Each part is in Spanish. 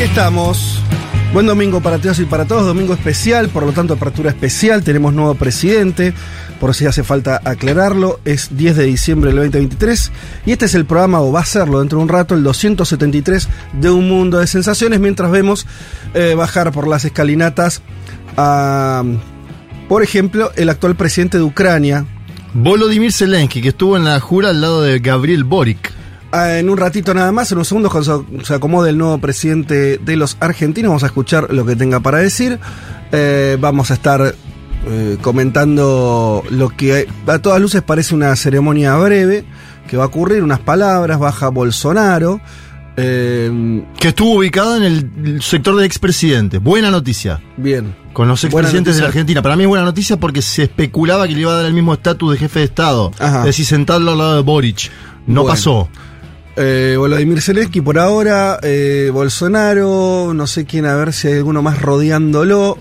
Aquí estamos. Buen domingo para todos y para todos, domingo especial, por lo tanto apertura especial, tenemos nuevo presidente, por si hace falta aclararlo, es 10 de diciembre del 2023 y este es el programa, o va a serlo dentro de un rato, el 273 de Un Mundo de Sensaciones, mientras vemos eh, bajar por las escalinatas a, por ejemplo, el actual presidente de Ucrania. Volodymyr Zelensky, que estuvo en la jura al lado de Gabriel Boric. Ah, En un ratito nada más, en unos segundos, cuando se- acomode el nuevo presidente de los argentinos, vamos a escuchar lo que tenga para decir. Eh, vamos a estar eh, comentando lo que a todas luces parece una ceremonia breve, que va a ocurrir, unas palabras, baja Bolsonaro. Eh, Que estuvo ubicado en el sector de expresidentes. Buena noticia. bien. Con los expresidentes de la. Argentina. Para mí es buena noticia porque se especulaba que le iba a dar el mismo estatus de jefe de Estado. Ajá. Es decir, sentarlo al lado de Boric. No Bueno. pasó. Eh, Volodymyr Zelensky por ahora, eh, Bolsonaro, no sé quién, a ver si hay alguno más rodeándolo.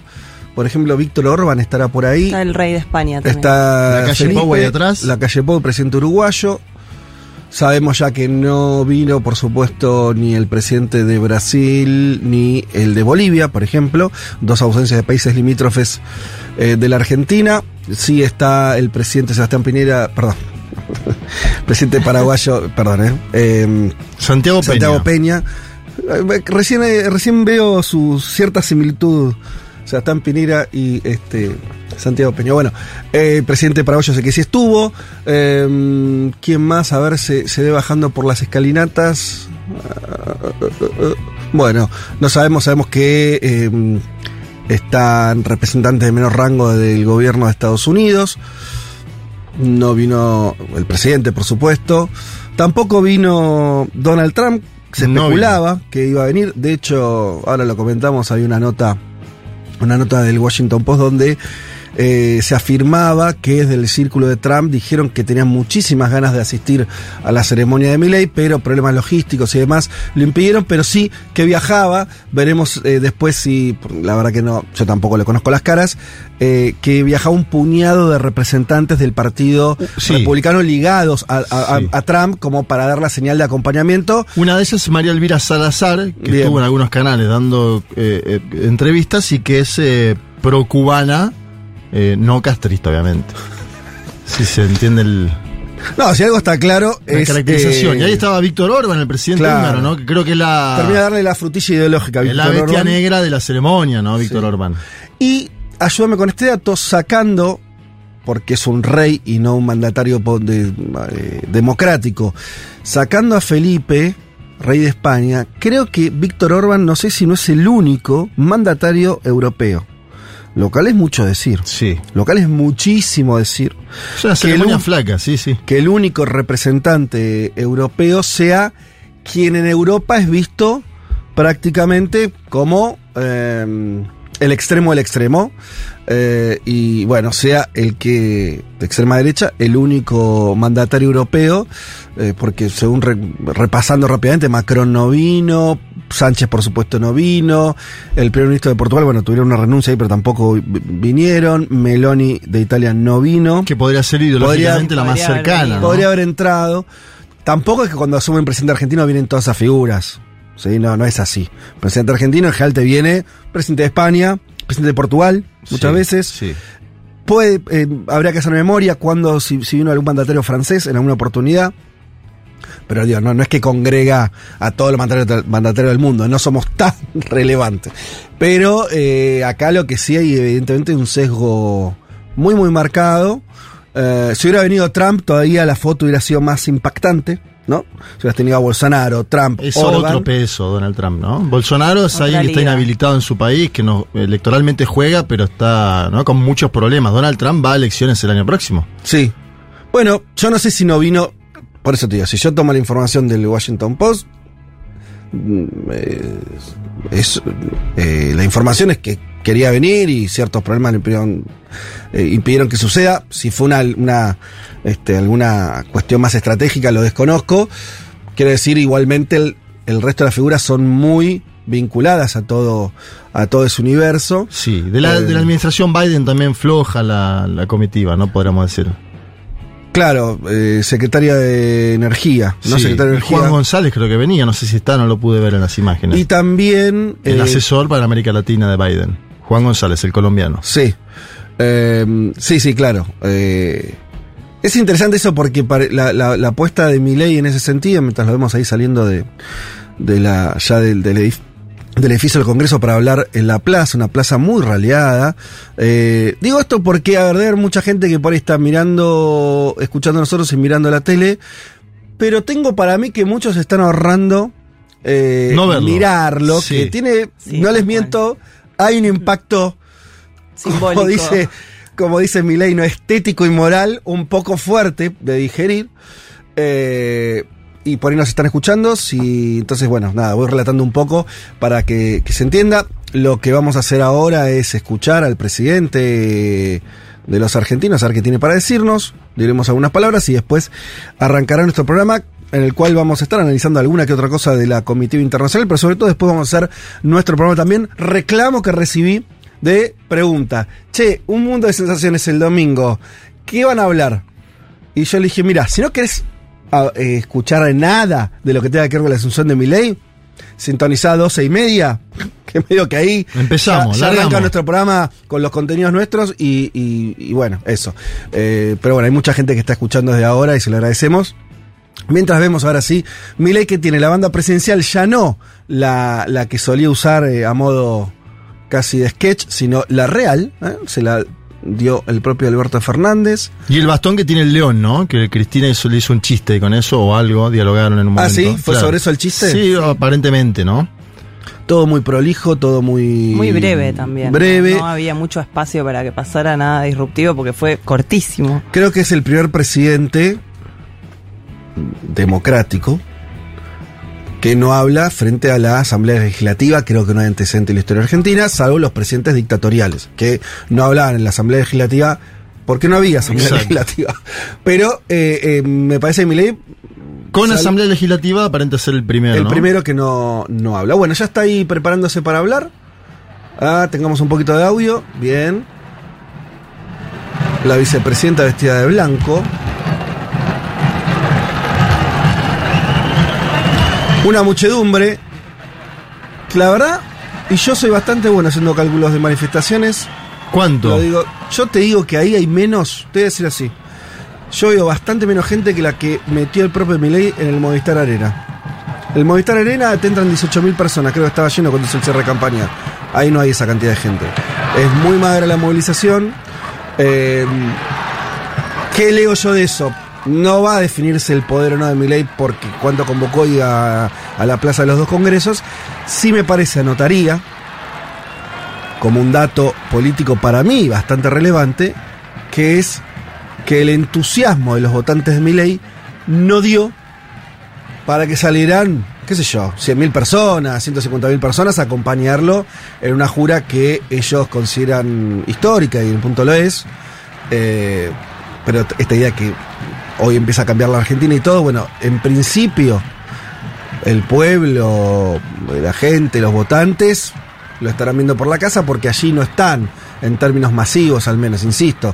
Por ejemplo, Víctor Orban estará por ahí. Está el rey de España también. Está La calle Pou ahí atrás. La calle Pou, presidente uruguayo. Sabemos ya que no vino, por supuesto, ni el presidente de Brasil ni el de Bolivia, por ejemplo, dos ausencias de países limítrofes eh, de la Argentina. Sí está el presidente Sebastián Piñera, perdón, presidente paraguayo, perdón, eh, eh, Santiago, Santiago Peña. Peña. Eh, Recién, eh, recién veo su cierta similitud. Sebastián Pinera y este Santiago Peña. Bueno, eh, presidente paraguayo sé que sí estuvo. Eh, ¿Quién más? A ver, se, se ve bajando por las escalinatas. Bueno, no sabemos, sabemos que eh, están representantes de menor rango del gobierno de Estados Unidos. No vino el presidente, por supuesto. Tampoco vino Donald Trump. Se No especulaba que iba a venir. De hecho, ahora lo comentamos, hay una nota, una nota del Washington Post donde eh, se afirmaba que desde el círculo de Trump dijeron que tenían muchísimas ganas de asistir a la ceremonia de Milley, pero problemas logísticos y demás lo impidieron, pero sí que viajaba. Veremos eh, después si, la verdad que no, yo tampoco le conozco las caras, eh, que viajaba un puñado de representantes del partido sí. republicano ligados a, a- a- Sí. a Trump como para dar la señal de acompañamiento. Una de ellas es María Elvira Salazar, que Bien. estuvo en algunos canales dando eh, entrevistas y que es eh, pro-cubana, eh, no castrista, obviamente. Si se entiende el, No, si algo está claro la es... caracterización. eh, y ahí estaba Víctor Orban, el presidente claro. húngaro, ¿no? Que creo que es la, Termina de darle la frutilla ideológica a es la Víctor bestia negra de la ceremonia, ¿no? Víctor Sí. Orban. Y ayúdame con este dato, sacando, porque es un rey y no un mandatario de- eh, democrático, sacando a Felipe, rey de España, creo que Víctor Orban, no sé si no es el único mandatario europeo. Lo cual es mucho decir. Sí. Lo cual es muchísimo decir. Es una Que ceremonia flaca, sí, sí. Que el único representante europeo sea quien en Europa es visto prácticamente como eh, el extremo del extremo. eh, y bueno, sea el que, de extrema derecha, el único mandatario europeo, eh, porque según re- repasando rápidamente, Macron no vino, Sánchez por supuesto no vino, el primer ministro de Portugal, bueno, tuvieron una renuncia ahí, pero tampoco vi- vinieron, Meloni de Italia no vino. Que podría ser ideológicamente la más cercana. ¿no? Podría haber entrado. Tampoco es que cuando asumen presidente argentino vienen todas esas figuras. ¿sí? No, no es así. Presidente argentino en general te viene presidente de España, presidente de Portugal, muchas Sí, veces. Sí. Puede, eh, habría que hacer memoria cuando si, si vino algún mandatario francés en alguna oportunidad. Pero digo, no, no es que congrega a todos los mandatarios, mandatarios del mundo, no somos tan relevantes. Pero eh, acá lo que sí hay evidentemente un sesgo muy muy marcado. Eh, si hubiera venido Trump, todavía la foto hubiera sido más impactante, ¿no? Si hubieras tenido a Bolsonaro, Trump, Es Orban. otro peso, Donald Trump, ¿no? Bolsonaro es Otra alguien que está inhabilitado en su país, que no electoralmente juega, pero está ¿no? con muchos problemas. Donald Trump va a elecciones el año próximo. Sí. Bueno, yo no sé si no vino. Por eso te digo, si yo tomo la información del Washington Post, mm, eh, es, eh, la información es que quería venir y ciertos problemas le impidieron, eh, impidieron que suceda. Si fue una, una este, alguna cuestión más estratégica, lo desconozco. Quiero decir, igualmente el, el resto de las figuras son muy vinculadas a todo, a todo ese universo. Sí, de la, Eh, de la administración Biden también floja la, la comitiva, ¿no? Podríamos decir. Claro, eh, secretaria de Energía, no secretaria de Energía. Juan González creo que venía, no sé si está, no lo pude ver en las imágenes. y también. el eh, asesor para América Latina de Biden. Juan González, el colombiano. Sí. Eh, sí, sí, claro. Eh, es interesante eso porque la, la, la apuesta de Milei en ese sentido, mientras lo vemos ahí saliendo de, de la, ya del, del, del edificio del Congreso para hablar en la plaza, una plaza muy raleada. Eh, digo esto porque, a ver, haber mucha gente que por ahí está mirando, escuchando a nosotros y mirando la tele, pero tengo para mí que muchos están ahorrando eh, No verlo. mirarlo, Sí. que tiene, Sí, no les miento, hay un impacto Simbólico. como dice, como dice Milei, no estético y moral, un poco fuerte de digerir. Eh, y por ahí nos están escuchando. Si, entonces, bueno, nada, voy relatando un poco para que, se entienda. Lo que vamos a hacer ahora es escuchar al presidente de los argentinos, a ver qué tiene para decirnos. Diremos algunas palabras y después arrancará nuestro programa en el cual vamos a estar analizando alguna que otra cosa de la comitiva internacional, pero sobre todo después vamos a hacer nuestro programa también. Reclamo que recibí de pregunta. Che, un mundo de sensaciones el domingo. ¿Qué van a hablar? Y yo le dije, mira, si no querés ah, eh, escuchar nada de lo que tenga que ver con la asunción de mi ley, sintonizá 12 y media, que medio que ahí Empezamos, ya, ya arranca nuestro programa con los contenidos nuestros y, y- y bueno, eso. Eh, pero bueno, hay mucha gente que está escuchando desde ahora y se lo agradecemos. Mientras vemos ahora sí, Milei que tiene la banda presidencial ya no la, la que solía usar eh, a modo casi de sketch, sino la real, ¿eh? se la dio el propio Alberto Fernández. Y el bastón que tiene el león, ¿no? Que Cristina hizo, le hizo un chiste con eso o algo, dialogaron en un Ah, momento. ¿sí? ¿Fue sobre eso el chiste? Sí, aparentemente, ¿no? Todo muy prolijo, todo muy... Muy breve también. Breve. No había mucho espacio para que pasara nada disruptivo porque fue cortísimo. Creo que es el primer presidente democrático que no habla frente a la Asamblea Legislativa, creo que no hay antecedente en la historia argentina, salvo los presidentes dictatoriales, que no hablaban en la Asamblea Legislativa porque no había Asamblea Exacto. Legislativa. Pero eh, eh, me parece que mi ley Con Asamblea Legislativa aparenta ser el primero, el ¿no? primero que no, no habla. Bueno, ya está ahí preparándose para hablar. Ah, tengamos un poquito de audio. Bien. La vicepresidenta vestida de blanco. Una muchedumbre. que La verdad, y yo soy bastante bueno haciendo cálculos de manifestaciones. ¿Cuánto? Lo digo, yo te digo que ahí hay menos, te voy a decir así. Yo veo bastante menos gente que la que metió el propio Milei en el Movistar Arena. El Movistar Arena te entran 18.000 personas, creo que estaba lleno cuando hizo el cierre de campaña. Ahí no hay esa cantidad de gente. Es muy magra la movilización. Eh, ¿Qué leo yo de eso? No va a definirse el poder o no de Milei porque cuando convocó a, la plaza de los dos congresos, sí me parece anotaría como un dato político para mí bastante relevante, que es que el entusiasmo de los votantes de Milei no dio para que salieran, qué sé yo, 100.000 personas, 150.000 personas a acompañarlo en una jura que ellos consideran histórica y en el punto lo es. Eh, pero esta idea que hoy empieza a cambiar la Argentina y todo, bueno, en principio el pueblo, la gente, los votantes lo estarán viendo por la casa porque allí no están, en términos masivos al menos, insisto,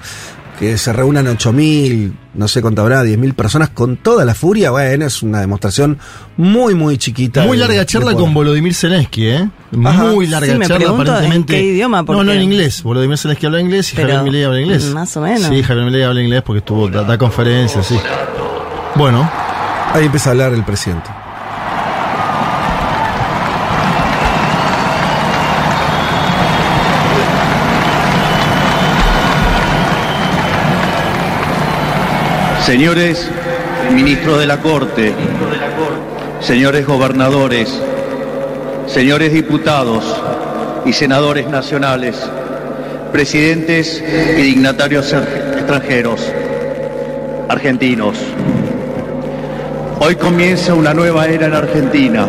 que se reúnan 8.000, no sé cuánto habrá, 10.000 personas con toda la furia, bueno, es una demostración muy, muy chiquita. Muy larga de charla con Volodymyr Zelensky, ¿eh? Ajá. Muy larga Sí, me charla, aparentemente. en qué idioma, No, no en inglés. Volodymyr Zelensky habla inglés y Pero, Javier Milei habla inglés. más o menos. Sí, Javier Milei habla inglés porque estuvo, da, da conferencias, sí. Bueno, Ahí empieza a hablar el presidente. Señores ministros de la Corte, señores gobernadores, señores diputados y senadores nacionales, presidentes y dignatarios er- extranjeros, argentinos. Hoy comienza una nueva era en Argentina.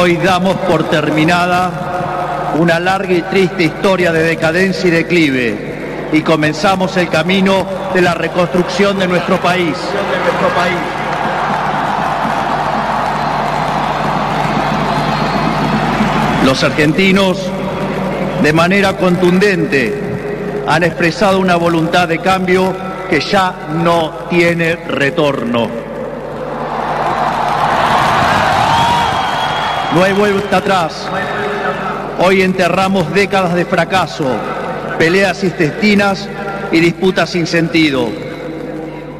Hoy damos por terminada una larga y triste historia de decadencia y declive y comenzamos el camino de la reconstrucción de nuestro país. Los argentinos, de manera contundente, han expresado una voluntad de cambio que ya no tiene retorno. No hay vuelta atrás. Hoy enterramos décadas de fracaso, peleas intestinas y disputas sin sentido.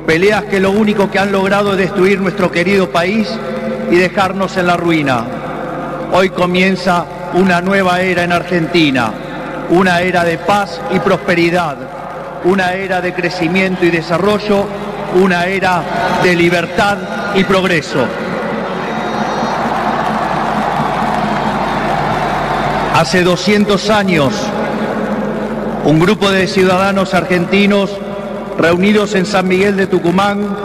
Peleas que lo único que han logrado es destruir nuestro querido país y dejarnos en la ruina. Hoy comienza una nueva era en Argentina, una era de paz y prosperidad, una era de crecimiento y desarrollo, una era de libertad y progreso. Hace 200 años, un grupo de ciudadanos argentinos reunidos en San Miguel de Tucumán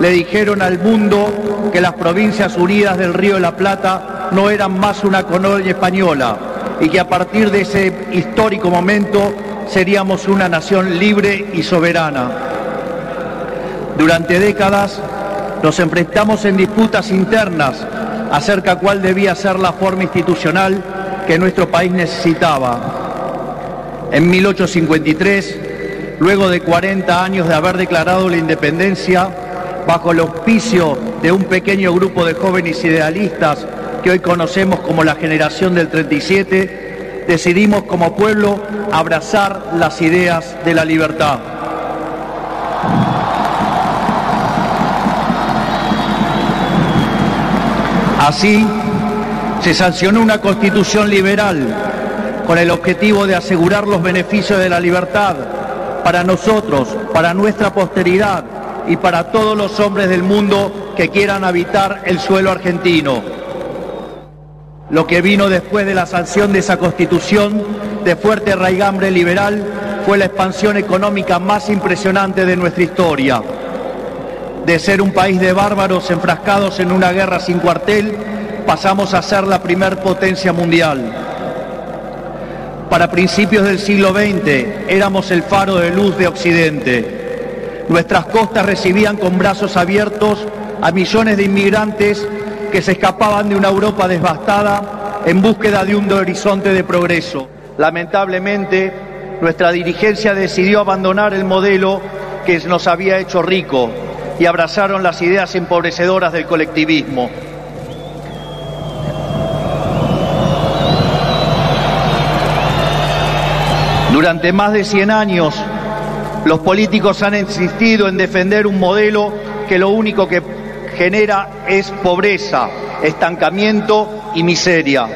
le dijeron al mundo que las provincias unidas del Río de la Plata no eran más una colonia española y que a partir de ese histórico momento seríamos una nación libre y soberana. Durante décadas nos enfrentamos en disputas internas acerca cuál debía ser la forma institucional que nuestro país necesitaba. En 1853, luego de 40 años de haber declarado la independencia, bajo el auspicio de un pequeño grupo de jóvenes idealistas que hoy conocemos como la generación del 37, decidimos como pueblo abrazar las ideas de la libertad. Así, se sancionó una constitución liberal con el objetivo de asegurar los beneficios de la libertad para nosotros, para nuestra posteridad y para todos los hombres del mundo que quieran habitar el suelo argentino. Lo que vino después de la sanción de esa constitución de fuerte raigambre liberal fue la expansión económica más impresionante de nuestra historia. De ser un país de bárbaros enfrascados en una guerra sin cuartel, pasamos a ser la primer potencia mundial. Para principios del siglo XX éramos el faro de luz de Occidente. Nuestras costas recibían con brazos abiertos a millones de inmigrantes que se escapaban de una Europa devastada en búsqueda de un horizonte de progreso. Lamentablemente, nuestra dirigencia decidió abandonar el modelo que nos había hecho rico y abrazaron las ideas empobrecedoras del colectivismo. Durante más de 100 años, los políticos han insistido en defender un modelo que lo único que genera es pobreza, estancamiento y miseria.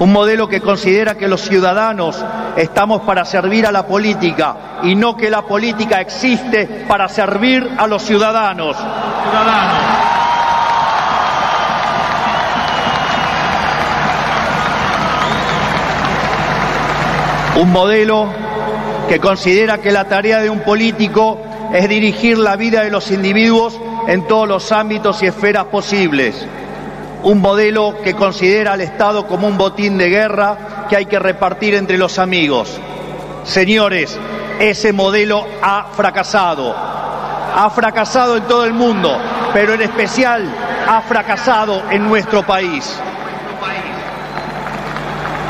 Un modelo que considera que los ciudadanos estamos para servir a la política y no que la política existe para servir a los ciudadanos. Un modelo que considera que la tarea de un político es dirigir la vida de los individuos en todos los ámbitos y esferas posibles. Un modelo que considera al Estado como un botín de guerra que hay que repartir entre los amigos. Señores, ese modelo ha fracasado. Ha fracasado en todo el mundo, pero en especial ha fracasado en nuestro país.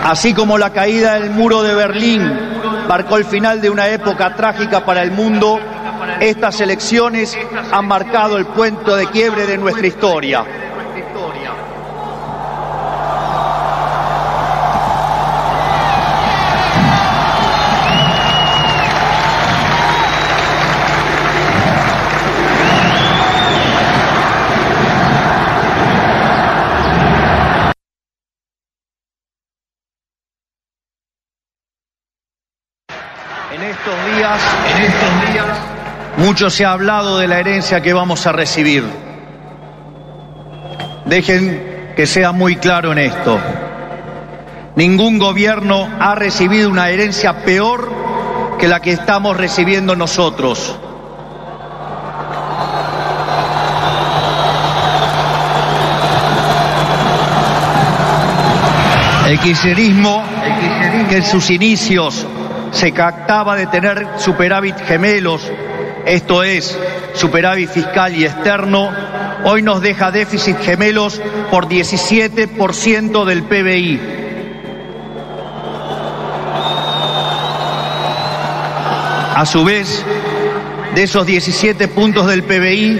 Así como la caída del muro de Berlín marcó el final de una época trágica para el mundo, estas elecciones han marcado el punto de quiebre de nuestra historia. Mucho se ha hablado de la herencia que vamos a recibir. Dejen que sea muy claro en esto. Ningún gobierno ha recibido una herencia peor que la que estamos recibiendo nosotros. El kirchnerismo, que en sus inicios se captaba de tener superávit gemelos, esto es, superávit fiscal y externo, hoy nos deja déficit gemelos por 17% del PBI. A su vez, De esos 17 puntos del PBI,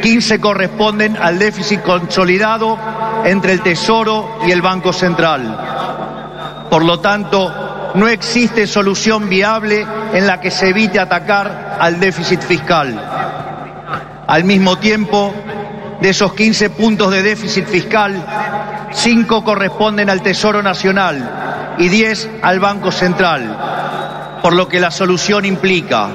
15 corresponden al déficit consolidado entre el Tesoro y el Banco Central. Por lo tanto, no existe solución viable en la que se evite atacar al déficit fiscal. Al mismo tiempo, de esos 15 puntos de déficit fiscal, 5 corresponden al Tesoro Nacional y 10 al Banco Central, por lo que la solución implica,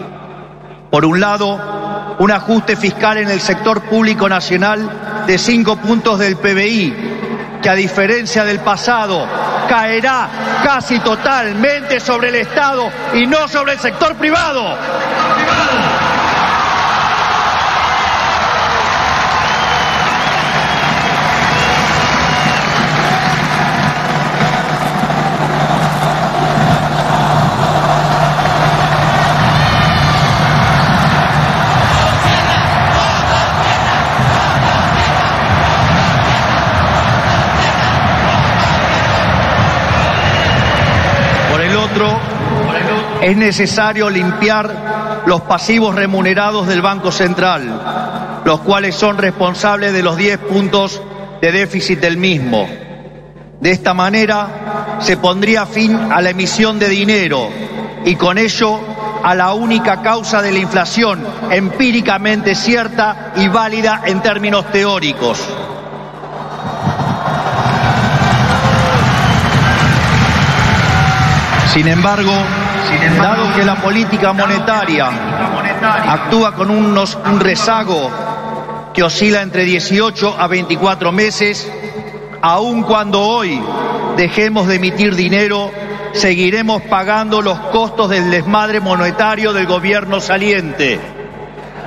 por un lado, un ajuste fiscal en el sector público nacional de 5 puntos del PBI, que a diferencia del pasado caerá casi totalmente sobre el Estado y no sobre el sector privado. Es necesario limpiar los pasivos remunerados del Banco Central, los cuales son responsables de los 10 puntos de déficit del mismo. De esta manera se pondría fin a la emisión de dinero y con ello a la única causa de la inflación empíricamente cierta y válida en términos teóricos. Sin embargo, dado que la política monetaria actúa con unos, un rezago que oscila entre 18 a 24 meses, aun cuando hoy dejemos de emitir dinero, seguiremos pagando los costos del desmadre monetario del gobierno saliente.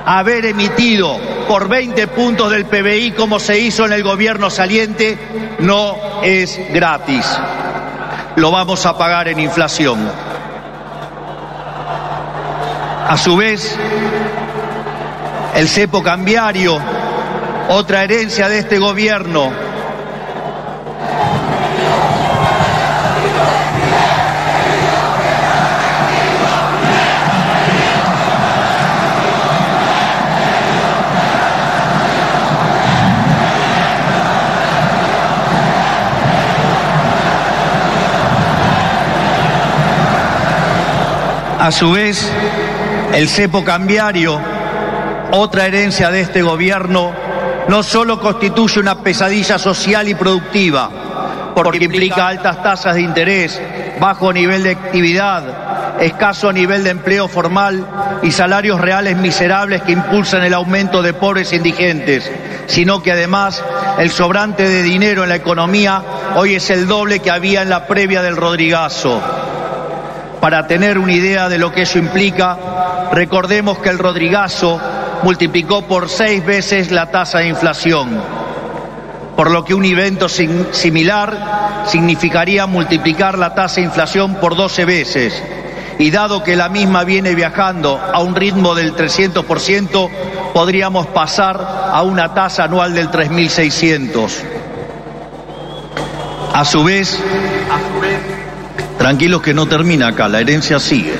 Haber emitido por 20 puntos del PBI como se hizo en el gobierno saliente no es gratis lo vamos a pagar en inflación. A su vez, el cepo cambiario, otra herencia de este gobierno, A su vez, el cepo cambiario, otra herencia de este gobierno, no solo constituye una pesadilla social y productiva, porque implica altas tasas de interés, bajo nivel de actividad, escaso nivel de empleo formal y salarios reales miserables que impulsan el aumento de pobres indigentes, sino que además el sobrante de dinero en la economía hoy es el doble que había en la previa del Rodrigazo. Para tener una idea de lo que eso implica, recordemos que el Rodrigazo multiplicó por seis veces la tasa de inflación, por lo que un evento similar significaría multiplicar la tasa de inflación por 12 veces. Y dado que la misma viene viajando a un ritmo del 300%, podríamos pasar a una tasa anual del 3.600. A su vez, Tranquilos que no termina acá, la herencia sigue.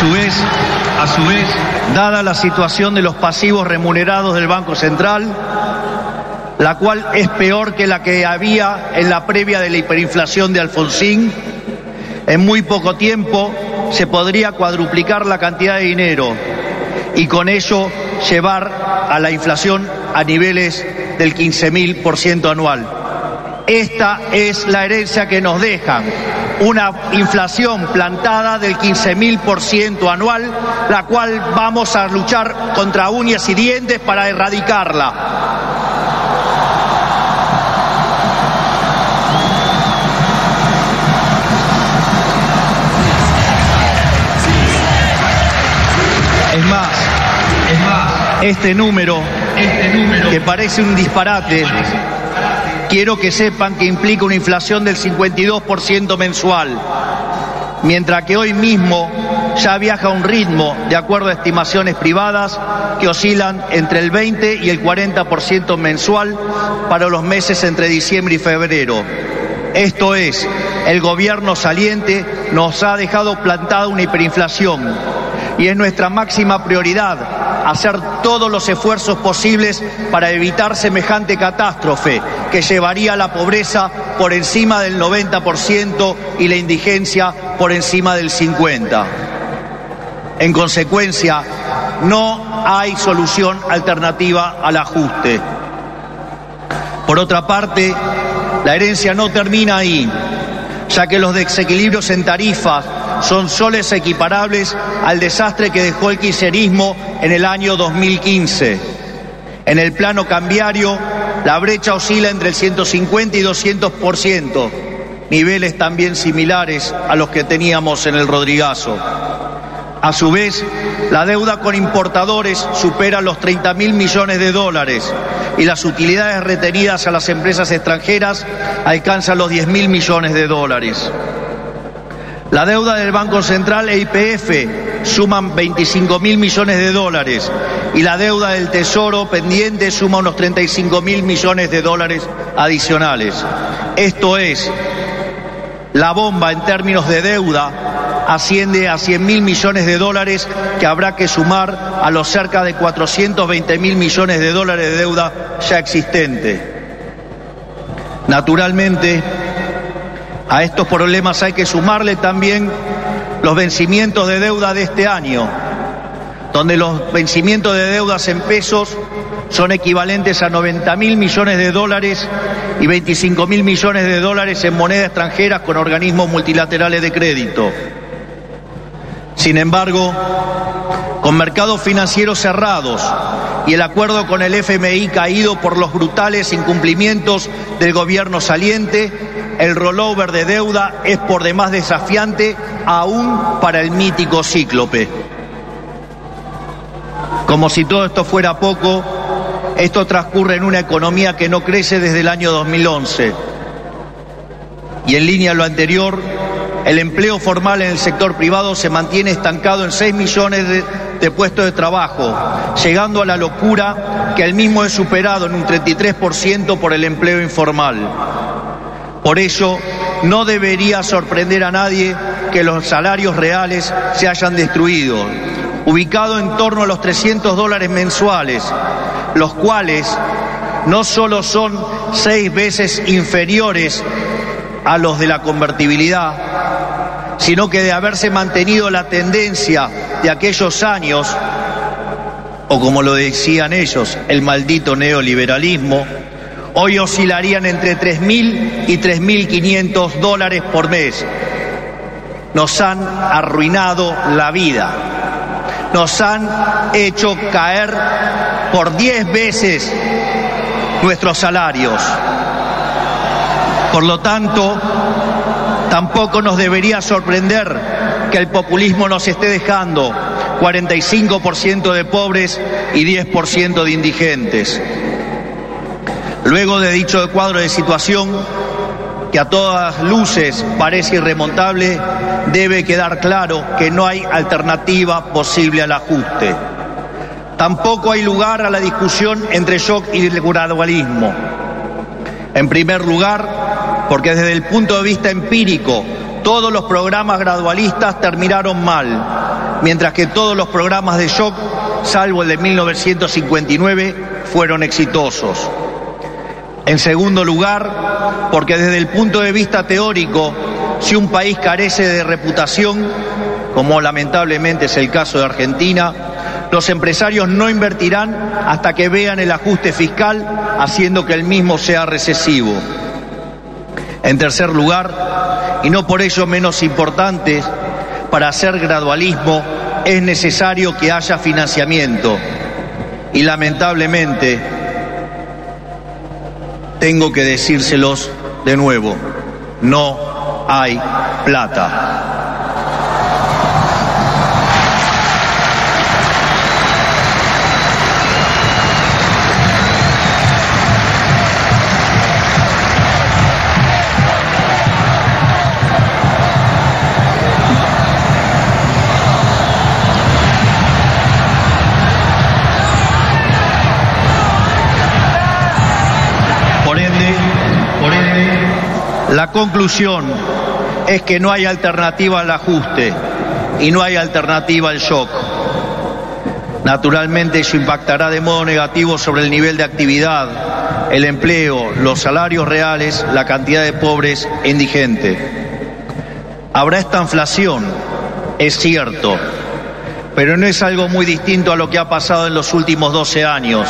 Su vez, a su vez, dada la situación de los pasivos remunerados del Banco Central, la cual es peor que la que había en la previa de la hiperinflación de Alfonsín, en muy poco tiempo se podría cuadruplicar la cantidad de dinero y con ello llevar a la inflación a niveles del 15.000% anual. Esta es la herencia que nos dejan. Una inflación plantada del 15.000% anual, la cual vamos a luchar contra uñas y dientes para erradicarla. Es más, es más, este número, que parece un disparate, quiero que sepan que implica una inflación del 52% mensual, mientras que hoy mismo ya viaja a un ritmo, de acuerdo a estimaciones privadas, que oscilan entre el 20 y el 40% mensual para los meses entre diciembre y febrero. Esto es, el gobierno saliente nos ha dejado plantada una hiperinflación y es nuestra máxima prioridad hacer todos los esfuerzos posibles para evitar semejante catástrofe que llevaría a la pobreza por encima del 90% y la indigencia por encima del 50%. En consecuencia, no hay solución alternativa al ajuste. Por otra parte, la herencia no termina ahí, ya que los desequilibrios en tarifas son soles equiparables al desastre que dejó el kirchnerismo en el año 2015. En el plano cambiario, la brecha oscila entre el 150 y 200%, niveles también similares a los que teníamos en el Rodrigazo. A su vez, la deuda con importadores supera los 30 mil millones de dólares y las utilidades retenidas a las empresas extranjeras alcanzan los 10 mil millones de dólares. La deuda del Banco Central e IPF suman 25 mil millones de dólares y la deuda del Tesoro pendiente suma unos 35 mil millones de dólares adicionales. Esto es, la bomba en términos de deuda asciende a 100 mil millones de dólares que habrá que sumar a los cerca de 420 mil millones de dólares de deuda ya existente. Naturalmente, a estos problemas hay que sumarle también los vencimientos de deuda de este año, donde los vencimientos de deudas en pesos son equivalentes a 90 mil millones de dólares y 25 mil millones de dólares en moneda extranjera con organismos multilaterales de crédito. Sin embargo, con mercados financieros cerrados y el acuerdo con el FMI caído por los brutales incumplimientos del gobierno saliente, el rollover de deuda es por demás desafiante aún para el mítico cíclope. Como si todo esto fuera poco, esto transcurre en una economía que no crece desde el año 2011. Y en línea a lo anterior, el empleo formal en el sector privado se mantiene estancado en 6 millones de, puestos de trabajo, llegando a la locura que el mismo es superado en un 33% por el empleo informal. Por ello, no debería sorprender a nadie que los salarios reales se hayan destruido, ubicado en torno a los 300 dólares mensuales, los cuales no solo son seis veces inferiores a los de la convertibilidad, sino que de haberse mantenido la tendencia de aquellos años, o como lo decían ellos, el maldito neoliberalismo, hoy oscilarían entre 3.000 y 3.500 dólares por mes. Nos han arruinado la vida, nos han hecho caer por 10 veces nuestros salarios. Por lo tanto, tampoco nos debería sorprender que el populismo nos esté dejando 45% de pobres y 10% de indigentes. Luego de dicho cuadro de situación, que a todas luces parece irremontable, debe quedar claro que no hay alternativa posible al ajuste. Tampoco hay lugar a la discusión entre shock y el gradualismo. En primer lugar, porque desde el punto de vista empírico todos los programas gradualistas terminaron mal, mientras que todos los programas de shock, salvo el de 1959, fueron exitosos. En segundo lugar, porque desde el punto de vista teórico, si un país carece de reputación, como lamentablemente es el caso de Argentina, los empresarios no invertirán hasta que vean el ajuste fiscal, haciendo que el mismo sea recesivo. En tercer lugar, y no por ello menos importante, para hacer gradualismo es necesario que haya financiamiento. Y lamentablemente, tengo que decírselos de nuevo, no hay plata. La conclusión es que no hay alternativa al ajuste y no hay alternativa al shock. Naturalmente eso impactará de modo negativo sobre el nivel de actividad, el empleo, los salarios reales, la cantidad de pobres e indigentes. Habrá esta inflación, es cierto, pero no es algo muy distinto a lo que ha pasado en los últimos 12 años.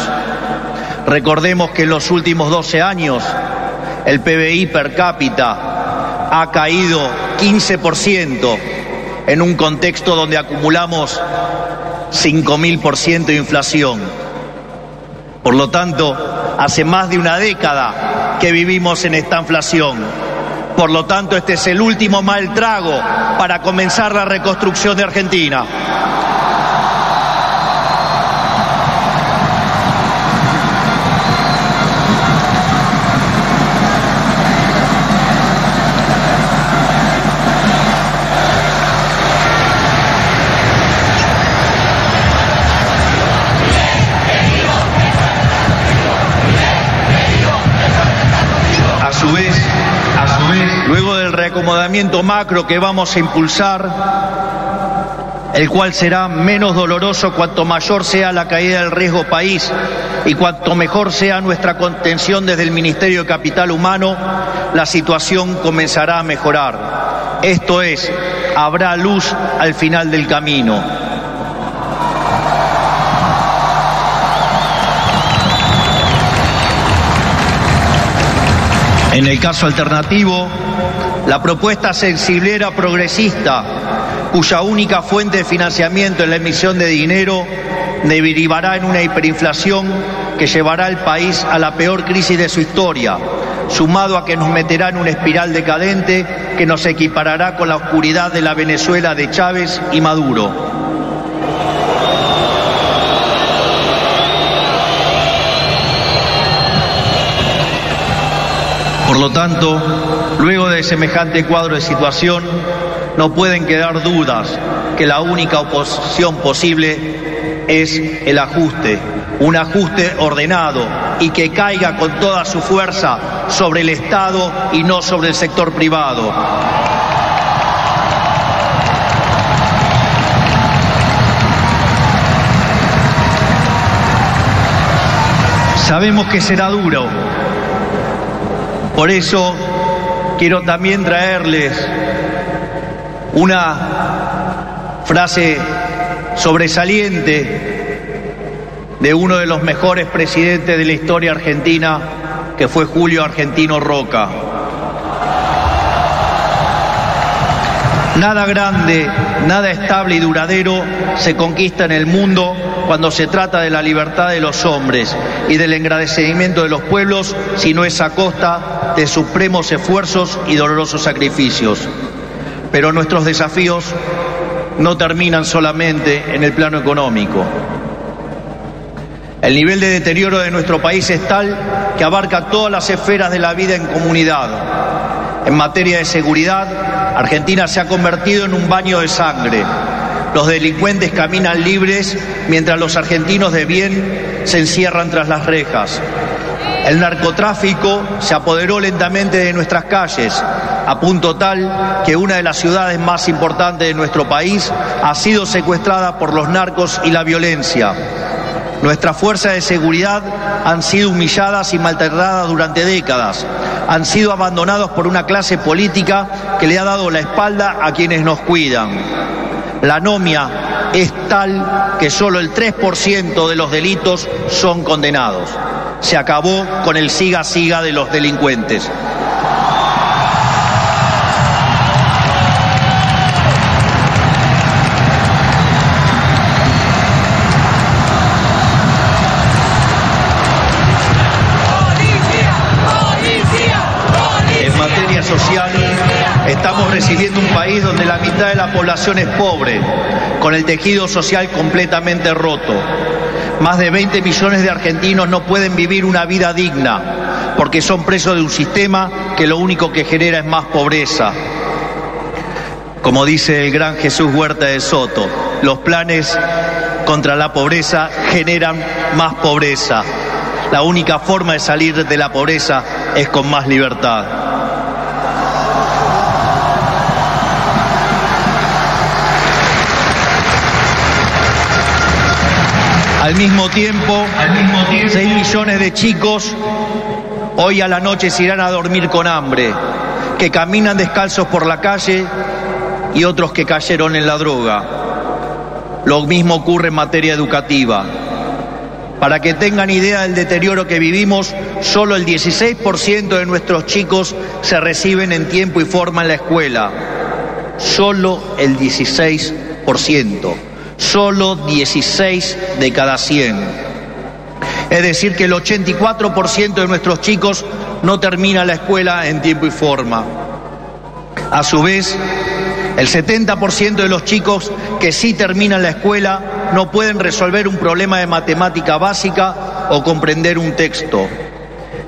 Recordemos que en los últimos 12 años el PBI per cápita ha caído 15% en un contexto donde acumulamos 5.000% de inflación. Por lo tanto, hace más de una década que vivimos en esta inflación. Por lo tanto, este es el último mal trago para comenzar la reconstrucción de Argentina. Reacomodamiento macro que vamos a impulsar, el cual será menos doloroso cuanto mayor sea la caída del riesgo país y cuanto mejor sea nuestra contención desde el Ministerio de Capital Humano, la situación comenzará a mejorar. Esto es, habrá luz al final del camino. En el caso alternativo, la propuesta sensiblera progresista, cuya única fuente de financiamiento es la emisión de dinero, derivará en una hiperinflación que llevará al país a la peor crisis de su historia, sumado a que nos meterá en una espiral decadente que nos equiparará con la oscuridad de la Venezuela de Chávez y Maduro. Por lo tanto, luego de semejante cuadro de situación, no pueden quedar dudas que la única oposición posible es el ajuste, un ajuste ordenado y que caiga con toda su fuerza sobre el Estado y no sobre el sector privado. Sabemos que será duro, por eso quiero también traerles una frase sobresaliente de uno de los mejores presidentes de la historia argentina, que fue Julio Argentino Roca. Nada grande, nada estable y duradero se conquista en el mundo cuando se trata de la libertad de los hombres y del engrandecimiento de los pueblos, si no es a costa de supremos esfuerzos y dolorosos sacrificios. Pero nuestros desafíos no terminan solamente en el plano económico. El nivel de deterioro de nuestro país es tal que abarca todas las esferas de la vida en comunidad. En materia de seguridad, Argentina se ha convertido en un baño de sangre. Los delincuentes caminan libres mientras los argentinos de bien se encierran tras las rejas. El narcotráfico se apoderó lentamente de nuestras calles, a punto tal que una de las ciudades más importantes de nuestro país ha sido secuestrada por los narcos y la violencia. Nuestras fuerzas de seguridad han sido humilladas y maltratadas durante décadas. Han sido abandonados por una clase política que le ha dado la espalda a quienes nos cuidan. La anomia es tal que solo el 3% de los delitos son condenados. Se acabó con el siga-siga de los delincuentes. Mitad de la población es pobre, con el tejido social completamente roto. Más de 20 millones de argentinos no pueden vivir una vida digna porque son presos de un sistema que lo único que genera es más pobreza. Como dice el gran Jesús Huerta de Soto, los planes contra la pobreza generan más pobreza. La única forma de salir de la pobreza es con más libertad. Al mismo tiempo, 6 millones de chicos hoy a la noche se irán a dormir con hambre, que caminan descalzos por la calle y otros que cayeron en la droga. Lo mismo ocurre en materia educativa. Para que tengan idea del deterioro que vivimos, solo el 16% de nuestros chicos se reciben en tiempo y forma en la escuela. Solo el 16%. Solo 16 de cada 100. Es decir, que el 84% de nuestros chicos no termina la escuela en tiempo y forma. A su vez, el 70% de los chicos que sí terminan la escuela no pueden resolver un problema de matemática básica o comprender un texto.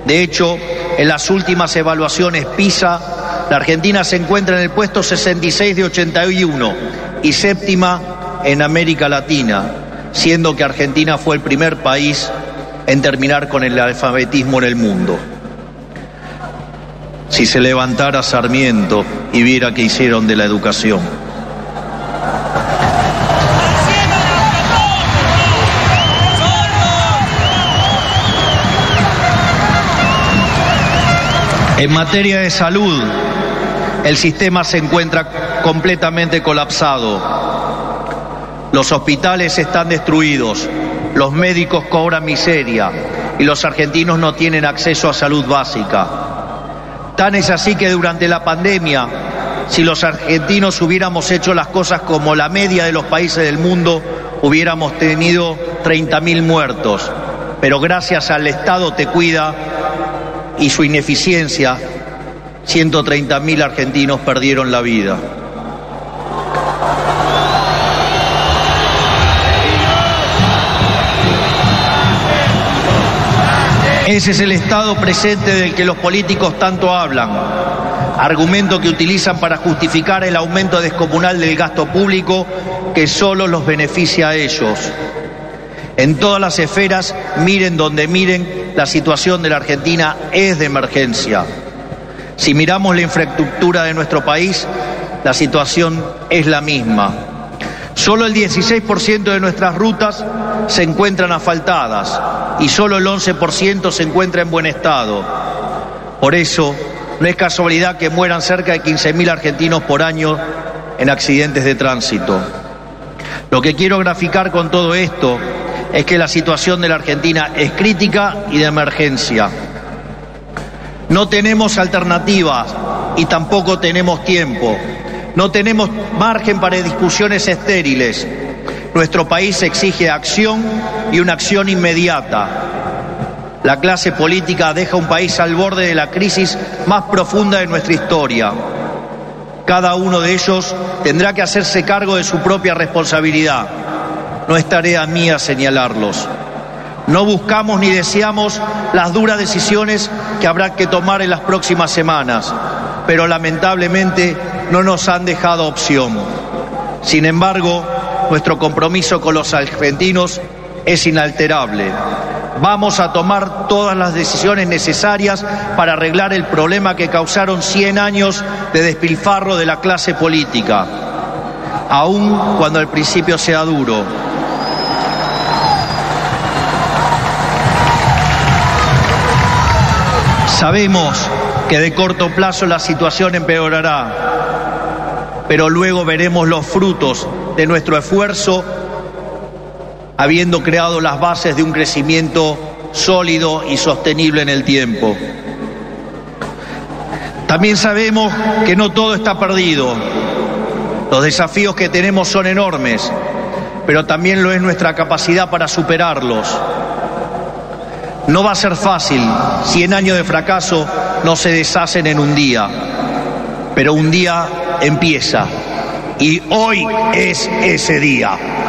De hecho, en las últimas evaluaciones PISA, la Argentina se encuentra en el puesto 66 de 81 y séptima en América Latina, siendo que Argentina fue el primer país en terminar con el alfabetismo en el mundo. Si se levantara Sarmiento y viera qué hicieron de la educación. En materia de salud, el sistema se encuentra completamente colapsado. Los hospitales están destruidos, los médicos cobran miseria y los argentinos no tienen acceso a salud básica. Tan es así que durante la pandemia, si los argentinos hubiéramos hecho las cosas como la media de los países del mundo, hubiéramos tenido 30.000 muertos. Pero gracias al Estado te cuida y su ineficiencia, 130.000 argentinos perdieron la vida. Ese es el estado presente del que los políticos tanto hablan, argumento que utilizan para justificar el aumento descomunal del gasto público que solo los beneficia a ellos. En todas las esferas, miren donde miren, la situación de la Argentina es de emergencia. Si miramos la infraestructura de nuestro país, la situación es la misma. Solo el 16% de nuestras rutas se encuentran asfaltadas y solo el 11% se encuentra en buen estado. Por eso, no es casualidad que mueran cerca de 15.000 argentinos por año en accidentes de tránsito. Lo que quiero graficar con todo esto es que la situación de la Argentina es crítica y de emergencia. No tenemos alternativas y tampoco tenemos tiempo. No tenemos margen para discusiones estériles. Nuestro país exige acción y una acción inmediata. La clase política deja un país al borde de la crisis más profunda de nuestra historia. Cada uno de ellos tendrá que hacerse cargo de su propia responsabilidad. No es tarea mía señalarlos. No buscamos ni deseamos las duras decisiones que habrá que tomar en las próximas semanas, pero lamentablemente no nos han dejado opción. Sin embargo, nuestro compromiso con los argentinos es inalterable. Vamos a tomar todas las decisiones necesarias para arreglar el problema que causaron 100 años de despilfarro de la clase política, aun cuando al principio sea duro. Sabemos que de corto plazo la situación empeorará, pero luego veremos los frutos de nuestro esfuerzo habiendo creado las bases de un crecimiento sólido y sostenible en el tiempo. También sabemos que no todo está perdido. Los desafíos que tenemos son enormes, pero también lo es nuestra capacidad para superarlos. No va a ser fácil, cien años de fracaso no se deshacen en un día, pero un día empieza y hoy es ese día.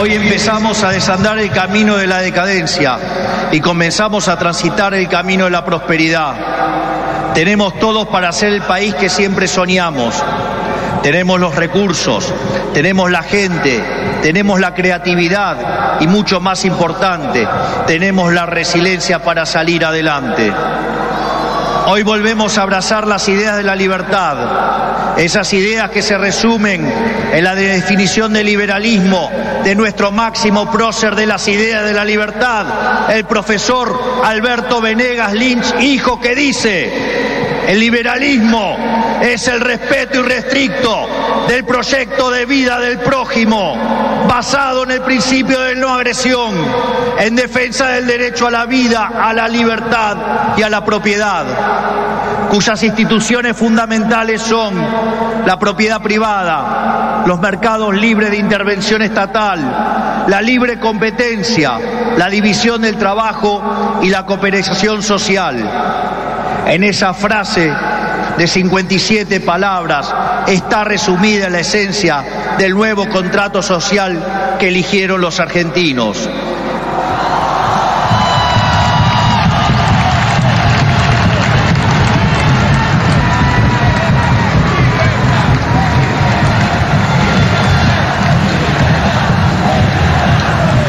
Hoy empezamos a desandar el camino de la decadencia y comenzamos a transitar el camino de la prosperidad. Tenemos todos para ser el país que siempre soñamos. tenemos los recursos, tenemos la gente, tenemos la creatividad y mucho más importante, tenemos la resiliencia para salir adelante. Hoy volvemos a abrazar las ideas de la libertad, esas ideas que se resumen en la definición del liberalismo de nuestro máximo prócer de las ideas de la libertad, el profesor Alberto Venegas Lynch, hijo, que dice, el liberalismo es el respeto irrestricto del proyecto de vida del prójimo, basado en el principio de no agresión, en defensa del derecho a la vida, a la libertad y a la propiedad, cuyas instituciones fundamentales son la propiedad privada, los mercados libres de intervención estatal, la libre competencia, la división del trabajo y la cooperación social. En esa frase de 57 palabras está resumida la esencia del nuevo contrato social que eligieron los argentinos.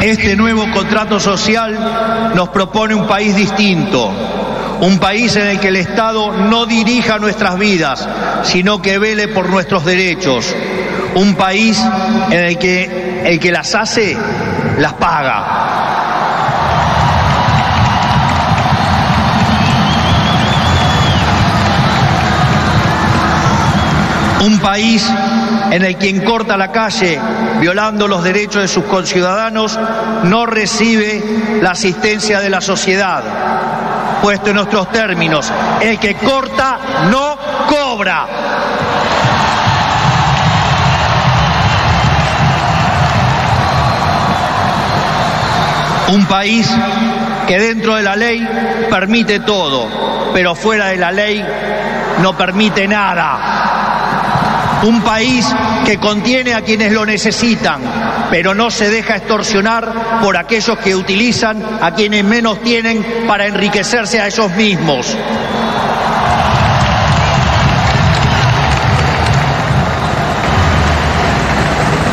Este nuevo contrato social nos propone un país distinto, un país en el que el Estado no dirija nuestras vidas, sino que vele por nuestros derechos, un país en el que el que las hace las paga. Un país en el quien corta la calle violando los derechos de sus conciudadanos no recibe la asistencia de la sociedad. Puesto en nuestros términos, el que corta no cobra. Un país que dentro de la ley permite todo, pero fuera de la ley no permite nada. Un país que contiene a quienes lo necesitan, pero no se deja extorsionar por aquellos que utilizan a quienes menos tienen para enriquecerse a ellos mismos.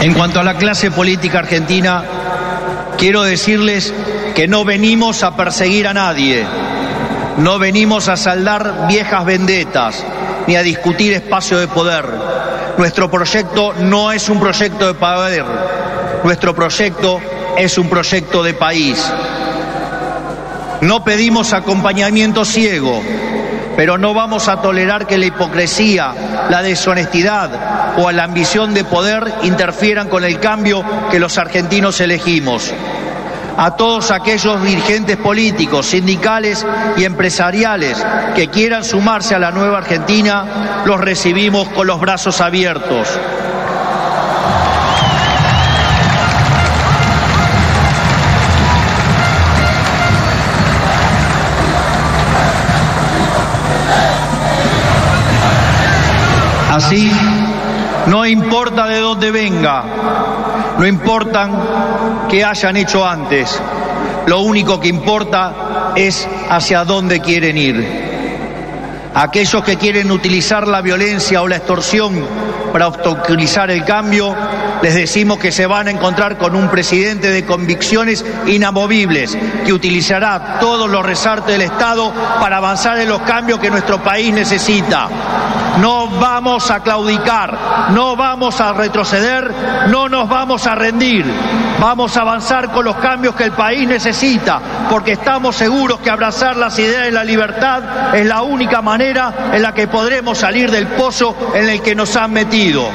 En cuanto a la clase política argentina, quiero decirles que no venimos a perseguir a nadie, no venimos a saldar viejas vendetas ni a discutir espacio de poder. Nuestro proyecto no es un proyecto de poder, nuestro proyecto es un proyecto de país. No pedimos acompañamiento ciego, pero no vamos a tolerar que la hipocresía, la deshonestidad o la ambición de poder interfieran con el cambio que los argentinos elegimos. A todos aquellos dirigentes políticos, sindicales y empresariales que quieran sumarse a la nueva Argentina, los recibimos con los brazos abiertos. Así, no importa de dónde venga, no importan qué hayan hecho antes, lo único que importa es hacia dónde quieren ir. Aquellos que quieren utilizar la violencia o la extorsión para obstaculizar el cambio, les decimos que se van a encontrar con un presidente de convicciones inamovibles, que utilizará todos los resortes del Estado para avanzar en los cambios que nuestro país necesita. No vamos a claudicar, no vamos a retroceder, no nos vamos a rendir. Vamos a avanzar con los cambios que el país necesita, porque estamos seguros que abrazar las ideas de la libertad es la única manera en la que podremos salir del pozo en el que nos han metido.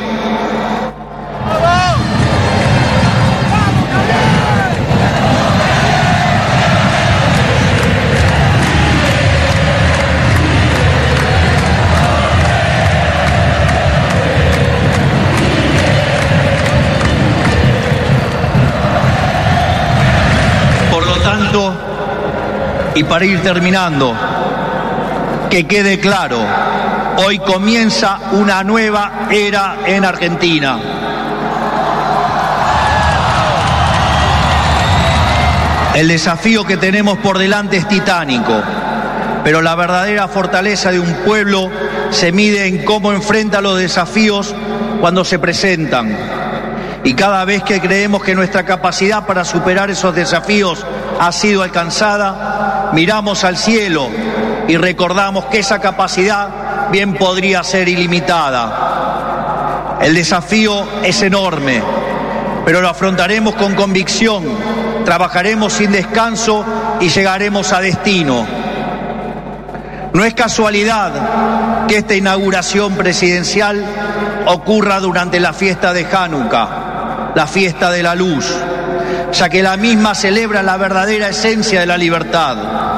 Por lo tanto, y para ir terminando, que quede claro, hoy comienza una nueva era en Argentina. El desafío que tenemos por delante es titánico, pero la verdadera fortaleza de un pueblo se mide en cómo enfrenta los desafíos cuando se presentan. Y cada vez que creemos que nuestra capacidad para superar esos desafíos ha sido alcanzada, miramos al cielo y recordamos que esa capacidad bien podría ser ilimitada. El desafío es enorme, pero lo afrontaremos con convicción, trabajaremos sin descanso y llegaremos a destino. No es casualidad que esta inauguración presidencial ocurra durante la fiesta de Hanukkah, la fiesta de la luz, ya que la misma celebra la verdadera esencia de la libertad.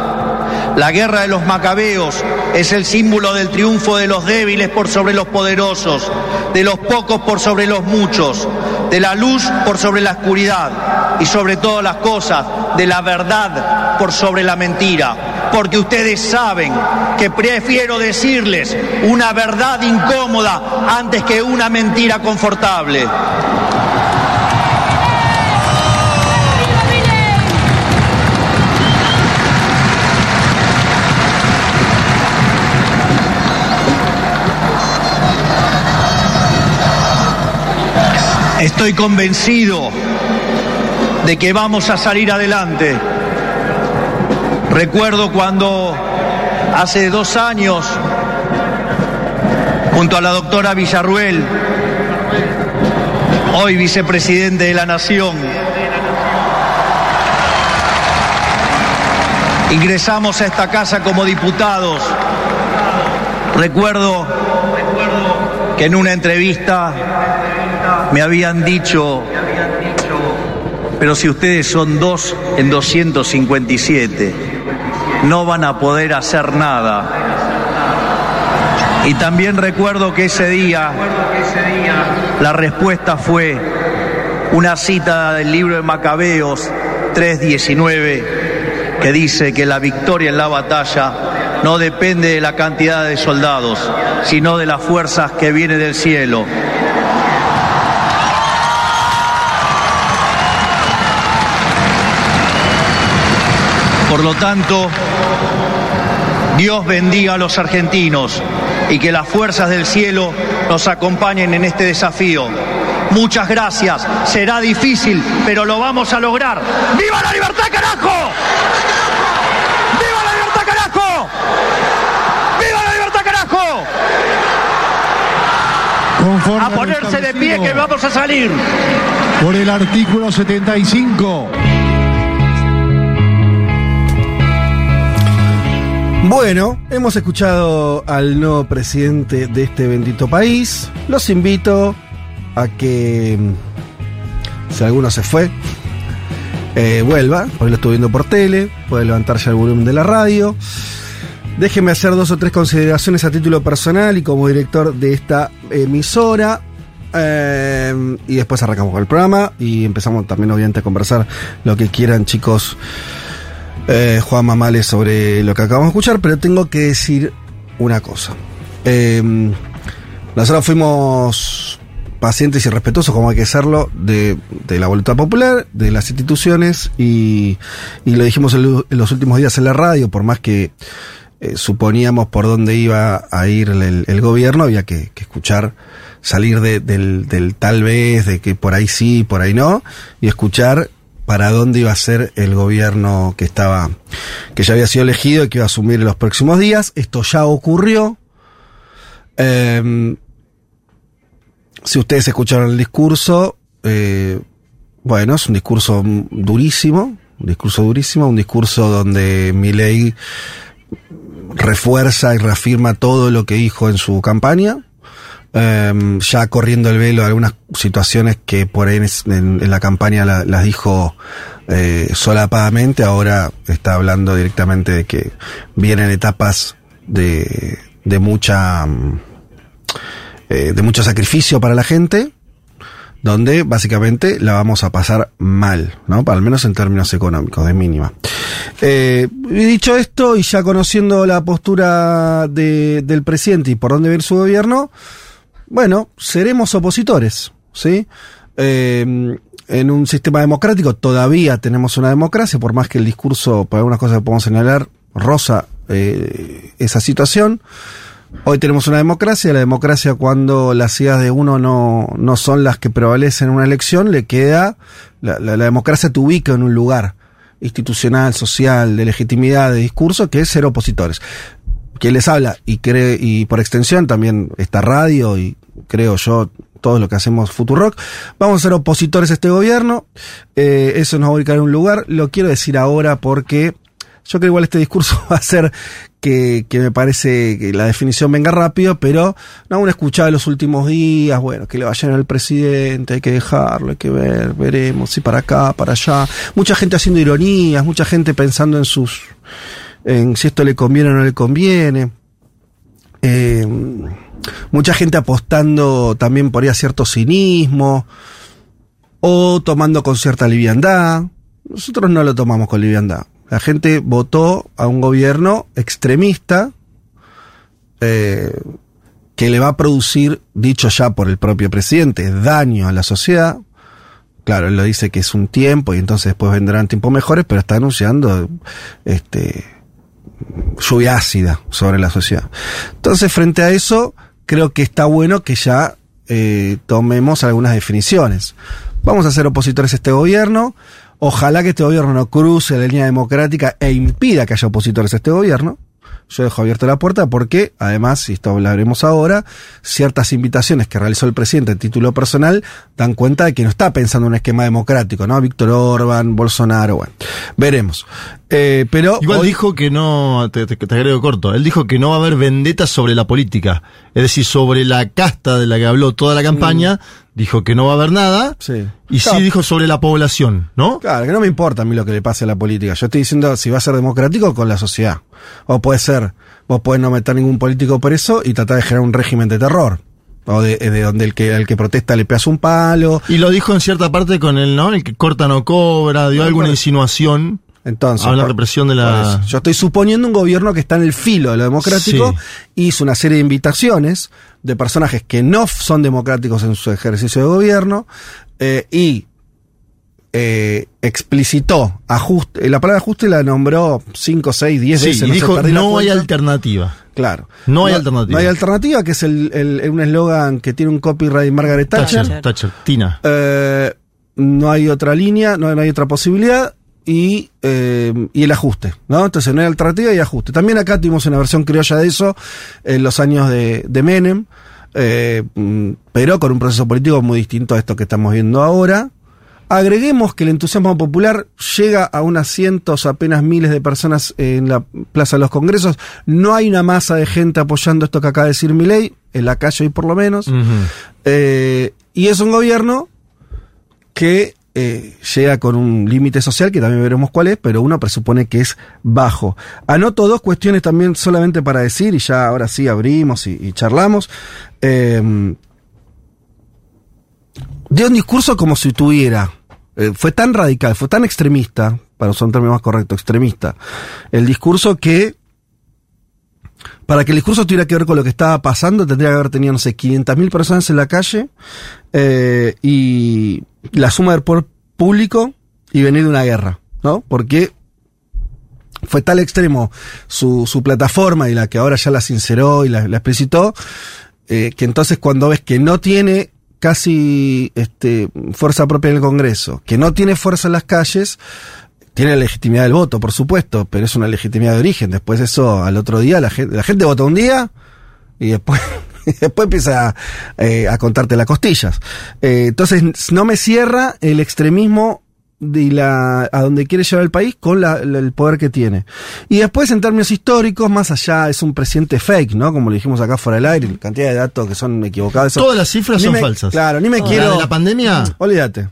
La guerra de los macabeos es el símbolo del triunfo de los débiles por sobre los poderosos, de los pocos por sobre los muchos, de la luz por sobre la oscuridad y sobre todas las cosas, de la verdad por sobre la mentira. Porque ustedes saben que prefiero decirles una verdad incómoda antes que una mentira confortable. Estoy convencido de que vamos a salir adelante. Recuerdo cuando hace dos años, junto a la doctora Villarruel, hoy vicepresidente de la Nación, ingresamos a esta casa como diputados. Recuerdo que en una entrevista me habían dicho, pero si ustedes son dos en 257, no van a poder hacer nada. Y también recuerdo que ese día la respuesta fue una cita del libro de Macabeos 3:19 que dice que la victoria en la batalla no depende de la cantidad de soldados, sino de las fuerzas que vienen del cielo. Por lo tanto, Dios bendiga a los argentinos y que las fuerzas del cielo nos acompañen en este desafío. Muchas gracias. Será difícil, pero lo vamos a lograr. ¡Viva la libertad, carajo! ¡Viva la libertad, carajo! ¡Viva la libertad, carajo! Conforme A ponerse de pie que vamos a salir. Por el artículo 75. Bueno, hemos escuchado al nuevo presidente de este bendito país. Los invito a que, mm, si alguno se fue, eh, vuelva, porque lo estoy viendo por tele, puede levantar ya el volumen de la radio. Déjenme hacer dos o tres consideraciones a título personal y como director de esta emisora. Eh, y después arrancamos con el programa y empezamos también obviamente a conversar lo que quieran chicos eh, Juan Mamales sobre lo que acabamos de escuchar, pero tengo que decir una cosa. Eh, nosotros fuimos pacientes y respetuosos, como hay que serlo, de, de la voluntad popular, de las instituciones, y, lo dijimos en los últimos días en la radio, por más que eh, suponíamos por dónde iba a ir el, el gobierno, había que, que escuchar, salir de- del, del tal vez, de que por ahí sí, por ahí no, y escuchar para dónde iba a ser el gobierno que estaba, que ya había sido elegido y que iba a asumir en los próximos días. Esto ya ocurrió. Em, si ustedes escucharon el discurso, eh, bueno, es un discurso durísimo, un discurso durísimo, un discurso donde Milei refuerza y reafirma todo lo que dijo en su campaña, em, ya corriendo el velo algunas situaciones que por ahí en, en- la campaña la- las dijo eh, solapadamente, ahora está hablando directamente de que vienen etapas de, de mucha mm, eh, de mucho sacrificio para la gente, donde básicamente la vamos a pasar mal, ¿no? Al menos en términos económicos, de mínima. Eh, dicho esto, y ya conociendo la postura de- del presidente y por dónde viene su gobierno, bueno, seremos opositores, ¿sí? Eh, en un sistema democrático todavía tenemos una democracia, por más que el discurso, por algunas cosas que podemos señalar, rosa eh, esa situación. Hoy tenemos una democracia, la democracia cuando las ideas de uno no, no son las que prevalecen en una elección, le queda, la, la- la democracia te ubica en un lugar institucional, social, de legitimidad, de discurso, que es ser opositores. Quien les habla y cree, y por extensión también esta radio y creo yo todo lo que hacemos Futurock, vamos a ser opositores a este gobierno, eh, eso nos va a ubicar en un lugar, lo quiero decir ahora porque yo creo igual este discurso va a ser que, que me parece que la definición venga rápido, pero no aún escuchado en los últimos días, bueno, que le vayan al presidente, hay que dejarlo, hay que ver, veremos, si para acá, para allá. Mucha gente haciendo ironías, mucha gente pensando en sus, en si esto le conviene o no le conviene. Eh, mucha gente apostando también por ahí a cierto cinismo o tomando con cierta liviandad. Nosotros no lo tomamos con liviandad. La gente votó a un gobierno extremista eh, que le va a producir, dicho ya por el propio presidente, daño a la sociedad. Claro, él lo dice que es un tiempo y entonces después vendrán tiempos mejores, pero está anunciando este, lluvia ácida sobre la sociedad. Entonces, frente a eso, creo que está bueno que ya eh, tomemos algunas definiciones. Vamos a ser opositores a este gobierno. Ojalá que este gobierno no cruce la línea democrática e impida que haya opositores a este gobierno. Yo dejo abierta la puerta porque, además, y esto hablaremos ahora, ciertas invitaciones que realizó el presidente en título personal dan cuenta de que no está pensando en un esquema democrático, ¿no? Víctor Orban, Bolsonaro, bueno, veremos. Eh, pero Igual hoy- dijo que no, te, te- te agrego corto, él dijo que no va a haber vendetta sobre la política. Es decir, sobre la casta de la que habló toda la campaña, dijo que no va a haber nada. Sí. Y sí dijo sobre la población, ¿no? Claro, que no me importa a mí lo que le pase a la política. Yo estoy diciendo si va a ser democrático con la sociedad. O puede ser, vos podés no meter ningún político preso y tratar de generar un régimen de terror. O de, de donde el que, el que protesta le pegas un palo. Y lo dijo en cierta parte con el, ¿no? El que corta no cobra, dio No, alguna por- insinuación. Entonces. Habla por- represión de por la- eso. Yo estoy suponiendo un gobierno que está en el filo de lo democrático. Hizo una serie de invitaciones de personajes que no son democráticos en su ejercicio de gobierno. eh, y eh, explicitó ajuste. La palabra ajuste la nombró 5, 6, 10 Sí, veces. y dijo, no hay cuenta". alternativa. Claro. No hay alternativa. No hay alternativa, que es el, el- un eslogan que tiene un copyright Margaret Thatcher. Thatcher, Thatcher, Tina. Eh, no hay otra línea, no, no hay otra posibilidad. Y, eh, y el ajuste, ¿no? Entonces no hay alternativa y ajuste. También acá tuvimos una versión criolla de eso en los años de, de Menem, eh, mm, pero con un proceso político muy distinto a esto que estamos viendo ahora. Agreguemos que el entusiasmo popular llega a unas cientos, apenas miles de personas en la Plaza de los Congresos. No hay una masa de gente apoyando esto que acaba de decir Milei, en la calle hoy por lo menos. Eh, y es un gobierno que eh, llega con un límite social, que también veremos cuál es, pero uno presupone que es bajo. Anoto dos cuestiones también solamente para decir, y ya ahora sí abrimos y, charlamos. Eh, dio un discurso como si tuviera, eh, fue tan radical, fue tan extremista, para usar un término más correcto, extremista, el discurso que para que el discurso tuviera que ver con lo que estaba pasando, tendría que haber tenido, no sé, 500.000 personas en la calle eh, y la suma del poder público y venir de una guerra, ¿no? Porque fue tal extremo su, su plataforma y la que ahora ya la sinceró y la, explicitó, eh, que entonces cuando ves que no tiene casi este, fuerza propia en el Congreso, que no tiene fuerza en las calles, tiene la legitimidad del voto, por supuesto, pero es una legitimidad de origen. Después eso, al otro día, la gente, la gente vota un día y después, y después empieza a, eh, a contarte las costillas. Eh, entonces, no me cierra el extremismo de la, a donde quiere llevar el país con la- la- el poder que tiene. Y después, en términos históricos, más allá, es un presidente fake, ¿no? Como lo dijimos acá fuera del aire, cantidad de datos que son equivocados. eso- Todas las cifras son me- falsas. Claro, ni me La quiero. de la pandemia. Olvídate.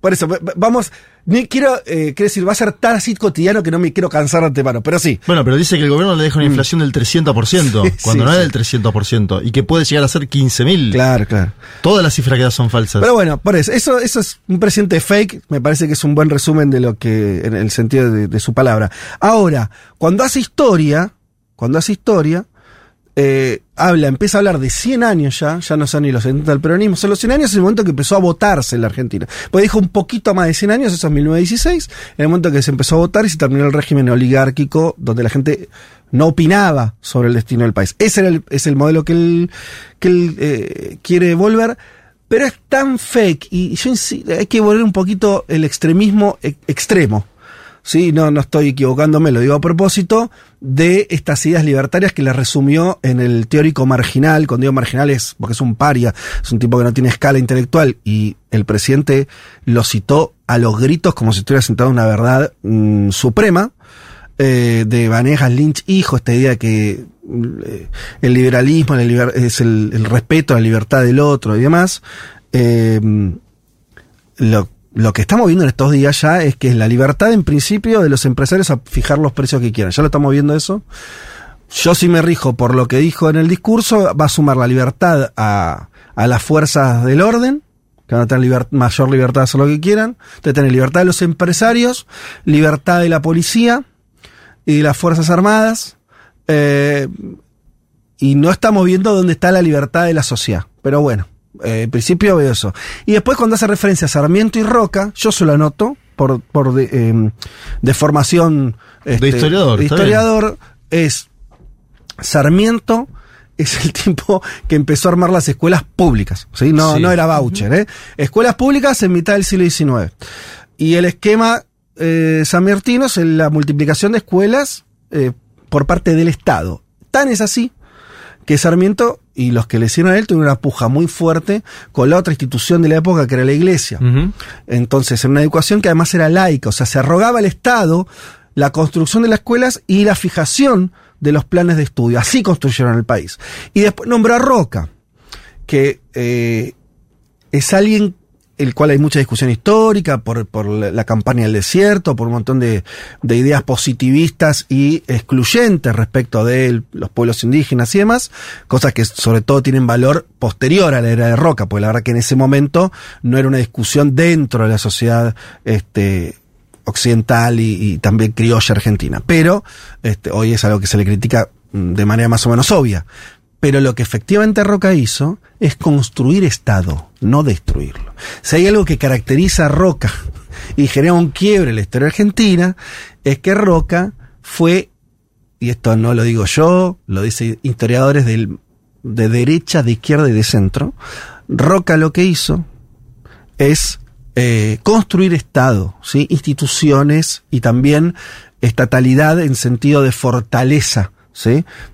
Por eso, vamos. Ni quiero, eh, quiero decir, va a ser tan así cotidiano que no me quiero cansar de antemano, pero sí. Bueno, pero dice que el gobierno le deja una inflación del 300%, Mm. Sí, cuando sí, no es del 300%, y que puede llegar a ser 15.000. Claro, claro. Todas las cifras que da son falsas. Pero bueno, por eso, eso, eso es un presidente fake, me parece que es un buen resumen de lo que, en el sentido de, de su palabra. Ahora, cuando hace historia, cuando hace historia, eh, habla, empieza a hablar de 100 años ya, ya no son ni los 70 del peronismo, son los 100 años en el momento que empezó a votarse en la Argentina. Pues dijo un poquito más de 100 años, eso es 1916, en el momento que se empezó a votar y se terminó el régimen oligárquico, donde la gente no opinaba sobre el destino del país. Ese era el, es el modelo que él, que eh, quiere volver, pero es tan fake, y yo insi- hay que volver un poquito el extremismo e- extremo. Sí, no, no estoy equivocándome, lo digo a propósito, de estas ideas libertarias que le resumió en el teórico marginal, cuando digo marginal es porque es un paria, es un tipo que no tiene escala intelectual, y el presidente lo citó a los gritos como si estuviera sentado en una verdad mm, suprema, eh, de Vanegas Lynch hijo, esta idea que eh, el liberalismo liber- es el, el respeto a la libertad del otro y demás. Eh, lo, lo que estamos viendo en estos días ya es que es la libertad en principio de los empresarios a fijar los precios que quieran. Ya lo estamos viendo eso. Yo si me rijo por lo que dijo en el discurso, va a sumar la libertad a, a las fuerzas del orden, que van a tener mayor libertad de hacer lo que quieran. Entonces tener libertad de los empresarios, libertad de la policía y de las Fuerzas Armadas. eh, y no estamos viendo dónde está la libertad de la sociedad. Pero bueno, eh, en principio veo eso. Y después cuando hace referencia a Sarmiento y Roca, yo se lo anoto por, por de, eh, de formación este, historiador, de historiador es Sarmiento es el tipo que empezó a armar las escuelas públicas. ¿sí? No, Sí. no era voucher. ¿eh? Escuelas públicas en mitad del siglo XIX. Y el esquema eh, sanmartino es la multiplicación de escuelas eh, por parte del Estado. Tan es así que Sarmiento y los que le hicieron a él tuvieron una puja muy fuerte con la otra institución de la época que era la iglesia. Entonces, en una educación que además era laica, o sea, se arrogaba al Estado la construcción de las escuelas y la fijación de los planes de estudio. Así construyeron el país. Y después nombró a Roca, que eh, es alguien el cual hay mucha discusión histórica por, por la campaña del desierto, por un montón de, de ideas positivistas y excluyentes respecto de los pueblos indígenas y demás, cosas que sobre todo tienen valor posterior a la era de Roca, porque la verdad que en ese momento no era una discusión dentro de la sociedad este, occidental y, y también criolla argentina. Pero este, hoy es algo que se le critica de manera más o menos obvia. Pero lo que efectivamente Roca hizo es construir Estado, no destruirlo. Si hay algo que caracteriza a Roca y genera un quiebre en la historia argentina, es que Roca fue, y esto no lo digo yo, lo dicen historiadores de derecha, de izquierda y de centro, Roca lo que hizo es eh, construir Estado, ¿sí? instituciones y también estatalidad en sentido de fortaleza,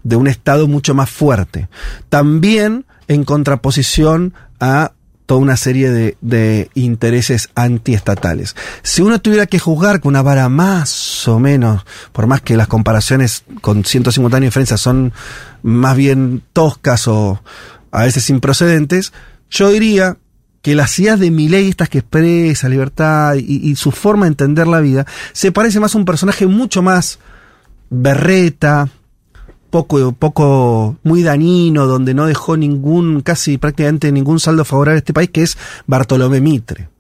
de un Estado mucho más fuerte. También en contraposición a toda una serie de, de intereses antiestatales. Si uno tuviera que juzgar con una vara más o menos, por más que las comparaciones con 150 años de diferencia son más bien toscas o a veces improcedentes, yo diría que las ideas de Milei, estas que expresa libertad y, y su forma de entender la vida, se parece más a un personaje mucho más berreta, poco, poco, muy dañino, donde no dejó ningún, casi prácticamente ningún saldo favorable a este país, que es Bartolomé Mitre.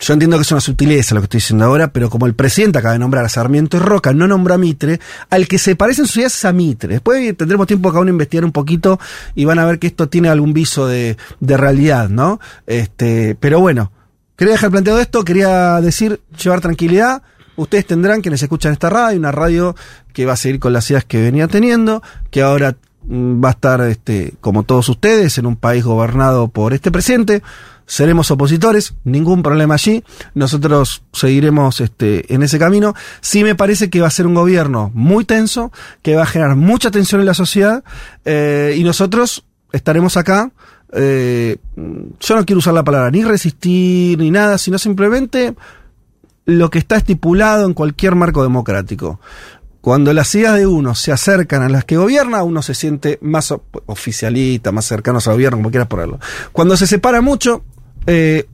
Yo entiendo que es una sutileza lo que estoy diciendo ahora, pero como el presidente acaba de nombrar a Sarmiento y Roca, no nombra a Mitre, al que se parece en su ideas es a Mitre. Después tendremos tiempo cada uno a investigar un poquito y van a ver que esto tiene algún viso de, de realidad, ¿no? Este, pero bueno, quería dejar planteado esto, quería decir, llevar tranquilidad. Ustedes tendrán, quienes escuchan esta radio, una radio que va a seguir con las ideas que venía teniendo, que ahora mm, va a estar, este, como todos ustedes, en un país gobernado por este presidente. Seremos opositores, ningún problema allí. Nosotros seguiremos este, en ese camino. Sí me parece que va a ser un gobierno muy tenso, que va a generar mucha tensión en la sociedad, eh, y nosotros estaremos acá. eh, yo no quiero usar la palabra ni resistir ni nada, sino simplemente lo que está estipulado en cualquier marco democrático. Cuando las ideas de uno se acercan a las que gobierna, uno se siente más oficialista, más cercano al gobierno, como quieras ponerlo. Cuando se separa mucho, eh,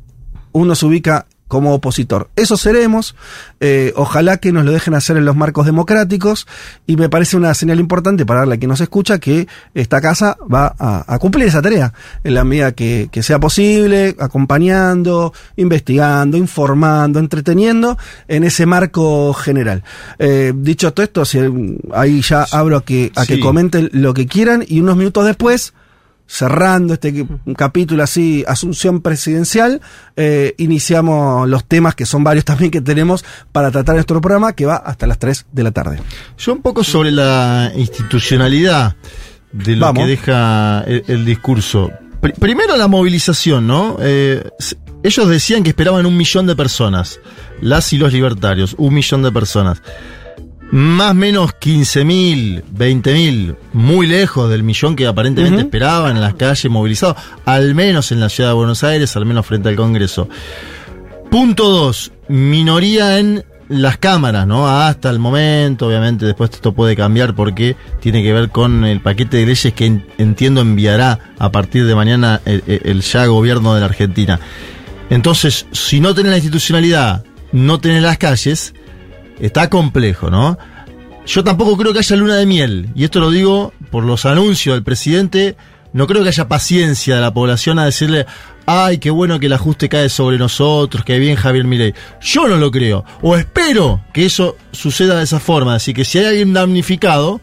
uno se ubica como opositor. Eso seremos, eh, ojalá que nos lo dejen hacer en los marcos democráticos. Y me parece una señal importante para darle a quien nos escucha que esta casa va a, a cumplir esa tarea. En la medida que, que sea posible, acompañando, investigando, informando, entreteniendo en ese marco general. Eh, dicho todo esto, si, ahí ya abro a que, a que comenten lo que quieran y unos minutos después cerrando este capítulo así, asunción presidencial, eh, iniciamos los temas que son varios también que tenemos para tratar en nuestro programa que va hasta las 3 de la tarde. Yo un poco sobre la institucionalidad de lo Vamos. que deja el, el discurso. Pri- primero la movilización, ¿no? Eh, ellos decían que esperaban un millón de personas, las y los libertarios, un millón de personas. Más o menos 15.000, 20.000, muy lejos del millón que aparentemente esperaban en las calles movilizados, al menos en la ciudad de Buenos Aires, al menos frente al Congreso. Punto 2. Minoría en las cámaras, ¿no? Hasta el momento, obviamente, después esto puede cambiar porque tiene que ver con el paquete de leyes que en- entiendo enviará a partir de mañana el, el- el ya gobierno de la Argentina. Entonces, si no tenés la institucionalidad, no tenés las calles, está complejo, ¿no? Yo tampoco creo que haya luna de miel, y esto lo digo por los anuncios del presidente, no creo que haya paciencia de la población a decirle, ay, qué bueno que el ajuste cae sobre nosotros, que bien Javier Milei. Yo no lo creo, o espero que eso suceda de esa forma, así que si hay alguien damnificado,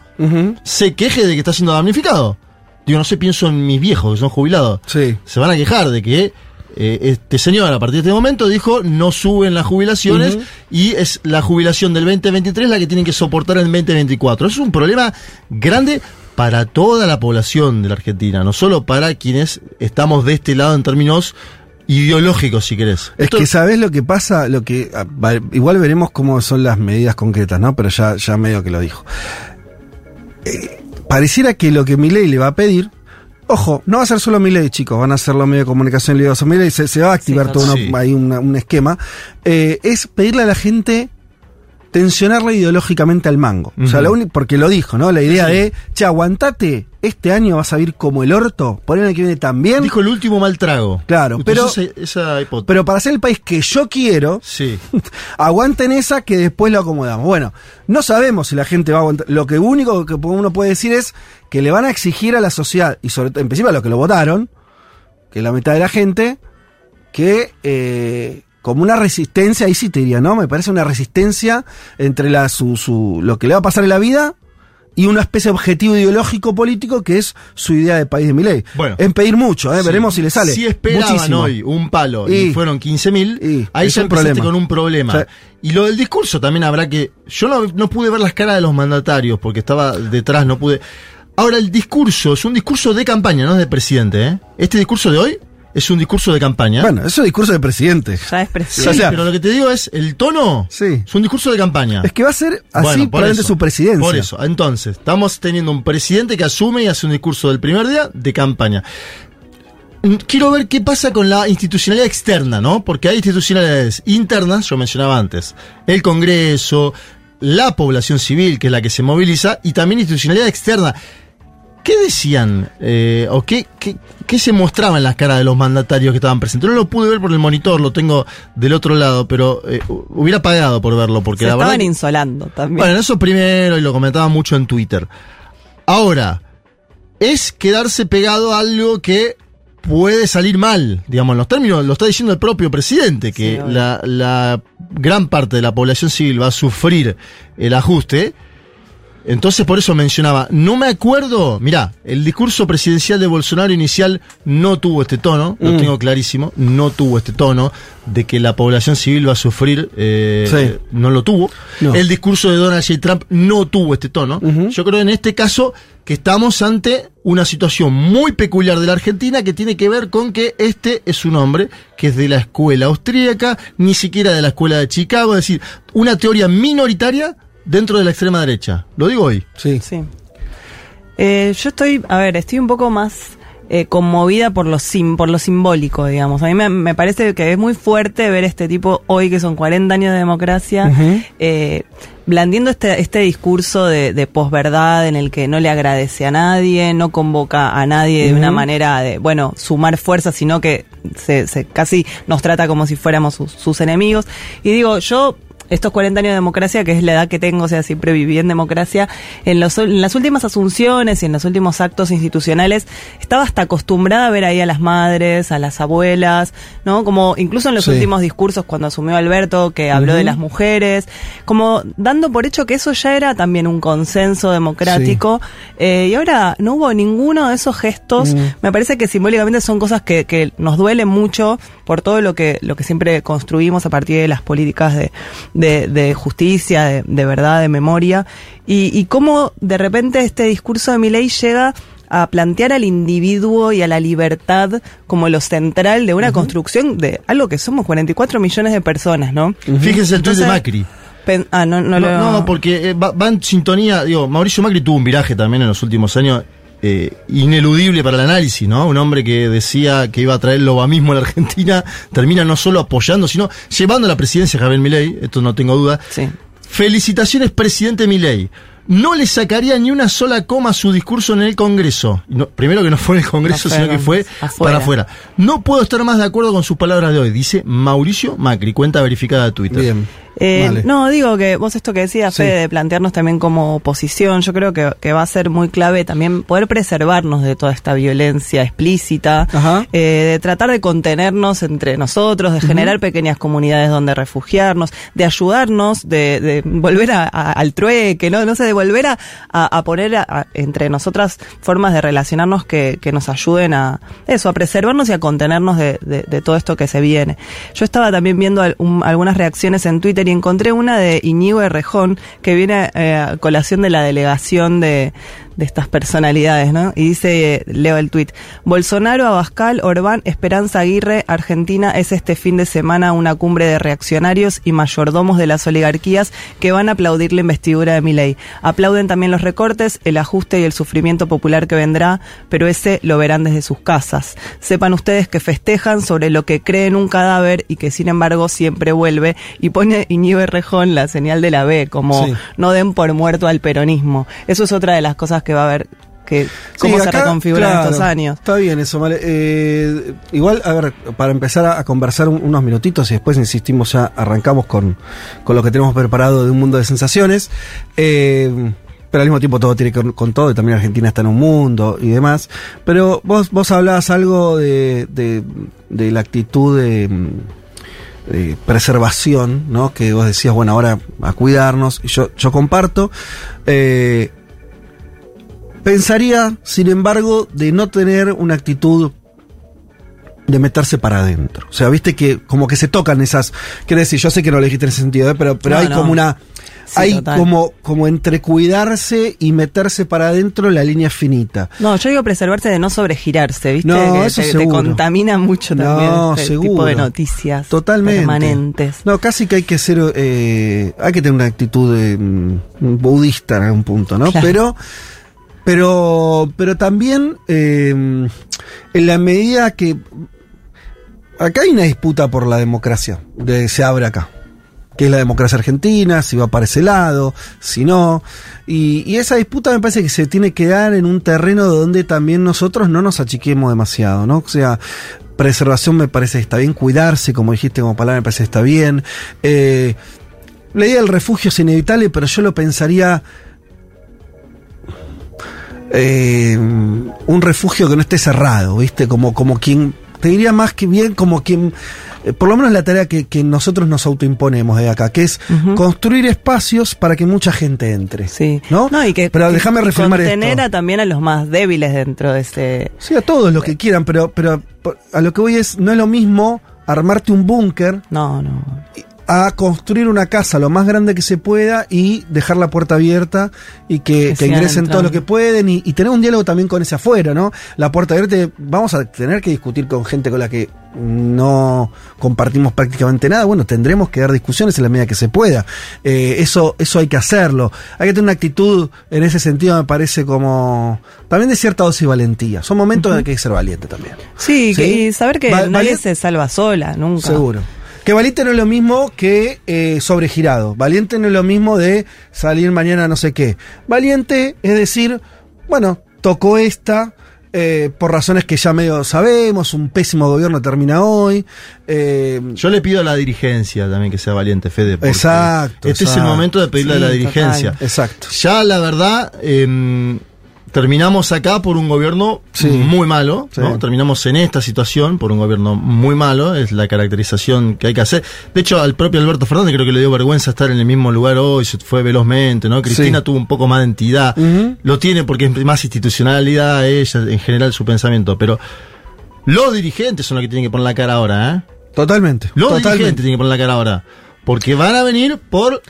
se queje de que está siendo damnificado. Digo, no sé, pienso en mis viejos que son jubilados. Sí. Se van a quejar de que eh, este señor a partir de este momento dijo no suben las jubilaciones y es la jubilación del 2023 la que tienen que soportar en el 2024. Eso es un problema grande para toda la población de la Argentina, no solo para quienes estamos de este lado en términos ideológicos, si querés. Es Esto- que sabes lo que pasa, lo que ah, igual veremos cómo son las medidas concretas, ¿no? Pero ya, ya medio que lo dijo. Eh, pareciera que lo que Milei le va a pedir, ojo, no va a ser solo Milei, chicos, van a ser los medios de comunicación ligados a Milei, se, se va a activar Sí, todo una- ahí una- un esquema, eh, es pedirle a la gente tensionarle ideológicamente al mango. O sea, la porque lo dijo, ¿no? La idea de, che, aguantate, este año vas a vivir como el orto, por el año que viene también. dijo el último mal trago. Claro, Utilizó pero- esa, esa pero para ser el país que yo quiero, sí. aguanten esa que después lo acomodamos. Bueno, no sabemos si la gente va a aguantar. Lo que único que uno puede decir es que le van a exigir a la sociedad, y sobre todo, en principio a los que lo votaron, que es la mitad de la gente, que eh, como una resistencia, ahí sí te diría, ¿no? Me parece una resistencia entre la, su, su, lo que le va a pasar en la vida y una especie de objetivo ideológico político que es su idea de país de Milei. Bueno. en pedir mucho, ¿eh? Sí. veremos si le sale. Si esperaban Muchísimo. hoy un palo y, Y- fueron 15.000, y ahí ya un empezaste problema. con un problema. Y lo del discurso también habrá que... Yo no, no pude ver las caras de los mandatarios porque estaba detrás, no pude... Ahora, el discurso es un discurso de campaña, no es de presidente. ¿eh? Este discurso de hoy es un discurso de campaña. Bueno, es discurso del presidente. Ya es Sí, presión. o sea- pero lo que te digo es, el tono Sí. es un discurso de campaña. Es que va a ser así Bueno, por probablemente eso, su presidencia. Por eso, entonces, estamos teniendo un presidente que asume y hace un discurso del primer día de campaña. Mm, Quiero ver qué pasa con la institucionalidad externa, ¿no? Porque hay institucionalidades internas, yo mencionaba antes, el Congreso, la población civil, que es la que se moviliza, y también institucionalidad externa. ¿Qué decían eh, o qué, qué, qué se mostraba en las caras de los mandatarios que estaban presentes? No lo pude ver por el monitor, lo tengo del otro lado, pero eh, hubiera pagado por verlo, porque Se la estaban insolando también. bueno, eso primero, y lo comentaba mucho en Twitter. Ahora, es quedarse pegado a algo que puede salir mal, digamos, en los términos, lo está diciendo el propio presidente, que Sí, obvio. la, la gran parte de la población civil va a sufrir el ajuste. Entonces por eso mencionaba, no me acuerdo, mirá, el discurso presidencial de Bolsonaro inicial no tuvo este tono, lo Mm. tengo clarísimo, no tuvo este tono de que la población civil va a sufrir, eh, Sí. eh, no lo tuvo. No. El discurso de Donald J. Trump no tuvo este tono. Yo creo en este caso que estamos ante una situación muy peculiar de la Argentina que tiene que ver con que este es un hombre que es de la escuela austríaca, ni siquiera de la escuela de Chicago, es decir, una teoría minoritaria dentro de la extrema derecha. Lo digo hoy. Sí. Sí. Eh, yo estoy, a ver, estoy un poco más eh, conmovida por lo, sim, por lo simbólico, digamos. A mí me, me parece que es muy fuerte ver este tipo hoy, que son 40 años de democracia, eh, blandiendo este, este discurso de, de posverdad en el que no le agradece a nadie, no convoca a nadie de una manera de, bueno, sumar fuerzas, sino que se, se casi nos trata como si fuéramos sus, sus enemigos. Y digo, yo estos 40 años de democracia, que es la edad que tengo, o sea, siempre viví en democracia, en, los, en las últimas asunciones y en los últimos actos institucionales, estaba hasta acostumbrada a ver ahí a las madres, a las abuelas, ¿no? Como incluso en los Sí. últimos discursos cuando asumió Alberto, que habló de las mujeres, como dando por hecho que eso ya era también un consenso democrático, eh, y ahora no hubo ninguno de esos gestos, Mm. me parece que simbólicamente son cosas que, que nos duelen mucho por todo lo que, lo que siempre construimos a partir de las políticas de, de, de justicia, de, de verdad, de memoria, y, y cómo de repente este discurso de Milei llega a plantear al individuo y a la libertad como lo central de una construcción de algo que somos 44 millones de personas, ¿no? Fíjense el de Macri. Pen- ah, no, no, No, lo- no, porque eh, va, va en sintonía, digo, Mauricio Macri tuvo un viraje también en los últimos años eh, ineludible para el análisis, ¿no? Un hombre que decía que iba a traer el lobamismo a la Argentina, termina no solo apoyando, sino llevando a la presidencia a Javier Milei, esto no tengo duda. Sí. Felicitaciones, presidente Milei. No le sacaría ni una sola coma a su discurso en el Congreso. No, primero que no fue en el Congreso, sino que fue afuera. para afuera. No puedo estar más de acuerdo con sus palabras de hoy, dice Mauricio Macri, cuenta verificada de Twitter. Bien. Eh, Vale. No, digo que vos esto que decías, Sí. Fede, de plantearnos también como oposición, yo creo que, que va a ser muy clave también poder preservarnos de toda esta violencia explícita, Ajá. eh, de tratar de contenernos entre nosotros, de generar pequeñas comunidades donde refugiarnos, de ayudarnos, de, de volver a- a- al trueque, ¿no? No sé, de volver a, a- poner a- entre nosotras formas de relacionarnos que, que nos ayuden a eso, a preservarnos y a contenernos de, de- todo esto que se viene. Yo estaba también viendo un- algunas reacciones en Twitter y encontré una de Iñigo Errejón que viene eh, a colación de la delegación de, de estas personalidades, ¿no? Y dice, leo el tuit, Bolsonaro, Abascal, Orbán, Esperanza Aguirre, Argentina es este fin de semana una cumbre de reaccionarios y mayordomos de las oligarquías que van a aplaudir la investidura de Milei. Aplauden también los recortes, el ajuste y el sufrimiento popular que vendrá, pero ese lo verán desde sus casas. Sepan ustedes que festejan sobre lo que creen un cadáver y que sin embargo siempre vuelve y pone Iñigo Errejón la señal de la B, como Sí. no den por muerto al peronismo. Eso es otra de las cosas que va a haber que cómo Sí, se acá, reconfiguran claro, estos años. Está bien eso, Male. Eh, igual, a ver, para empezar a, a conversar un- unos minutitos y después insistimos ya, arrancamos con, con lo que tenemos preparado de un mundo de sensaciones. Eh, pero al mismo tiempo todo tiene que ver con todo y también Argentina está en un mundo y demás. Pero vos, vos hablabas algo de, de, de la actitud de, preservación, ¿no? Que vos decías, bueno, ahora a cuidarnos. Y yo, yo comparto. Eh, Pensaría, sin embargo, de no tener una actitud de meterse para adentro. O sea, viste que como que se tocan esas. Quiero decir, yo sé que no lo dijiste en ese sentido, ¿eh? pero, pero No, hay no. como una. Sí, hay total. como, como entre cuidarse y meterse para adentro la línea finita. No, yo digo preservarse de no sobregirarse, ¿viste? No, que eso te, contamina mucho también No, este seguro. tipo de noticias Totalmente. permanentes. No, casi que hay que ser. eh, hay que tener una actitud de, mm, budista en algún punto, ¿no? Claro. Pero. Pero, pero también, eh, en la medida que. Acá hay una disputa por la democracia, de, se abre acá. Que es la democracia argentina, si va para ese lado, si no. Y, y esa disputa me parece que se tiene que dar en un terreno donde también nosotros no nos achiquemos demasiado, ¿no? O sea, preservación me parece que está bien, cuidarse, como dijiste como palabra, me parece que está bien. Eh, la idea del refugio es inevitable, pero yo lo pensaría eh, un refugio que no esté cerrado, ¿viste? Como, como quien, te diría más que bien como quien, eh, por lo menos la tarea que, que nosotros nos autoimponemos de acá, que es construir espacios para que mucha gente entre. Sí. ¿No? y que, pero déjame contener esto. a también a los más débiles dentro de ese... Sí, a todos los que quieran, pero, pero a lo que voy es, no es lo mismo armarte un búnker No, no. A construir una casa lo más grande que se pueda y dejar la puerta abierta y que, Que ingresen todos los que pueden y, y tener un diálogo también con ese afuera, ¿no? La puerta abierta, vamos a tener que discutir con gente con la que no compartimos prácticamente nada, bueno, tendremos que dar discusiones en la medida que se pueda. Eh, eso, eso hay que hacerlo. Hay que tener una actitud en ese sentido, me parece como también de cierta dosis de valentía. Son momentos en que hay que ser valiente también. Sí, ¿Sí? que- y saber que Va- nadie se salva sola, nunca. Seguro. Que valiente no es lo mismo que eh, sobregirado. Valiente no es lo mismo de salir mañana no sé qué. Valiente es decir, bueno, tocó esta. eh, por razones que ya medio sabemos, un pésimo gobierno termina hoy. eh, Yo le pido a la dirigencia también que sea valiente, Fede. Exacto, Este es el momento de pedirle a la dirigencia. total. exacto. Ya la verdad, em, terminamos acá por un gobierno Sí. muy malo, Sí. ¿no? Terminamos en esta situación por un gobierno muy malo, es la caracterización que hay que hacer. De hecho, al propio Alberto Fernández creo que le dio vergüenza estar en el mismo lugar hoy, se fue velozmente, ¿no? Cristina Sí. tuvo un poco más de entidad, lo tiene porque es más institucionalidad ella, en general su pensamiento, pero los dirigentes son los que tienen que poner la cara ahora, ¿eh? Totalmente. Los totalmente. dirigentes tienen que poner la cara ahora. Porque van a venir por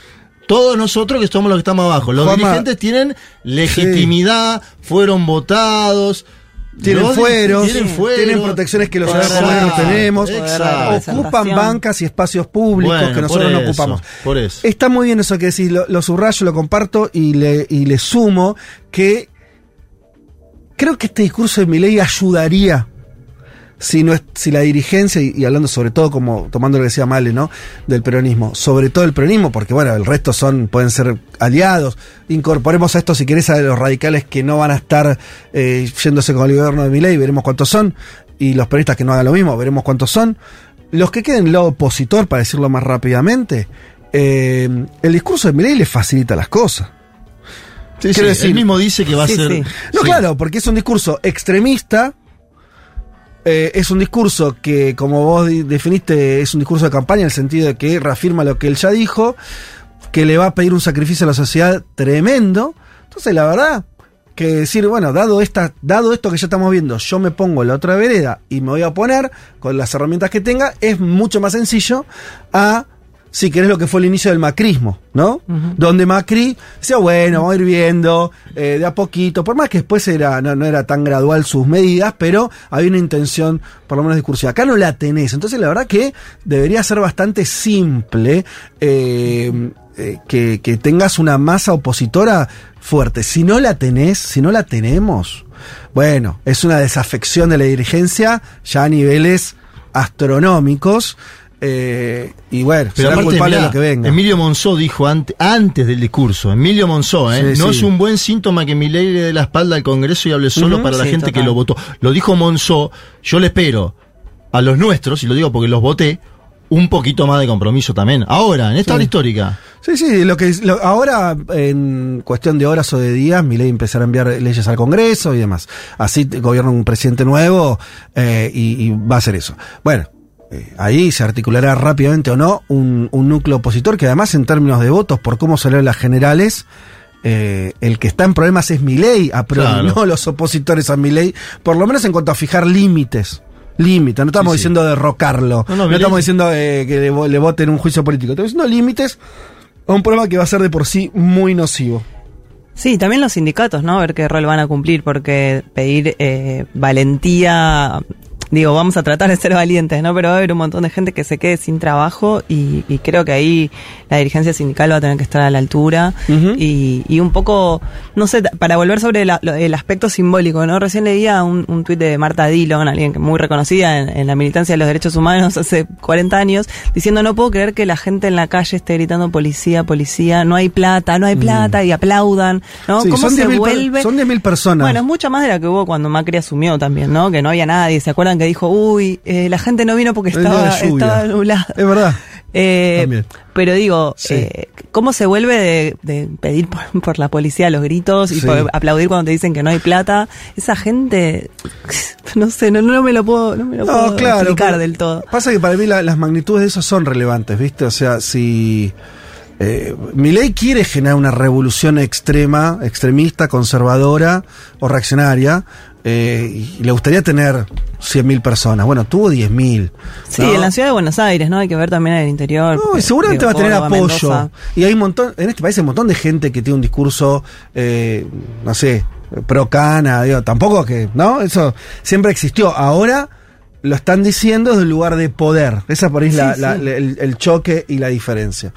todos nosotros que somos los que estamos abajo. Los Juanma, dirigentes tienen legitimidad, fueron votados. Tienen Los fueros, tienen, fuero, tienen protecciones que los no tenemos, Exacto. ocupan bancas y espacios públicos Bueno, que nosotros no ocupamos. Por eso. Está muy bien eso que decís, lo, lo subrayo, lo comparto y le, y le sumo que creo que este discurso de Milei ayudaría si, no es, si la dirigencia, y, y hablando sobre todo como tomando lo que decía Male, ¿no? Del peronismo, sobre todo el peronismo, porque bueno, el resto son, pueden ser aliados. Incorporemos a esto, si querés, a los radicales que no van a estar eh, yéndose con el gobierno de Milei, veremos cuántos son. Y los peronistas que no hagan lo mismo, veremos cuántos son. Los que queden lo opositor, para decirlo más rápidamente, eh, el discurso de Milei le facilita las cosas. Sí, sí, quiero decir- él mismo dice que va a ser. sí. No, Sí. claro, porque es un discurso extremista. Eh, es un discurso que, como vos definiste, es un discurso de campaña en el sentido de que reafirma lo que él ya dijo, que le va a pedir un sacrificio a la sociedad tremendo. Entonces, la verdad, que decir, bueno, dado, esta, dado esto que ya estamos viendo, yo me pongo en la otra vereda y me voy a poner con las herramientas que tenga, es mucho más sencillo a si querés lo que fue el inicio del macrismo, ¿no? Donde Macri decía, bueno, vamos a ir viendo eh, de a poquito, por más que después era, no, no era tan gradual sus medidas, pero había una intención por lo menos discursiva. Acá no la tenés, entonces la verdad que debería ser bastante simple eh, eh, que, que tengas una masa opositora fuerte. Si no la tenés, si no la tenemos, bueno, es una desafección de la dirigencia ya a niveles astronómicos. Eh, y bueno, Pero será aparte, culpable de mirá, lo que venga. Emilio Monzó dijo ante- antes del discurso, Emilio Monzó, ¿eh? Sí, no sí. es un buen síntoma que Milei le dé la espalda al Congreso y hable solo para la sí, gente que lo votó. Lo dijo Monzó, yo le espero a los nuestros, y lo digo porque los voté, un poquito más de compromiso también. Ahora, en esta hora histórica. Sí, sí, lo que lo- ahora en cuestión de horas o de días, mi ley empezará a enviar leyes al Congreso y demás. Así gobierna un presidente nuevo eh, y, y va a hacer eso. Bueno, eh, ahí se articulará rápidamente o no un, un núcleo opositor que además en términos de votos, por cómo salieron las generales, eh, el que está en problemas es mi ley, Claro. no los opositores a mi ley, por lo menos en cuanto a fijar límites. Límites, no estamos Sí, sí. diciendo derrocarlo, No, no, no, Milei- estamos diciendo eh, que le, le voten un juicio político, estamos diciendo límites a un problema que va a ser de por sí muy nocivo. Sí, también los sindicatos, ¿no? A ver qué rol van a cumplir, porque pedir eh, valentía, digo, vamos a tratar de ser valientes, ¿no? Pero va a haber un montón de gente que se quede sin trabajo y, y creo que ahí la dirigencia sindical va a tener que estar a la altura y, y un poco, no sé, para volver sobre la- el aspecto simbólico, ¿no? Recién leía un, un tuit de Marta Dillon, alguien que muy reconocida en, en la militancia de los derechos humanos hace 40 años, diciendo no puedo creer que la gente en la calle esté gritando policía, policía, no hay plata, no hay plata y aplaudan, ¿no? Mm. Sí, ¿Cómo son se 10.000 per- vuelve? son 10.000 personas. Bueno, es mucho más de la que hubo cuando Macri asumió también, ¿no? Que no había nadie. ¿Se acuerdan que dijo, uy, eh, la gente no vino porque de estaba, nublado? Es verdad. Eh, pero digo, Sí. eh, ¿cómo se vuelve de, de pedir por, por la policía los gritos y Sí. por aplaudir cuando te dicen que no hay plata? Esa gente, no sé, no, no me lo puedo, no me lo No, puedo claro. explicar del todo. Pasa que para mí la- las magnitudes de eso son relevantes, ¿viste? O sea, si. Eh, Milei quiere generar una revolución extrema, extremista, conservadora o reaccionaria. Eh, y le gustaría tener 100.000 personas. Bueno, tuvo 10.000. Sí, ¿no? en la ciudad de Buenos Aires, ¿no? Hay que ver también en el interior. No, y seguramente va a tener Córdoba, apoyo. Mendoza. Y hay un montón, en este país hay un montón de gente que tiene un discurso, eh, no sé, pro cana, digo, tampoco que, ¿no? Eso siempre existió. Ahora lo están diciendo desde un lugar de poder. Esa por ahí es la- Sí, la- el, el choque y la diferencia.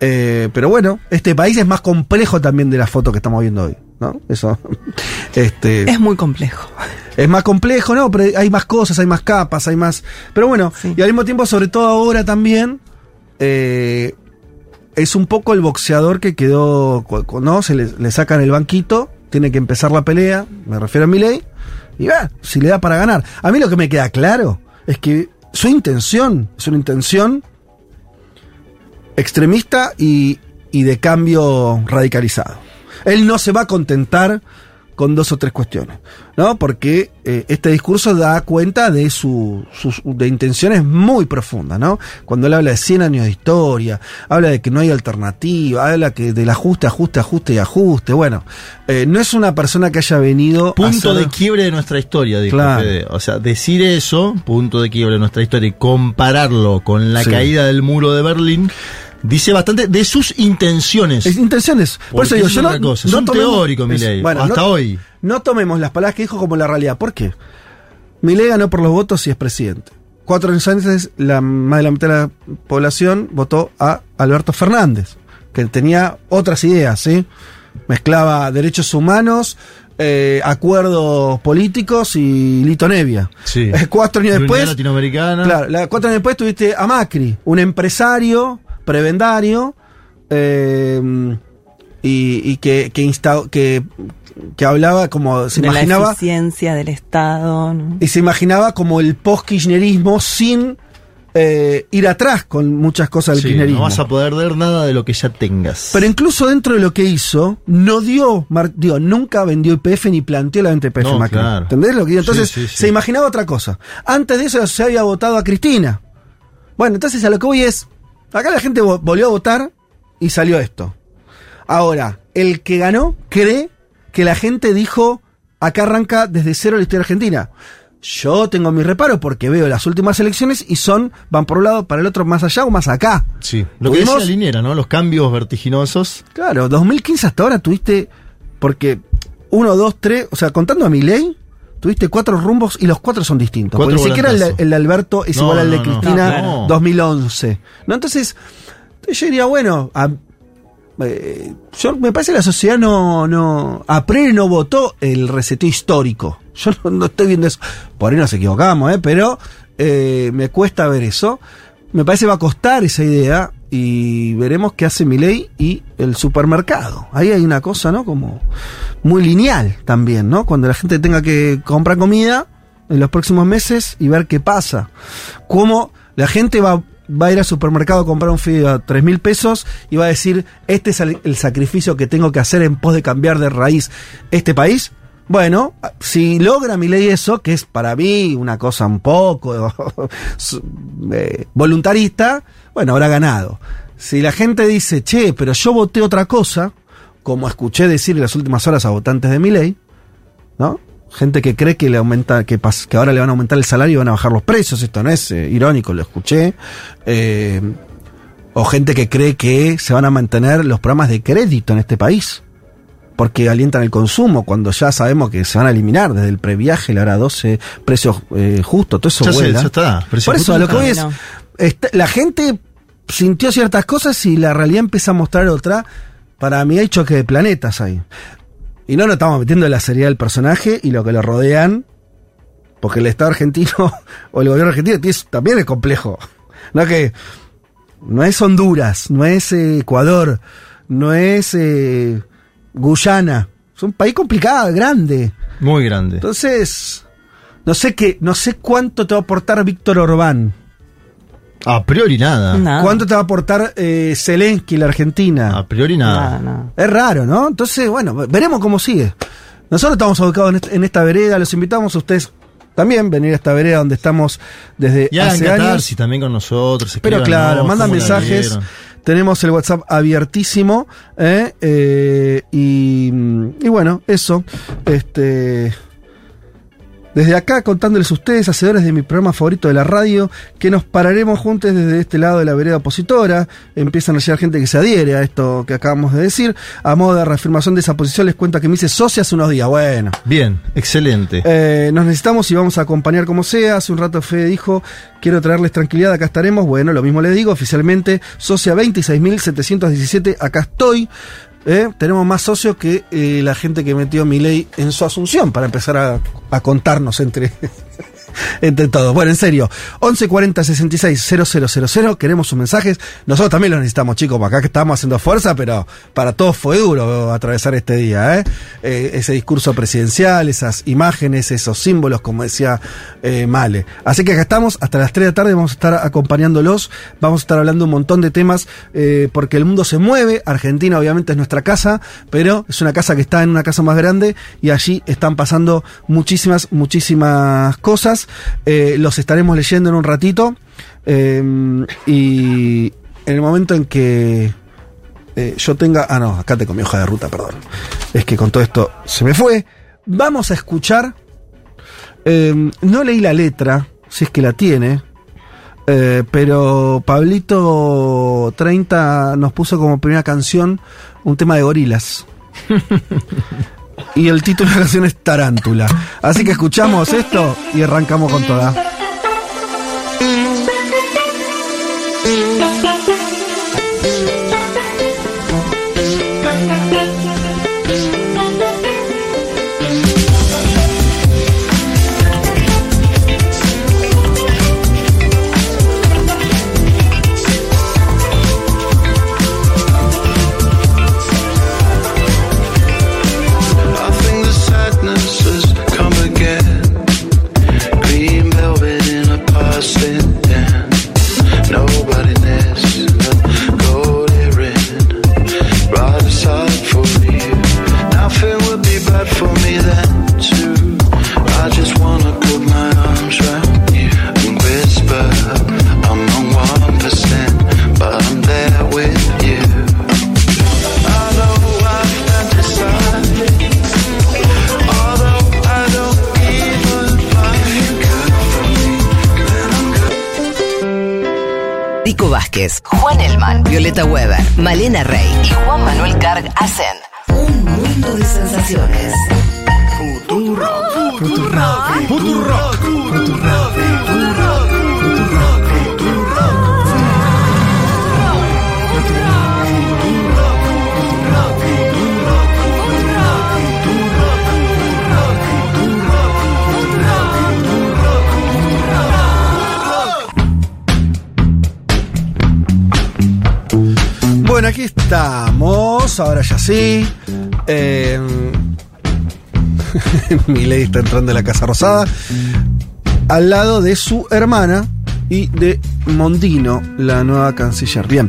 Eh, pero bueno, este país es más complejo también de la foto que estamos viendo hoy, ¿no? Eso. Este, Es muy complejo. es más complejo, ¿no? Pero hay más cosas, hay más capas, hay más. Pero bueno, Sí. y al mismo tiempo, sobre todo ahora también, eh, es un poco el boxeador que quedó, ¿no? Se le, le sacan el banquito, tiene que empezar la pelea, me refiero a Milei, y va, si le da para ganar. A mí lo que me queda claro es que su intención es una intención extremista y, y de cambio radicalizado. Él no se va a contentar con dos o tres cuestiones, ¿no? Porque eh, este discurso da cuenta de su, sus de intenciones muy profundas, ¿no? Cuando él habla de 100 años de historia, habla de que no hay alternativa, habla que del ajuste, ajuste, ajuste y ajuste. Bueno, eh, no es una persona que haya venido a Punto ser- de quiebre de nuestra historia, dijo Claro. Fede. O sea, decir eso, punto de quiebre de nuestra historia, y compararlo con la Sí. caída del muro de Berlín, dice bastante de sus intenciones. Es intenciones. Por eso digo, es yo no, cosa. Es no un tomemos- teórico, es- Milei, bueno, hasta no- hoy. No tomemos las palabras que dijo como la realidad. ¿Por qué? Milei ganó por los votos y es presidente. Cuatro años antes, la, más de la mitad de la población votó a Alberto Fernández, que tenía otras ideas, ¿sí? Mezclaba derechos humanos, eh, acuerdos políticos y Lito Nevia. Sí. Eh, cuatro años después, latinoamericana. Claro, la- cuatro años después tuviste a Macri, un empresario, prebendario, eh, y, y que, que, insta- que, que hablaba como, se de la imaginaba, eficiencia del Estado. ¿no? y se imaginaba como el post-kirchnerismo sin eh, ir atrás con muchas cosas del Sí, kirchnerismo. no vas a poder ver nada de lo que ya tengas. Pero incluso dentro de lo que hizo, no dio, mar- digo, nunca vendió IPF ni planteó la venta de IPF No, Macri. claro. ¿Entendés lo que? Entonces, Sí, sí, sí. se imaginaba otra cosa. Antes de eso se había votado a Cristina. Bueno, entonces a lo que voy es, acá la gente vo- volvió a votar y salió esto. Ahora, el que ganó cree que la gente dijo, acá arranca desde cero la historia argentina. Yo tengo mi reparo porque veo las últimas elecciones y son, van por un lado, para el otro, más allá o más acá. Sí, lo que Tuvimos- decía Liniera, ¿no? Los cambios vertiginosos. Claro, 2015 hasta ahora tuviste, porque uno, dos, tres, o sea, contando a mi ley, tuviste cuatro rumbos y los cuatro son distintos. Cuatro porque ni siquiera el, de- volantazos. el de Alberto es No, igual al de no. Cristina No, claro. 2011. ¿No? Entonces, yo diría, bueno, a- eh, yo, me parece que la sociedad no, no, a no votó el reseteo histórico. Yo no, no estoy viendo eso. Por ahí nos equivocamos, ¿eh? pero eh, me cuesta ver eso. Me parece que va a costar esa idea y veremos qué hace Milei y el supermercado. Ahí hay una cosa, ¿no? Como muy lineal también, ¿no? Cuando la gente tenga que comprar comida en los próximos meses y ver qué pasa. Cómo la gente va, va a ir al supermercado a comprar un fideo a 3 mil pesos y va a decir, este es el, el sacrificio que tengo que hacer en pos de cambiar de raíz este país. Bueno, si logra mi ley eso, que es para mí una cosa un poco eh, voluntarista, bueno, habrá ganado. Si la gente dice, che, pero yo voté otra cosa, como escuché decir en las últimas horas a votantes de mi ley, ¿no? Gente que cree que le aumenta, que, ahora le van a aumentar el salario y van a bajar los precios, esto no es eh, irónico, lo escuché. Eh, o gente que cree que se van a mantener los programas de crédito en este país porque alientan el consumo, cuando ya sabemos que se van a eliminar desde el previaje, la hora 12, precios eh, justos, todo eso Ya, vuela. ya está. Precio Por eso, a lo que voy es, No. está- la gente sintió ciertas cosas y la realidad empieza a mostrar otra. Para mí hay choque de planetas ahí. Y no nos estamos metiendo en la seriedad del personaje y lo que lo rodean, porque el Estado argentino o el gobierno argentino también es complejo. No que no es Honduras, no es eh, Ecuador, no es eh, Guyana. Es un país complicado, grande. Muy grande. Entonces, no sé qué, no sé cuánto te va a aportar Víctor Orbán. A priori nada. Nada. ¿Cuánto te va a aportar eh, Zelensky, la Argentina? A priori nada. Nada, nada. Es raro, ¿no? Entonces, bueno, veremos cómo sigue. Nosotros estamos ubicados en, este- en esta vereda, los invitamos a ustedes también venir a esta vereda donde estamos desde Y hace años. catarsis también con nosotros. Pero claro, mandan mensajes. vieron. Tenemos el WhatsApp abiertísimo. ¿eh? Eh, y, y bueno, eso. Este. Desde acá contándoles a ustedes, hacedores de mi programa favorito de la radio, que nos pararemos juntos desde este lado de la vereda opositora. Empiezan a llegar gente que se adhiere a esto que acabamos de decir. A modo de reafirmación de esa posición, les cuento que me hice socia hace unos días. Bueno. Bien, excelente. Eh, nos necesitamos y vamos a acompañar como sea. Hace un rato Fede dijo, quiero traerles tranquilidad, acá estaremos. Bueno, lo mismo les digo, oficialmente, socia 26.717, acá estoy. Eh, tenemos más socios que eh, la gente que metió mi ley en su asunción para empezar a, a contarnos entre, entre todos. Bueno, en serio, 1140 66 000, queremos sus mensajes. Nosotros también los necesitamos, chicos, acá que estamos haciendo fuerza, pero para todos fue duro atravesar este día. ¿eh? Eh, ese discurso presidencial, esas imágenes, esos símbolos, como decía eh, Male. Así que acá estamos, hasta las 3 de la tarde vamos a estar acompañándolos, vamos a estar hablando un montón de temas, eh, porque el mundo se mueve. Argentina, obviamente, es nuestra casa, pero es una casa que está en una casa más grande y allí están pasando muchísimas, muchísimas cosas. Eh, los estaremos leyendo en un ratito. eh, y en el momento en que eh, yo tenga. Ah, no, acá tengo mi hoja de ruta, perdón. Es que con todo esto se me fue. Vamos a escuchar. no leí la letra, si es que la tiene. pero Pablito 30 nos puso como primera canción un tema de gorilas. y el título de la canción es Tarántula. Así que escuchamos esto y arrancamos con toda. Violeta Weber, Malena Rey y Juan Manuel Carg hacen un mundo de sensaciones. Aquí estamos, ahora ya sí. Eh, Milei está entrando en la Casa Rosada. Al lado de su hermana y de Mondino, la nueva canciller. Bien.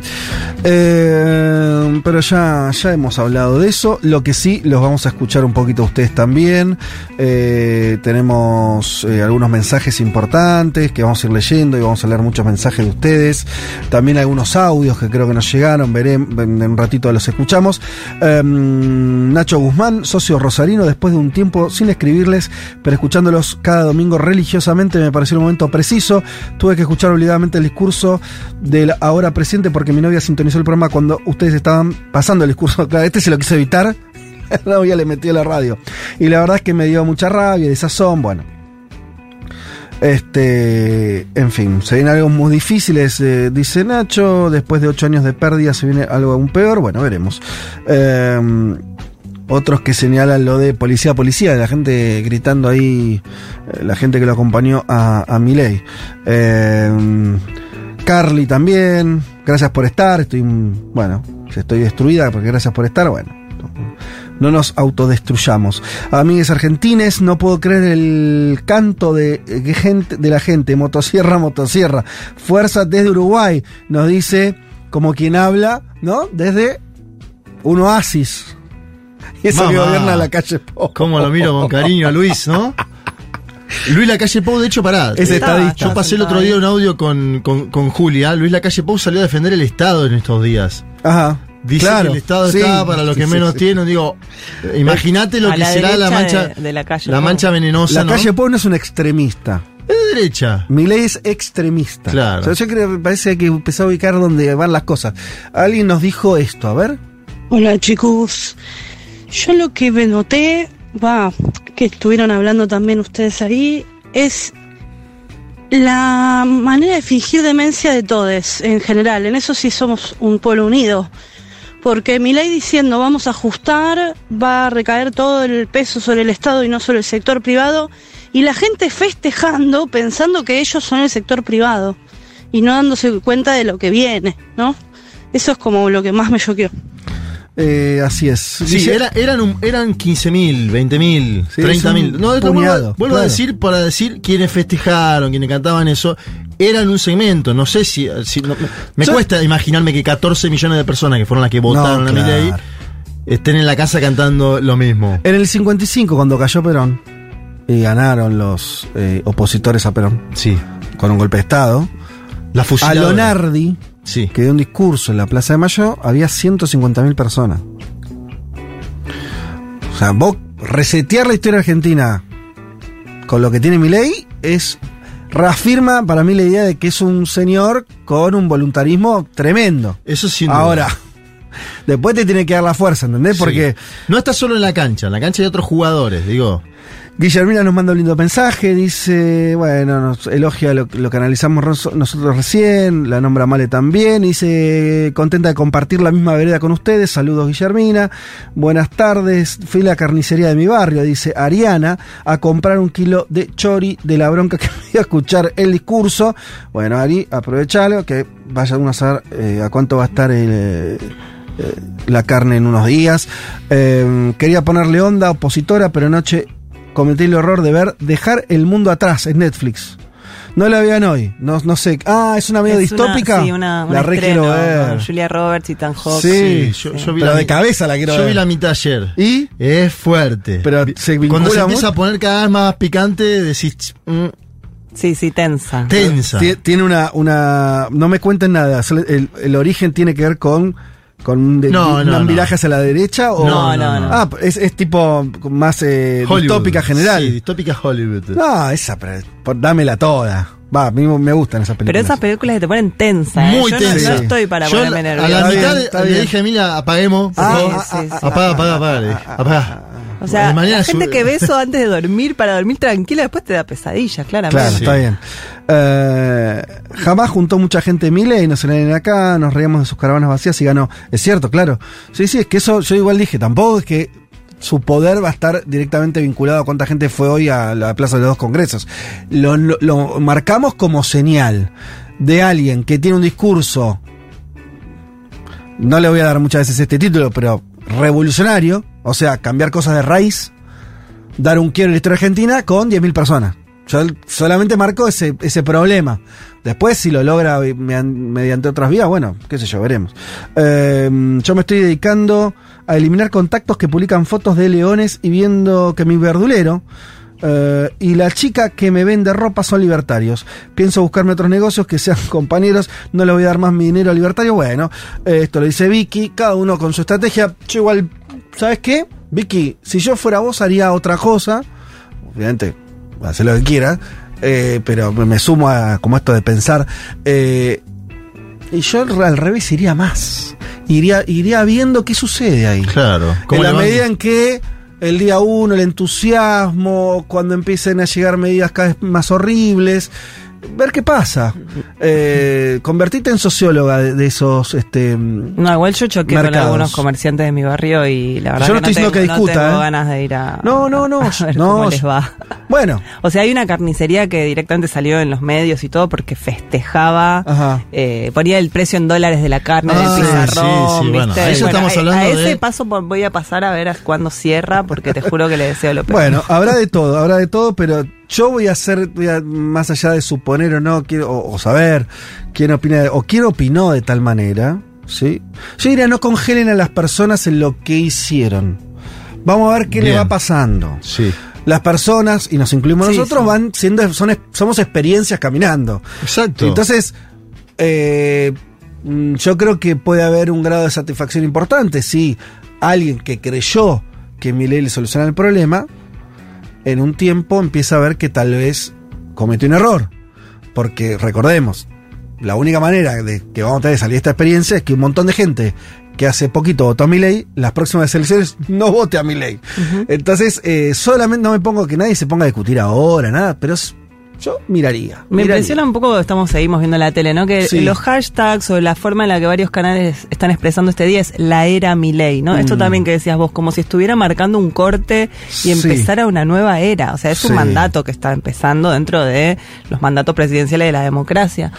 Eh, pero ya, ya hemos hablado de eso. Lo que sí, los vamos a escuchar un poquito a ustedes también. Eh, tenemos eh, algunos mensajes importantes que vamos a ir leyendo y vamos a leer muchos mensajes de ustedes. También algunos audios que creo que nos llegaron. Veremos, en un ratito los escuchamos. Eh, Nacho Guzmán, socio rosarino, después de un tiempo sin escribirles, pero escuchándolos cada domingo religiosamente, me pareció el momento preciso. Tuve que escuchar obligadamente el discurso del ahora presidente porque mi novia sintonizó el programa cuando ustedes estaban pasando el discurso. Claro, este se lo quise evitar. La novia le metió la radio. Y la verdad es que me dio mucha rabia, desazón, bueno. Este, en fin, se vienen algo muy difíciles, eh, dice Nacho. Después de ocho años de pérdida se viene algo aún peor. Bueno, veremos. Eh, otros que señalan lo de policía, policía, la gente gritando ahí, eh, la gente que lo acompañó a, a Milei. Eh, Carly también, gracias por estar. Estoy, mm, bueno, estoy destruida, porque gracias por estar, bueno. No nos autodestruyamos. Amigues argentines, no puedo creer el canto de, de gente, de la gente. Motosierra, motosierra. Fuerza desde Uruguay, nos dice como quien habla, ¿no? Desde un oasis. Y eso que gobierna la calle Pou. Cómo lo miro con cariño a Luis, ¿no? Luis Lacalle Pou, de hecho, pará. Es Eh, estadista. Yo pasé el otro día un audio con, con, con Julia. Luis Lacalle Pou salió a defender el Estado en estos días. Ajá. dice Claro, que el Estado sí, está para los que sí, menos sí. tienen. Digo, imagínate lo A que la será la mancha, de- de la calle la mancha venenosa. La ¿no? calle Pou no es un extremista. Es de derecha. Milei es extremista. Claro. O sea, yo creo que parece que empezar a ubicar dónde van las cosas. Alguien nos dijo esto, a ver. Hola chicos, yo lo que me noté, va, que estuvieron hablando también ustedes ahí, es la manera de fingir demencia de todos en general. En eso sí somos un pueblo unido. Porque mi ley diciendo vamos a ajustar, va a recaer todo el peso sobre el Estado y no sobre el sector privado, y la gente festejando pensando que ellos son el sector privado y no dándose cuenta de lo que viene, ¿no? Eso es como lo que más me choqueó. Eh, así es. Sí, Dice- era, eran, un- eran 15.000, 20.000, Sí, 30.000. es un No, vuelvo a decir, para decir quienes festejaron, quienes cantaban eso, eran un segmento. No sé si. si- no- me Yo- cuesta imaginarme que 14 millones de personas que fueron las que votaron No, a Milei claro. estén en la casa cantando lo mismo. En el 55, cuando cayó Perón, y ganaron los eh, opositores a Perón, Sí. con un golpe de Estado, La a fusiladora. Lonardi, Sí. que dio un discurso en la Plaza de Mayo, había 150.000 personas. O sea, vos resetear la historia argentina con lo que tiene Milei es reafirma para mí la idea de que es un señor con un voluntarismo tremendo. Eso duda. Ahora, después te tiene que dar la fuerza, ¿entendés? Sí. Porque No está solo en la cancha, en la cancha hay otros jugadores, digo. Guillermina nos manda un lindo mensaje, dice, bueno, nos elogia lo, que analizamos ros- nosotros recién, la nombra Male también, dice, contenta de compartir la misma vereda con ustedes, saludos Guillermina, buenas tardes, fui a la carnicería de mi barrio, dice Ariana, a comprar un kilo de chori de la bronca que dio a escuchar el discurso, bueno Ari, aprovechalo, que vaya uno a saber eh, a cuánto va a estar eh, la carne en unos días. Eh, quería ponerle onda opositora, pero anoche cometí el error de ver Dejar el mundo atrás en Netflix. No la vean hoy, no, no sé. Ah, es una medio Es una- distópica. sí, una, un la re estreno quiero ver. Julia Roberts y Ethan Hawke. Sí, yo, yo vi pero la de mi- cabeza la quiero Yo ver. vi la mitad ayer. ¿Y? Es fuerte. Pero se Cuando se empieza a poner cada vez más picante, decís, mm, Sí, sí, tensa. tensa. Tie- Tiene una, una. No me cuenten nada. El, el origen tiene que ver con. Con un, de- No, un no, no. viraje hacia la derecha o. No, no, no. Ah, es, es tipo más eh, distópica general. Sí, distópica Hollywood. No, esa, pero, por- dámela toda. Va, a mí me gustan esas Pero películas. esas películas que te ponen tensa. ¿eh? Muy Yo tensa. No, no estoy para Yo ponerme a nerviosa. la mitad bien, le dije a Emilia, apaguemos. por Ah, favor. ah, sí, sí. Apaga, apaga, apaga. le dije. Apaga. O sea, De mañana la gente sube- que ve eso antes de dormir, para dormir tranquila, después te da pesadillas, claramente. Claro, Sí. está bien. Eh, jamás juntó mucha gente Mile y no se la vienen acá, nos reíamos de sus caravanas vacías y ganó. Es cierto, claro. Sí, sí, es que eso yo igual dije, tampoco es que su poder va a estar directamente vinculado a cuánta gente fue hoy a la Plaza de los Dos Congresos. Lo, lo- lo marcamos como señal de alguien que tiene un discurso, no le voy a dar muchas veces este título, pero revolucionario, o sea, cambiar cosas de raíz, dar un quiero en la historia argentina con 10.000 personas. Yo solamente marco ese, ese problema. Después, si lo logra me- mediante otras vías, bueno, qué sé yo, veremos. Eh, yo me estoy dedicando a eliminar contactos que publican fotos de leones y viendo que mi verdulero eh, y la chica que me vende ropa son libertarios. Pienso buscarme otros negocios que sean compañeros. No le voy a dar más mi dinero a libertario. Bueno, eh, esto lo dice Vicky. Cada uno con su estrategia. Yo igual, ¿sabes qué? Vicky, si yo fuera vos haría otra cosa. Obviamente, hacer lo que quiera. eh, pero me sumo a como esto de pensar. eh, y yo al revés iría más. Iría, iría viendo qué sucede ahí. Claro. En ¿Cómo la van? medida en que el día uno, el entusiasmo, cuando empiecen a llegar medidas cada vez más horribles, ver qué pasa. Eh, convertirte en socióloga de, de esos este, No, igual yo choqué con Mercados. algunos comerciantes de mi barrio y la verdad Yo no que estoy diciendo tengo, que discuta, no tengo ¿eh? ganas de ir a, No, no, no, a ver no, cómo les va. Bueno, O sea, hay una carnicería que directamente salió en los medios y todo porque festejaba, eh, ponía el precio en dólares de la carne Ah, del pizarrón, sí, sí, bueno, ¿viste? estamos a- hablando a, ese de- paso voy a pasar a ver a cuándo cierra porque te juro que le deseo lo peor. bueno, habrá de todo, habrá de todo, pero yo voy a hacer, voy a- más allá de suponer o no, quiero, o, o saber quién opina, o quién opinó de tal manera, ¿sí? Yo diría, no congelen a las personas en lo que hicieron. Vamos a ver qué le va pasando. Sí. las personas, y nos incluimos Sí, nosotros, sí. van siendo, son, somos experiencias caminando. Exacto. Entonces, eh, Mm, Yo creo que puede haber un grado de satisfacción importante si alguien que creyó que Milei le soluciona el problema, en un tiempo empieza a ver que tal vez cometió un error. Porque recordemos, la única manera de que vamos a tener de salir de esta experiencia es que un montón de gente que hace poquito votó a Milei, las próximas elecciones no vote a Milei. Entonces, eh, solamente no me pongo que nadie se ponga a discutir ahora, nada, pero es- yo miraría. Me miraría. impresiona un poco, estamos seguimos viendo la tele, ¿no? Que Sí. los hashtags o la forma en la que varios canales están expresando este día es la era Milei, ¿no? Esto Mm. también que decías vos, como si estuviera marcando un corte y Sí. empezara una nueva era. O sea, es un Sí. mandato que está empezando dentro de los mandatos presidenciales de la democracia.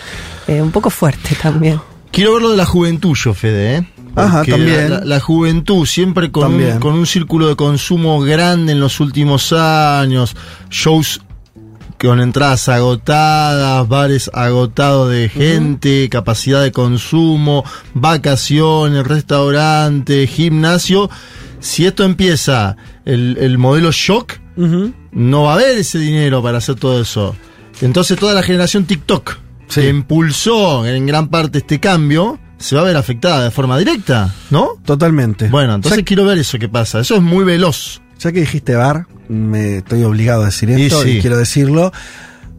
Eh, un poco fuerte también. Quiero ver lo de la juventud, yo, Fede, ¿eh? Ajá, también. La, la juventud, siempre con un, con un círculo de consumo grande en los últimos años, shows con entradas agotadas, bares agotados de gente, capacidad de consumo, vacaciones, restaurantes, gimnasio. Si esto empieza el, el modelo shock, no va a haber ese dinero para hacer todo eso. Entonces toda la generación TikTok Sí. que impulsó en gran parte este cambio se va a ver afectada de forma directa, ¿no? Totalmente. Bueno, entonces Ya, quiero ver eso que pasa. Eso es muy veloz. ya que dijiste bar, me estoy obligado a decir esto y, sí. quiero decirlo.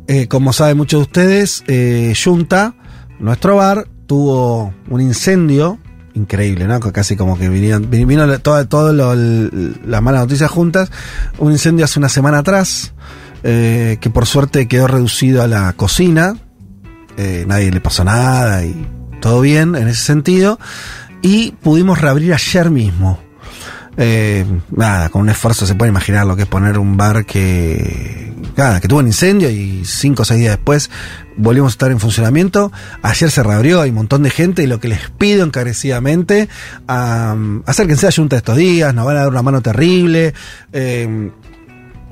Eh, como saben muchos de ustedes, eh, Junta, nuestro bar, tuvo un incendio increíble, ¿no? Casi como que vinieron, vin- vino la- toda, todo las malas noticias juntas. Un incendio hace una semana atrás, eh, que por suerte quedó reducido a la cocina. Eh, nadie le pasó nada y todo bien en ese sentido. Y pudimos reabrir ayer mismo. Eh, nada, con un esfuerzo se puede imaginar lo que es poner un bar que. Nada, que tuvo un incendio y cinco o seis días después volvimos a estar en funcionamiento. Ayer se reabrió, hay un montón de gente y lo que les pido encarecidamente, am, acérquense a Junta estos días, nos van a dar una mano terrible. Eh,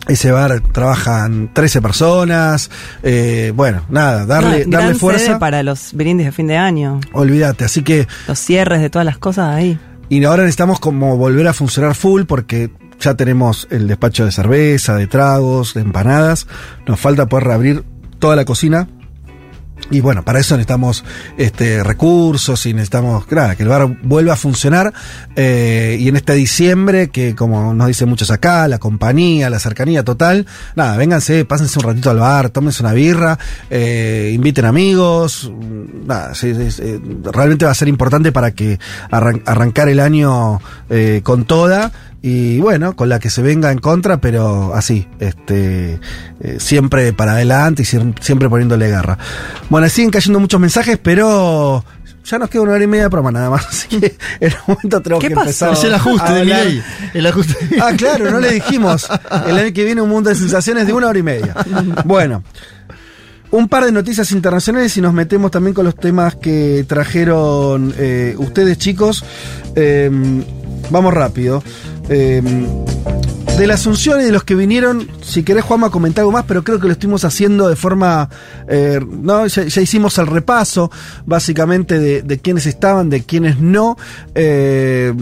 ese bar trabajan 13 personas. eh, bueno, nada, darle, darle fuerza. para los brindis de fin de año. Olvídate, así que Los cierres de todas las cosas ahí. Y ahora necesitamos como volver a funcionar full porque ya tenemos el despacho de cerveza, de tragos, de empanadas. Nos falta poder reabrir toda la cocina. Y bueno, para eso necesitamos este, recursos y necesitamos nada, que el bar vuelva a funcionar. eh, y en este diciembre, que como nos dicen muchos acá, la compañía, la cercanía total, nada, vénganse, pásense un ratito al bar, tómense una birra, eh, inviten amigos. Nada, sí, realmente va a ser importante para que arran- arrancar el año eh, con toda. Y bueno, con la que se venga en contra, pero así, este, eh, siempre para adelante y siem- siempre poniéndole garra. Bueno, siguen cayendo muchos mensajes, pero ya nos queda una hora y media de programa nada más, así que en un momento tenemos ¿Qué que pasó? empezar. es el ajuste de mi hablar. ley. El ajuste. Ah, claro, no le dijimos. El año que viene un mundo de sensaciones de una hora y media. Bueno. Un par de noticias internacionales y nos metemos también con los temas que trajeron eh, ustedes, chicos. Eh, vamos rápido. Eh, de la Asunción y de los que vinieron, si querés, Juanma, comentar algo más, pero creo que lo estuvimos haciendo de forma. eh, no, ya, ya hicimos el repaso, básicamente, de, de quiénes estaban, de quiénes no. Eh,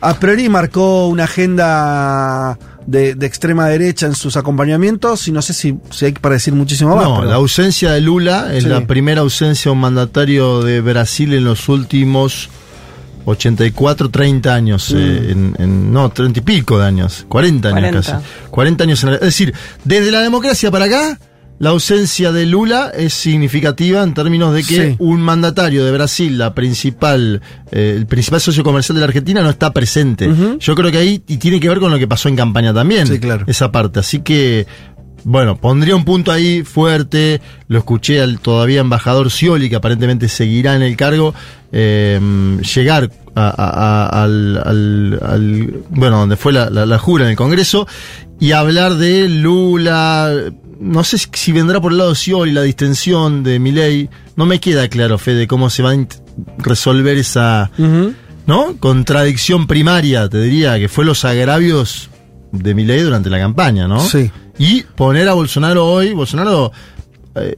a priori marcó una agenda de, de extrema derecha en sus acompañamientos, y no sé si, si hay para decir muchísimo más. No, pero- la ausencia de Lula es Sí. la primera ausencia de un mandatario de Brasil en los últimos 84, 30 años. Mm. eh, en, en- no, 30 y pico de años. 40 años 40. casi. 40 años. en la- es decir, desde la democracia para acá, la ausencia de Lula es significativa en términos de que Sí. un mandatario de Brasil, la principal, eh, el principal socio comercial de la Argentina, no está presente. Yo creo que ahí y tiene que ver con lo que pasó en campaña también. Sí, claro. Esa parte. Así que bueno, pondría un punto ahí fuerte. Lo escuché al todavía embajador Scioli, que aparentemente seguirá en el cargo. eh, llegar a- a- a- al, al- al- Bueno, donde fue la, la- la jura en el Congreso. Y hablar de Lula. No sé si- vendrá por el lado de Scioli la distensión de Milei. No me queda claro, Fede, cómo se va a resolver esa. ¿no? Contradicción primaria, te diría, que fue los agravios de Milei durante la campaña, ¿no? Sí. Y poner a Bolsonaro hoy, Bolsonaro eh,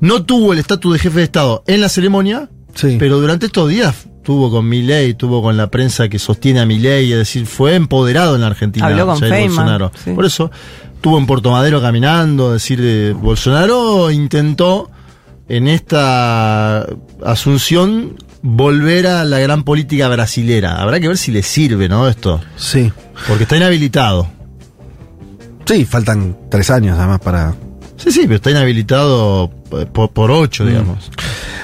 no tuvo el estatus de jefe de Estado en la ceremonia, Sí. pero durante estos días tuvo con Milei, tuvo con la prensa que sostiene a Milei, es decir, fue empoderado en la Argentina Habló con Jair Bolsonaro. sí. Por eso estuvo en Puerto Madero caminando, es decir, eh, Bolsonaro intentó en esta asunción volver a la gran política brasilera. Habrá que ver si le sirve, ¿no? Esto. Sí. Porque está inhabilitado. Sí, faltan tres años además para. Sí, sí, pero está inhabilitado eh, por, por ocho, digamos.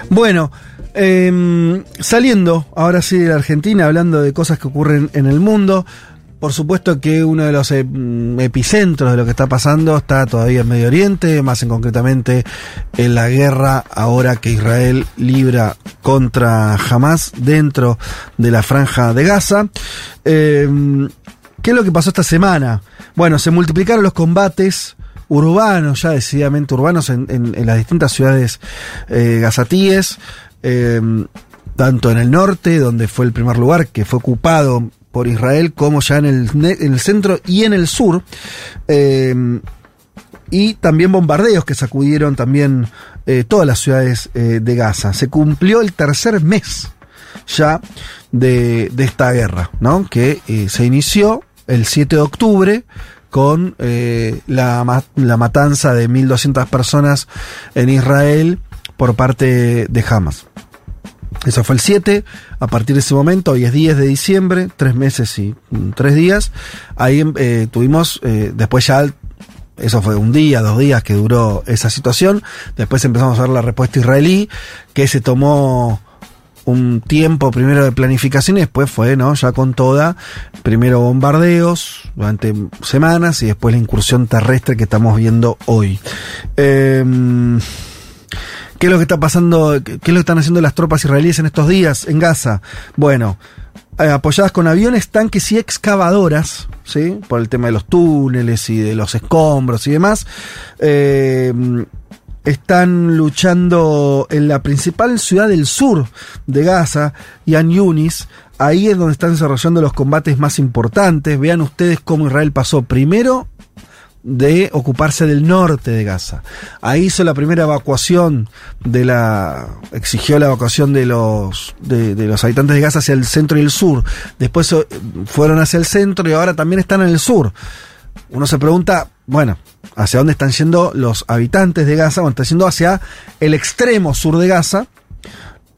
Bueno, em, saliendo ahora sí de la Argentina, hablando de cosas que ocurren en el mundo. Por supuesto que uno de los em, epicentros de lo que está pasando está todavía en Medio Oriente, más en concretamente en la guerra ahora que Israel libra contra Hamas dentro de la franja de Gaza. Em, ¿Qué es lo que pasó esta semana? Bueno, se multiplicaron los combates urbanos, ya decididamente urbanos, en, las distintas ciudades eh, gazatíes, eh, tanto en el norte, donde fue el primer lugar que fue ocupado por Israel, como ya en el, centro y en el sur. Eh, y también bombardeos que sacudieron también eh, todas las ciudades eh, de Gaza. Se cumplió el tercer mes ya de, de esta guerra, ¿no? Que eh, se inició el 7 de octubre con eh, la, la matanza de 1.200 personas en Israel por parte de Hamas. Eso fue el 7. A partir de ese momento, hoy es 10 de diciembre, tres meses y mm, tres días. Ahí eh, tuvimos, eh, después ya, eso fue un día, dos días que duró esa situación. Después empezamos a ver la respuesta israelí, que se tomó un tiempo primero de planificación y después fue, ¿no? Ya con toda, primero bombardeos durante semanas y después la incursión terrestre que estamos viendo hoy. Em, ¿Qué es lo que está pasando? ¿Qué es lo que están haciendo las tropas israelíes en estos días en Gaza? Bueno, eh, apoyadas con aviones, tanques y excavadoras, ¿sí? Por el tema de los túneles y de los escombros y demás. eh, están luchando en la principal ciudad del sur de Gaza, Yan Yunis. Ahí es donde están desarrollando los combates más importantes. Vean ustedes cómo Israel pasó primero de ocuparse del norte de Gaza. Ahí hizo la primera evacuación de la exigió la evacuación de los de, los habitantes de Gaza hacia el centro y el sur. Después eh, fueron hacia el centro y ahora también están en el sur. Uno se pregunta, bueno, ¿hacia dónde están yendo los habitantes de Gaza? Bueno, están yendo hacia el extremo sur de Gaza,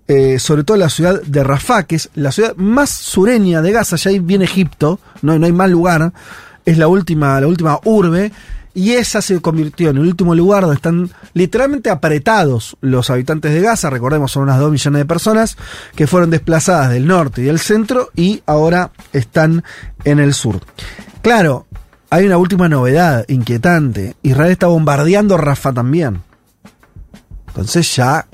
eh, sobre todo la ciudad de Rafah, que es la ciudad más sureña de Gaza, ya ahí viene Egipto, no, no hay más lugar, es la última, la última urbe, y esa se convirtió en el último lugar donde están literalmente apretados los habitantes de Gaza, recordemos son unas 2 millones de personas que fueron desplazadas del norte y del centro y ahora están en el sur. Claro, hay una última novedad inquietante, Israel está bombardeando Rafah también. Entonces ya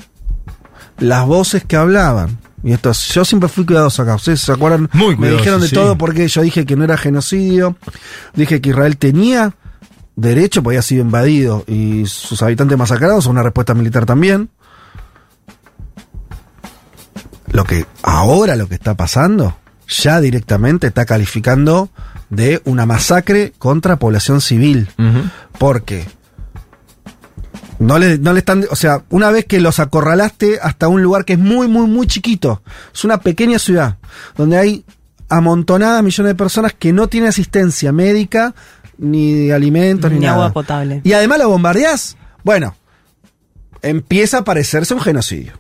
las voces que hablaban. Y esto, yo siempre fui cuidadoso acá. Ustedes se acuerdan, Muy me cuidadoso, dijeron de sí. todo porque yo dije que no era genocidio. Dije que Israel tenía derecho, porque había sido invadido y sus habitantes masacrados, una respuesta militar también. Lo que ahora lo que está pasando, ya directamente está calificando de una masacre contra población civil. Porque no le, no le están, o sea, una vez que los acorralaste hasta un lugar que es muy, muy, muy chiquito, es una pequeña ciudad, donde hay amontonadas millones de personas que no tienen asistencia médica, ni de alimentos, ni, Ni nada. agua potable. Y además lo bombardeás, bueno, empieza a parecerse un genocidio.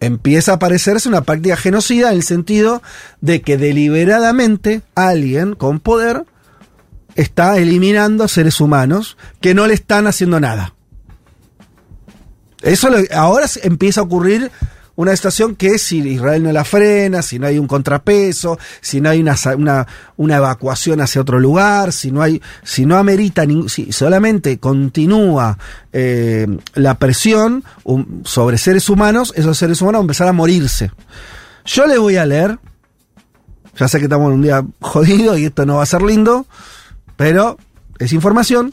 Empieza a parecerse una práctica genocida en el sentido de que deliberadamente alguien con poder está eliminando seres humanos que no le están haciendo nada. Eso lo- ahora empieza a ocurrir una situación que si Israel no la frena, si no hay un contrapeso, si no hay una, una, una evacuación hacia otro lugar, si no hay, si no amerita, si solamente continúa eh, la presión um, sobre seres humanos, esos seres humanos van a empezar a morirse. Yo le voy a leer, ya sé que estamos en un día jodido y esto no va a ser lindo, pero es información.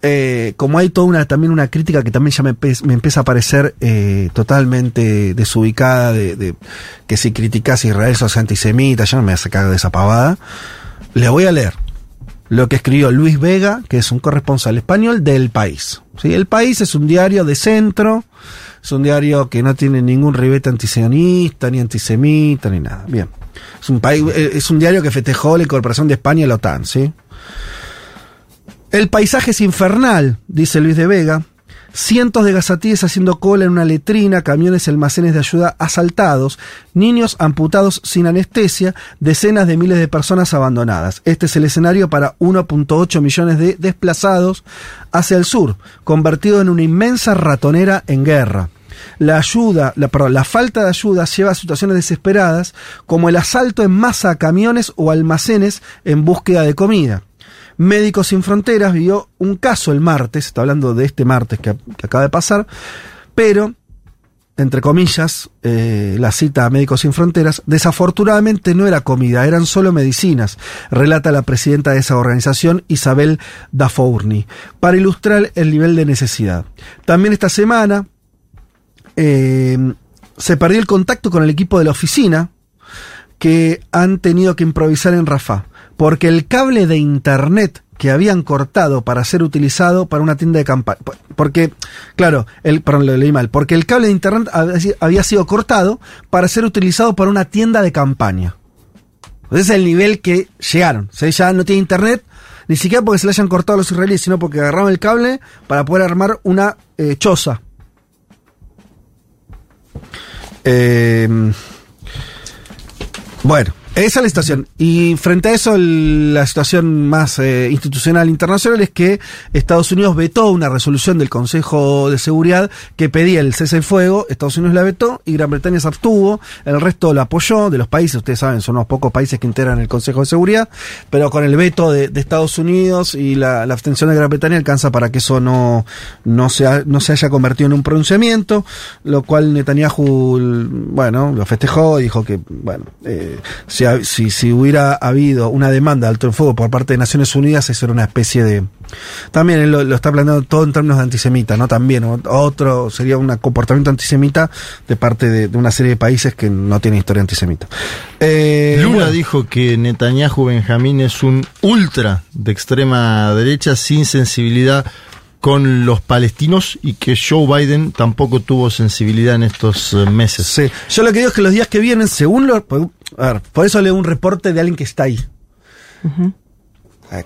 Eh, como hay toda una también una crítica que también ya me, empieza a parecer eh, totalmente desubicada de, que si criticas a Israel sos antisemita, ya no me hace cagar de esa pavada. Le voy a leer lo que escribió Luis Vega, que es un corresponsal español del País. El País es un diario de centro, es un diario que no tiene ningún ribete antisionista, ni antisemita, ni nada. Bien. Es un, país, eh, es un diario que festejó la incorporación de España a la OTAN, ¿sí? El paisaje es infernal, dice Luis de Vega. cientos de gazatíes haciendo cola en una letrina, camiones y almacenes de ayuda asaltados, niños amputados sin anestesia, decenas de miles de personas abandonadas. Este es el escenario para 1.8 millones de desplazados hacia el sur, convertido en una inmensa ratonera en guerra. La ayuda, la, perdón, la falta de ayuda lleva a situaciones desesperadas como el asalto en masa a camiones o almacenes en búsqueda de comida. Médicos Sin Fronteras vio un caso el martes, está hablando de este martes que, que acaba de pasar, pero, entre comillas, eh, la cita a Médicos Sin Fronteras, desafortunadamente no era comida, eran solo medicinas, relata la presidenta de esa organización, Isabel Dafourni, para ilustrar el nivel de necesidad. También esta semana eh, se perdió el contacto con el equipo de la oficina que han tenido que improvisar en Rafah, porque el cable de internet que habían cortado para ser utilizado para una tienda de campaña. Porque, claro, el, perdón, lo leí mal, porque el cable de internet había sido cortado para ser utilizado para una tienda de campaña. Ese es el nivel que llegaron. O ya no tiene internet, ni siquiera porque se le hayan cortado a los israelíes, sino porque agarraron el cable para poder armar una eh, choza. Eh, bueno, esa es la situación. Y frente a eso, el- la situación más eh, institucional internacional es que Estados Unidos vetó una resolución del Consejo de Seguridad que pedía el cese del fuego. Estados Unidos la vetó y Gran Bretaña se abstuvo. El resto la apoyó. De los países, ustedes saben, son unos pocos países que integran el Consejo de Seguridad. Pero con el veto de, Estados Unidos y la, abstención de Gran Bretaña alcanza para que eso no, no, se, no se haya convertido en un pronunciamiento. Lo cual Netanyahu, bueno, lo festejó dijo que, bueno, eh, si, si, si hubiera habido una demanda de alto en fuego por parte de Naciones Unidas, eso era una especie de. También él lo, lo está planteando todo en términos de antisemita, ¿no? También otro sería un comportamiento antisemita de parte de, de una serie de países que no tienen historia antisemita. Eh, Lula bueno, dijo que Netanyahu Benjamín es un ultra de extrema derecha sin sensibilidad con los palestinos y que Joe Biden tampoco tuvo sensibilidad en estos eh, meses. Sí. Yo lo que digo es que los días que vienen, según lo. A ver, por eso leo un reporte de alguien que está ahí.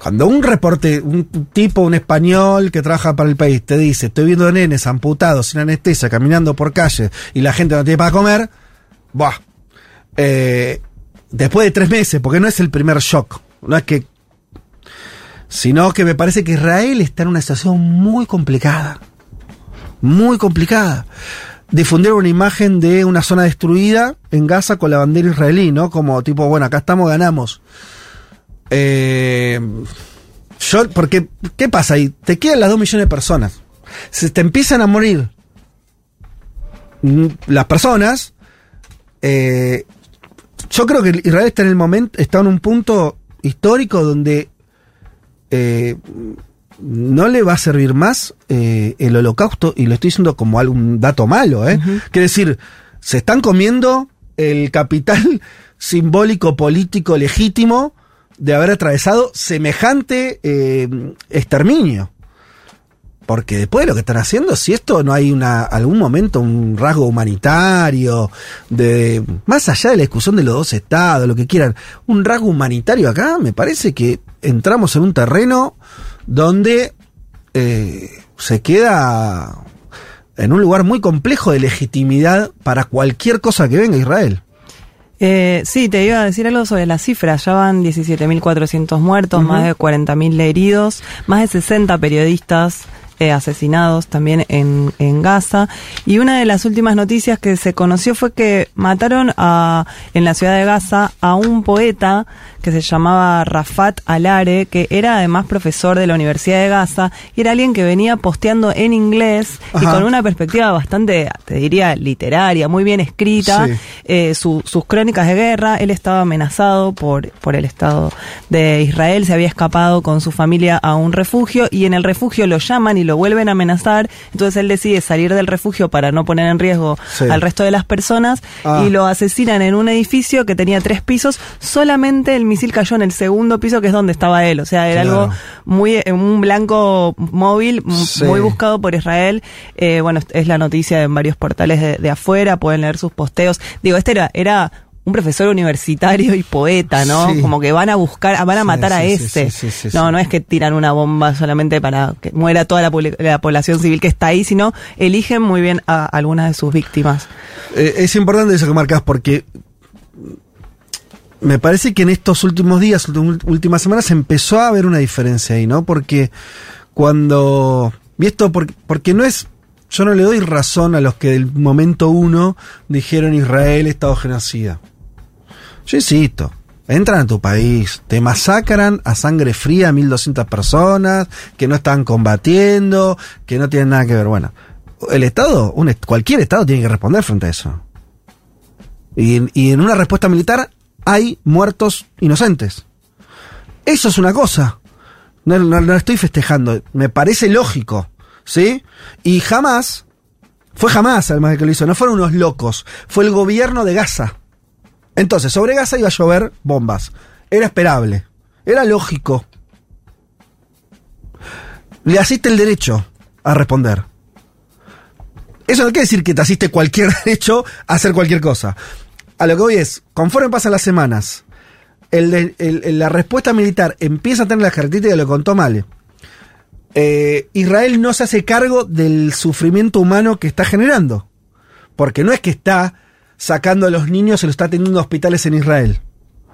Cuando un reporte, un tipo, un español que trabaja para el país, te dice, estoy viendo nenes amputados, sin anestesia, caminando por calle y la gente no tiene para comer, buah. Eh, después de tres meses, porque no es el primer shock, no es que. Sino que me parece que Israel está en una situación muy complicada. Muy complicada. Difundieron una imagen de una zona destruida en Gaza con la bandera israelí, ¿no? Como tipo, bueno, acá estamos, ganamos. Eh, yo, porque, ¿qué pasa ahí? Te quedan las dos millones de personas. Se te empiezan a morir mm, las personas. eh, yo creo que Israel está en el momento, está en un punto histórico donde eh, no le va a servir más eh, el holocausto, y lo estoy diciendo como algún dato malo, ¿eh? Quiere decir, se están comiendo el capital simbólico, político, legítimo de haber atravesado semejante eh, exterminio. Porque después de lo que están haciendo, si esto no hay una algún momento un rasgo humanitario, de más allá de la discusión de los dos estados, lo que quieran, un rasgo humanitario acá, me parece que entramos en un terreno donde eh, se queda en un lugar muy complejo de legitimidad para cualquier cosa que venga a Israel. Eh, sí, te iba a decir algo sobre las cifras. Ya van 17.400 muertos, Ujú. más de 40.000 heridos, más de 60 periodistas eh, asesinados también en, en Gaza. Y una de las últimas noticias que se conoció fue que mataron a, en la ciudad de Gaza a un poeta que se llamaba Rafat Alare, que era además profesor de la Universidad de Gaza, y era alguien que venía posteando en inglés y con una perspectiva bastante, te diría, literaria, muy bien escrita, Sí. eh, su- sus crónicas de guerra. Él estaba amenazado por, por el Estado de Israel, se había escapado con su familia a un refugio y en el refugio lo llaman y lo vuelven a amenazar. Entonces él decide salir del refugio para no poner en riesgo Sí. al resto de las personas Ah. y lo asesinan en un edificio que tenía tres pisos. Solamente el misil cayó en el segundo piso, que es donde estaba él. O sea, era Claro. algo muy, eh, un blanco móvil, Sí. muy buscado por Israel. Eh, bueno, es la noticia en varios portales de, de afuera, pueden leer sus posteos. Digo, este era, era un profesor universitario y poeta, ¿no? Sí. Como que van a buscar, van a matar a sí, sí, sí, sí, no, no es que tiran una bomba solamente para que muera toda la población civil que está ahí, sino eligen muy bien a algunas de sus víctimas. Eh, es importante eso que marcas porque me parece que en estos últimos días, últimas semanas, empezó a haber una diferencia ahí, ¿no? Porque cuando. Y esto porque, porque no es. Yo no le doy razón a los que del momento uno dijeron Israel Estado genocida. Yo insisto, entran a tu país, te masacran a sangre fría a 1200 personas, que no están combatiendo, que no tienen nada que ver. Bueno, el Estado, un cualquier Estado tiene que responder frente a eso. Y, y en una respuesta militar hay muertos inocentes. Eso es una cosa. No, no, no estoy festejando. Me parece lógico. ¿Sí? Y jamás, fue jamás además el que lo hizo, no fueron unos locos, fue el gobierno de Gaza. Entonces, sobre Gaza iba a llover bombas. Era esperable. Era lógico. Le asiste el derecho a responder. Eso no quiere decir que te asiste cualquier derecho a hacer cualquier cosa. A lo que voy es, conforme pasan las semanas, el de- el- el- la respuesta militar empieza a tener las características que lo contó Male. Eh, Israel no se hace cargo del sufrimiento humano que está generando. Porque no es que está sacando a los niños y los está teniendo en hospitales en Israel.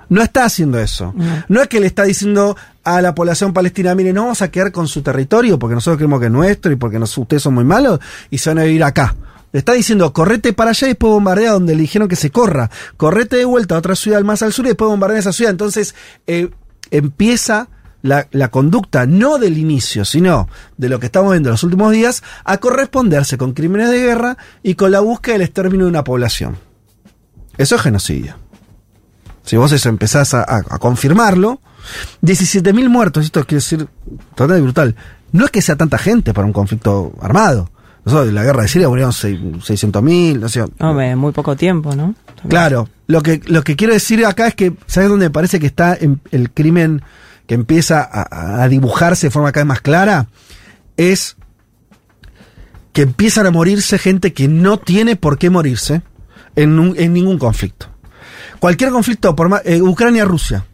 No está haciendo eso. No es que le está diciendo a la población palestina, mire, no vamos a quedar con su territorio porque nosotros creemos que es nuestro y porque nos, ustedes son muy malos y se van a vivir acá. Le está diciendo, correte para allá y después bombardea donde le dijeron que se corra. Correte de vuelta a otra ciudad más al sur y después bombardea esa ciudad. Entonces, eh, empieza la, conducta, no del inicio, sino de lo que estamos viendo en los últimos días, a corresponderse con crímenes de guerra y con la búsqueda del exterminio de una población. Eso es genocidio. Si vos eso empezás a, a- a confirmarlo, 17.000 muertos, esto quiere decir totalmente brutal. No es que sea tanta gente para un conflicto armado. Nosotros en la guerra de Siria murieron seis- 600.000, no sé. Hombre, muy poco tiempo, ¿no? También. Claro, lo que, lo que quiero decir acá es que, ¿sabes dónde me parece que está en- el crimen que empieza a, a dibujarse de forma cada vez más clara? Es que empiezan a morirse gente que no tiene por qué morirse en, un- en ningún conflicto. Cualquier conflicto, por más, eh, Ucrania-Rusia,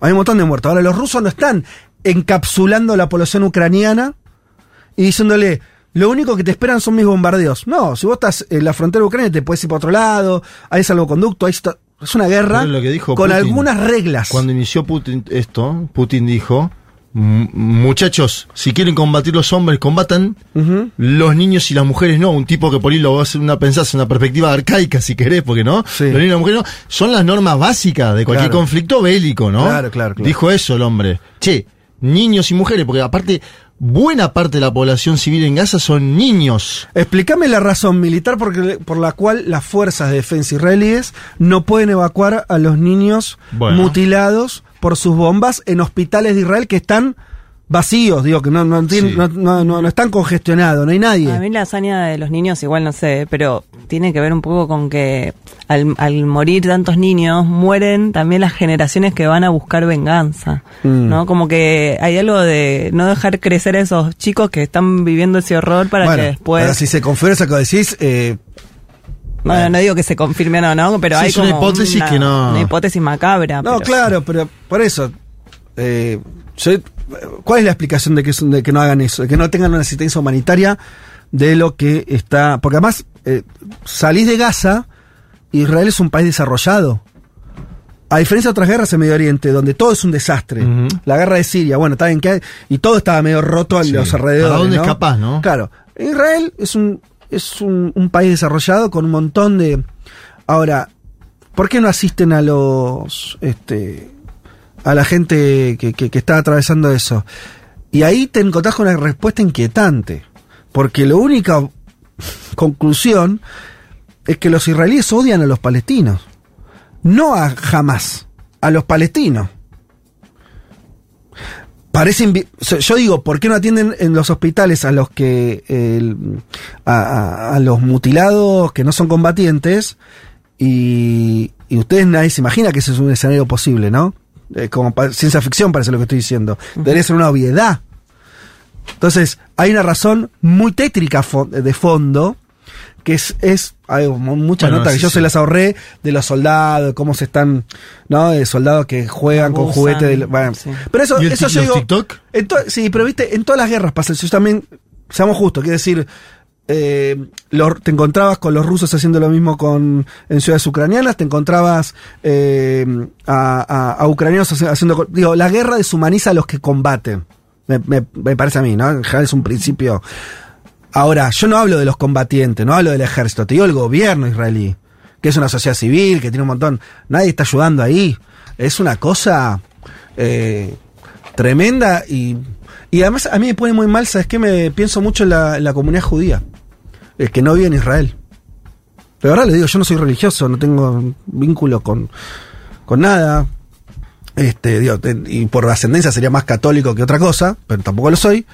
hay un montón de muertos. Ahora, los rusos no están encapsulando a la población ucraniana y diciéndole, lo único que te esperan son mis bombardeos. No, si vos estás en la frontera de Ucrania te puedes ir para otro lado, hay salvoconducto, hay es una guerra lo que dijo con Putin. algunas reglas. Cuando inició Putin esto, Putin dijo, "M- muchachos, si quieren combatir los hombres, combatan, los niños y las mujeres no. Un tipo que por ahí lo va a hacer una pensás, una perspectiva arcaica, si querés, porque no. Sí. Los niños y las mujeres no. Son las normas básicas de cualquier Claro. conflicto bélico, ¿no? Claro, claro, claro. Dijo eso el hombre. Che, niños y mujeres, porque aparte, buena parte de la población civil en Gaza son niños. Explícame la razón militar por, por la cual las fuerzas de defensa israelíes no pueden evacuar a los niños Bueno. mutilados por sus bombas en hospitales de Israel que están vacíos, digo, que no, no, Sí. no, no- no- no están congestionados, no hay nadie. A mí la hazaña de los niños igual no sé, pero tiene que ver un poco con que al, al morir tantos niños mueren también las generaciones que van a buscar venganza, Mm. ¿no? Como que hay algo de no dejar crecer a esos chicos que están viviendo ese horror para Bueno, que después... ahora si se confirma eso que decís, eh, Bueno, no digo que se confirme o no, no, pero Sí, hay es una como hipótesis que no- Una hipótesis macabra. No, pero- claro, pero por eso. eh, yo- ¿Cuál es la explicación de que, es- de que no hagan eso? De que no tengan una asistencia humanitaria de lo que está. Porque además, eh, salís de Gaza, Israel es un país desarrollado. A diferencia de otras guerras en Medio Oriente, donde todo es un desastre. La guerra de Siria, bueno, está bien que hay- y todo estaba medio roto a Sí. los alrededores. ¿Para dónde ¿no? escapás, no? Claro. Israel es un, es un, un país desarrollado con un montón de. Ahora, ¿por qué no asisten a los. este a la gente que, que, está atravesando eso? Y ahí te encontrás con una respuesta inquietante. Porque la única conclusión es que los israelíes odian a los palestinos. No a jamás, a los palestinos. Parece yo digo, ¿por qué no atienden en los hospitales a los que a, a- a los mutilados que no son combatientes? Y, y ustedes nadie se imagina que ese es un escenario posible, ¿no? Eh, como ciencia ficción parece lo que estoy diciendo. Debería ser una obviedad. Entonces, hay una razón muy tétrica fo- de fondo que es, es hay mu- muchas Bueno, notas que yo sí. se las ahorré de los soldados, de cómo se están, ¿no? De soldados que juegan con juguetes. de- bueno. sí. Pero eso, ¿Y el eso yo digo, TikTok? en sí, pero viste, en todas las guerras pasa eso. Yo también, seamos justos, quiere decir, eh, te encontrabas con los rusos haciendo lo mismo con en ciudades ucranianas, te encontrabas eh, a, ucranianos haci- haciendo... Digo, la guerra deshumaniza a los que combaten. Me, parece a mí, ¿no? En general es un principio... Ahora, yo no hablo de los combatientes, no hablo del ejército, te digo el gobierno israelí, que es una sociedad civil, que tiene un montón... Nadie está ayudando ahí. Es una cosa... eh, tremenda y, y además a mí me pone muy mal, ¿sabes qué? Me pienso mucho en la comunidad judía, el que no vive en Israel. De verdad le digo, yo no soy religioso, no tengo vínculo con, con nada. Este, digo, y por ascendencia sería más católico que otra cosa, pero tampoco lo soy.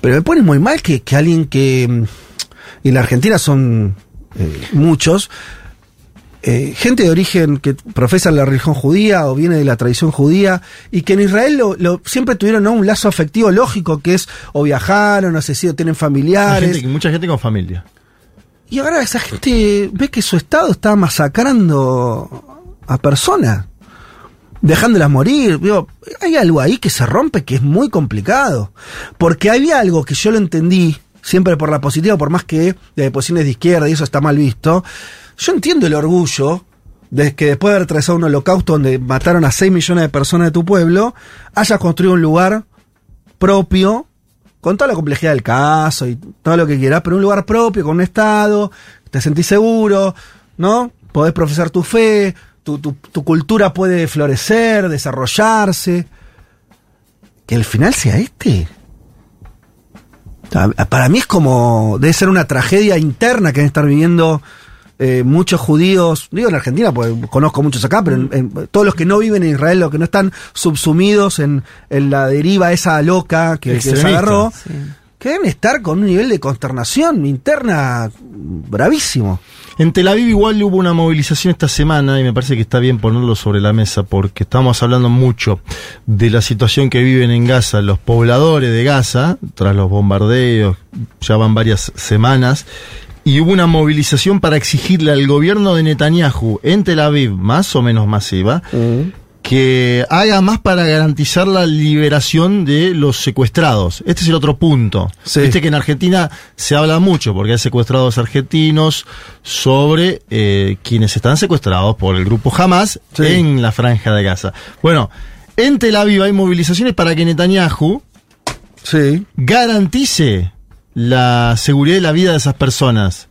Pero me pone muy mal que, que alguien que. Y en la Argentina son eh, muchos. Eh, gente de origen que profesa la religión judía o viene de la tradición judía y que en Israel lo, lo- siempre tuvieron ¿no? un lazo afectivo lógico que es o viajaron, no sé si o tienen familiares. gente- mucha gente con familia. Y ahora esa gente ve que su Estado está masacrando a personas, dejándolas morir. Digo, hay algo ahí que se rompe que es muy complicado. Porque había algo que yo lo entendí, siempre por la positiva, por más que de posiciones de izquierda y eso está mal visto. Yo entiendo el orgullo de que después de haber atravesado un holocausto donde mataron a 6 millones de personas de tu pueblo, hayas construido un lugar propio, con toda la complejidad del caso y todo lo que quieras, pero un lugar propio, con un estado, te sentís seguro, ¿no? Podés profesar tu fe, tu, tu- tu cultura puede florecer, desarrollarse. Que el final sea este. Para mí es como, debe ser una tragedia interna que deben estar viviendo eh, muchos judíos, digo en Argentina, porque conozco muchos acá, pero en- en- todos los que no viven en Israel, los que no están subsumidos en, en la deriva esa loca que, que se agarró, Sí. que deben estar con un nivel de consternación interna bravísimo. En Tel Aviv igual hubo una movilización esta semana y me parece que está bien ponerlo sobre la mesa porque estamos hablando mucho de la situación que viven en Gaza los pobladores de Gaza tras los bombardeos, ya van varias semanas, y hubo una movilización para exigirle al gobierno de Netanyahu en Tel Aviv, más o menos masiva, que haga más para garantizar la liberación de los secuestrados. Este es el otro punto. Sí. Viste que en Argentina se habla mucho, porque hay secuestrados argentinos, sobre eh, quienes están secuestrados por el grupo Hamas Sí. en la franja de Gaza. Bueno, en Tel Aviv hay movilizaciones para que Netanyahu Sí. garantice la seguridad y la vida de esas personas.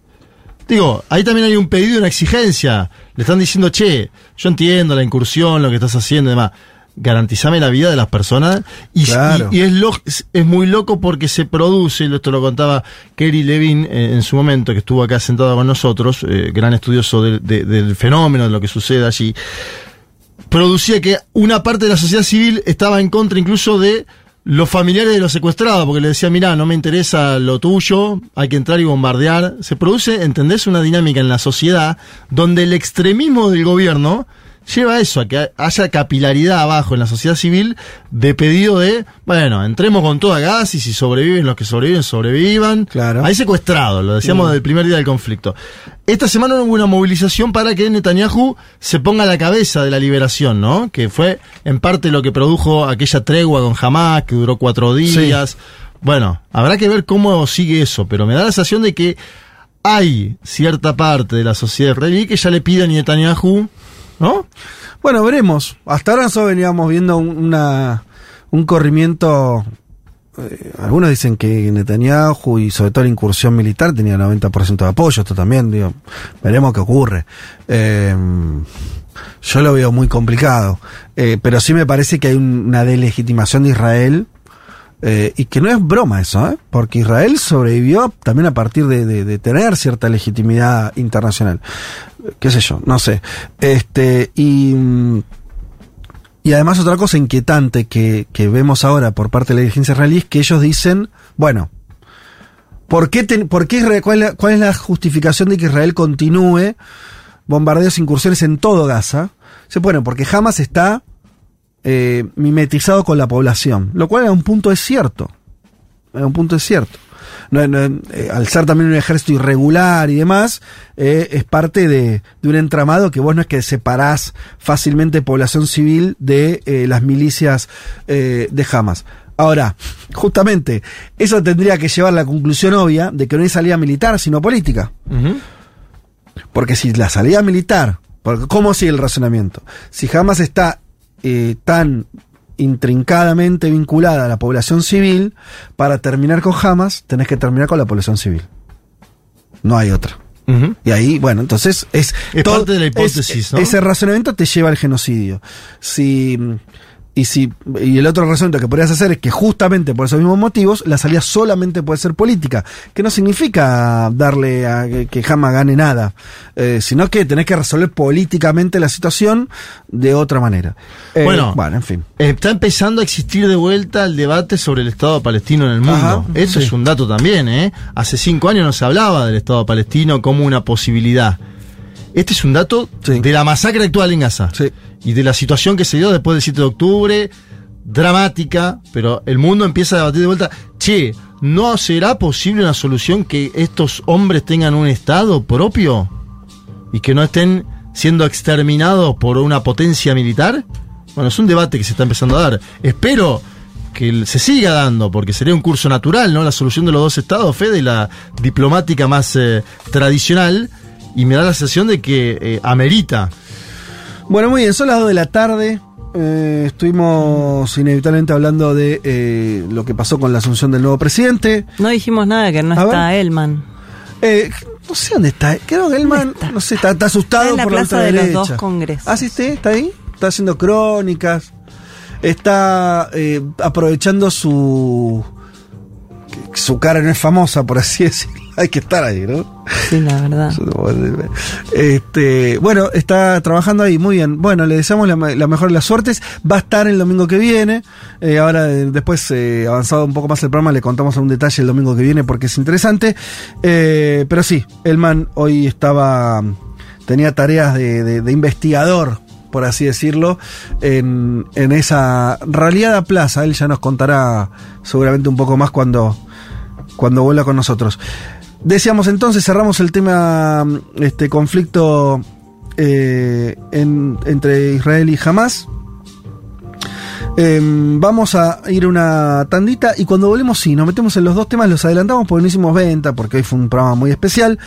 Digo, ahí también hay un pedido, una exigencia. Le están diciendo, che, yo entiendo la incursión, lo que estás haciendo y demás. Garantizame la vida de las personas. Y, Claro. y- y es, lo- es, es muy loco porque se produce, y esto lo contaba Kerry Levin eh, en su momento, que estuvo acá sentado con nosotros, eh, gran estudioso del- de- del fenómeno, de lo que sucede allí producía que una parte de la sociedad civil estaba en contra incluso de los familiares de los secuestrados, porque le decía, mira, no me interesa lo tuyo, hay que entrar y bombardear. Se produce, ¿entendés? Una dinámica en la sociedad donde el extremismo del gobierno lleva a eso, a que haya capilaridad abajo en la sociedad civil de pedido de, bueno, entremos con toda gas y si sobreviven los que sobreviven, sobrevivan. Claro. Hay secuestrados, lo decíamos desde el primer día del conflicto. Esta semana hubo una movilización para que Netanyahu se ponga a la cabeza de la liberación, ¿no? Que fue en parte lo que produjo aquella tregua con Hamas, que duró cuatro días. Bueno, habrá que ver cómo sigue eso, pero me da la sensación de que hay cierta parte de la sociedad israelí que ya le pide a Netanyahu, ¿no? Bueno, veremos. Hasta ahora nosotros veníamos viendo un- una, un corrimiento. eh, algunos dicen que Netanyahu y sobre todo la incursión militar tenía 90% de apoyo. Esto también, digo, veremos qué ocurre. Eh, yo lo veo muy complicado. Eh, pero sí me parece que hay un- una delegitimación de Israel. Eh, y que no es broma eso, ¿eh? porque Israel sobrevivió también a partir de, tener cierta legitimidad internacional. ¿Qué sé yo? No sé. Este, y, y además otra cosa inquietante que, que vemos ahora por parte de la dirigencia israelí es que ellos dicen, bueno, ¿por qué, ten- por qué cuál, es la- justificación de que Israel continúe bombardeos incursiones en todo Gaza? Se pone, porque Hamas está eh, mimetizado con la población, lo cual a un punto es cierto. A un punto es cierto. no- no, eh, al ser también un ejército irregular y demás, eh, es parte de, de un entramado que vos no es que separás fácilmente población civil de eh, las milicias de Hamas. Ahora, justamente, eso tendría que llevar a la conclusión obvia de que no hay salida militar, sino política. Porque si la salida militar, porque ¿cómo sigue el razonamiento? Si Hamas está eh, tan intrincadamente vinculada a la población civil, para terminar con Hamas, tenés que terminar con la población civil. No hay otra. Y ahí, bueno, entonces es... Es parte de la hipótesis, es- ¿no? Ese razonamiento te lleva al genocidio. Si... Y si y el otro razonamiento que podrías hacer es que justamente por esos mismos motivos la salida solamente puede ser política, que no significa darle a que, que gane nada, eh, sino que tenés que resolver políticamente la situación de otra manera. Eh, Bueno. bueno, en fin. Está empezando a existir de vuelta el debate sobre el Estado palestino en el mundo. Ajá, Eso sí. es un dato también, ¿eh? Hace cinco años no se hablaba del Estado palestino como una posibilidad. Este es un dato Sí. de la masacre actual en Gaza. Sí. Y de la situación que se dio después del 7 de octubre, dramática, pero el mundo empieza a debatir de vuelta, che, ¿no será posible una solución que estos hombres tengan un Estado propio? ¿Y que no estén siendo exterminados por una potencia militar? Bueno, es un debate que se está empezando a dar. Espero que se siga dando, porque sería un curso natural, ¿no? La solución de los dos estados, Fede, la diplomática más eh, tradicional, y me da la sensación de que eh, amerita. Bueno, muy bien, son las 2 de la tarde. Eh, estuvimos inevitablemente hablando de eh, lo que pasó con la asunción del nuevo presidente. No dijimos nada que no A está ver. Elman. Eh, no sé dónde está. Creo que Elman, está? no sé, está, está asustado Está en la por plaza la de los dos congresos. Ah, sí, está ahí. Está haciendo crónicas. Está eh, aprovechando su. Que Su cara no es famosa, por así decirlo. Hay que estar ahí, ¿no? Sí, la verdad. Este, bueno, está trabajando ahí, muy bien. Bueno, le deseamos la, la mejor de las suertes. Va a estar el domingo que viene. Eh, ahora, eh, después, eh, avanzado un poco más el programa, le contamos un detalle el domingo que viene porque es interesante. Eh, pero sí, Elman hoy estaba. tenía tareas de, de- de investigador. Por así decirlo, en, en esa raliada plaza. Él ya nos contará seguramente un poco más cuando, cuando vuelva con nosotros. Decíamos entonces, cerramos el tema, este conflicto eh, en- entre Israel y Hamas. Em, vamos a ir una tandita y cuando volvemos, sí, nos metemos en los dos temas, los adelantamos porque no hicimos venta, porque hoy fue un programa muy especial.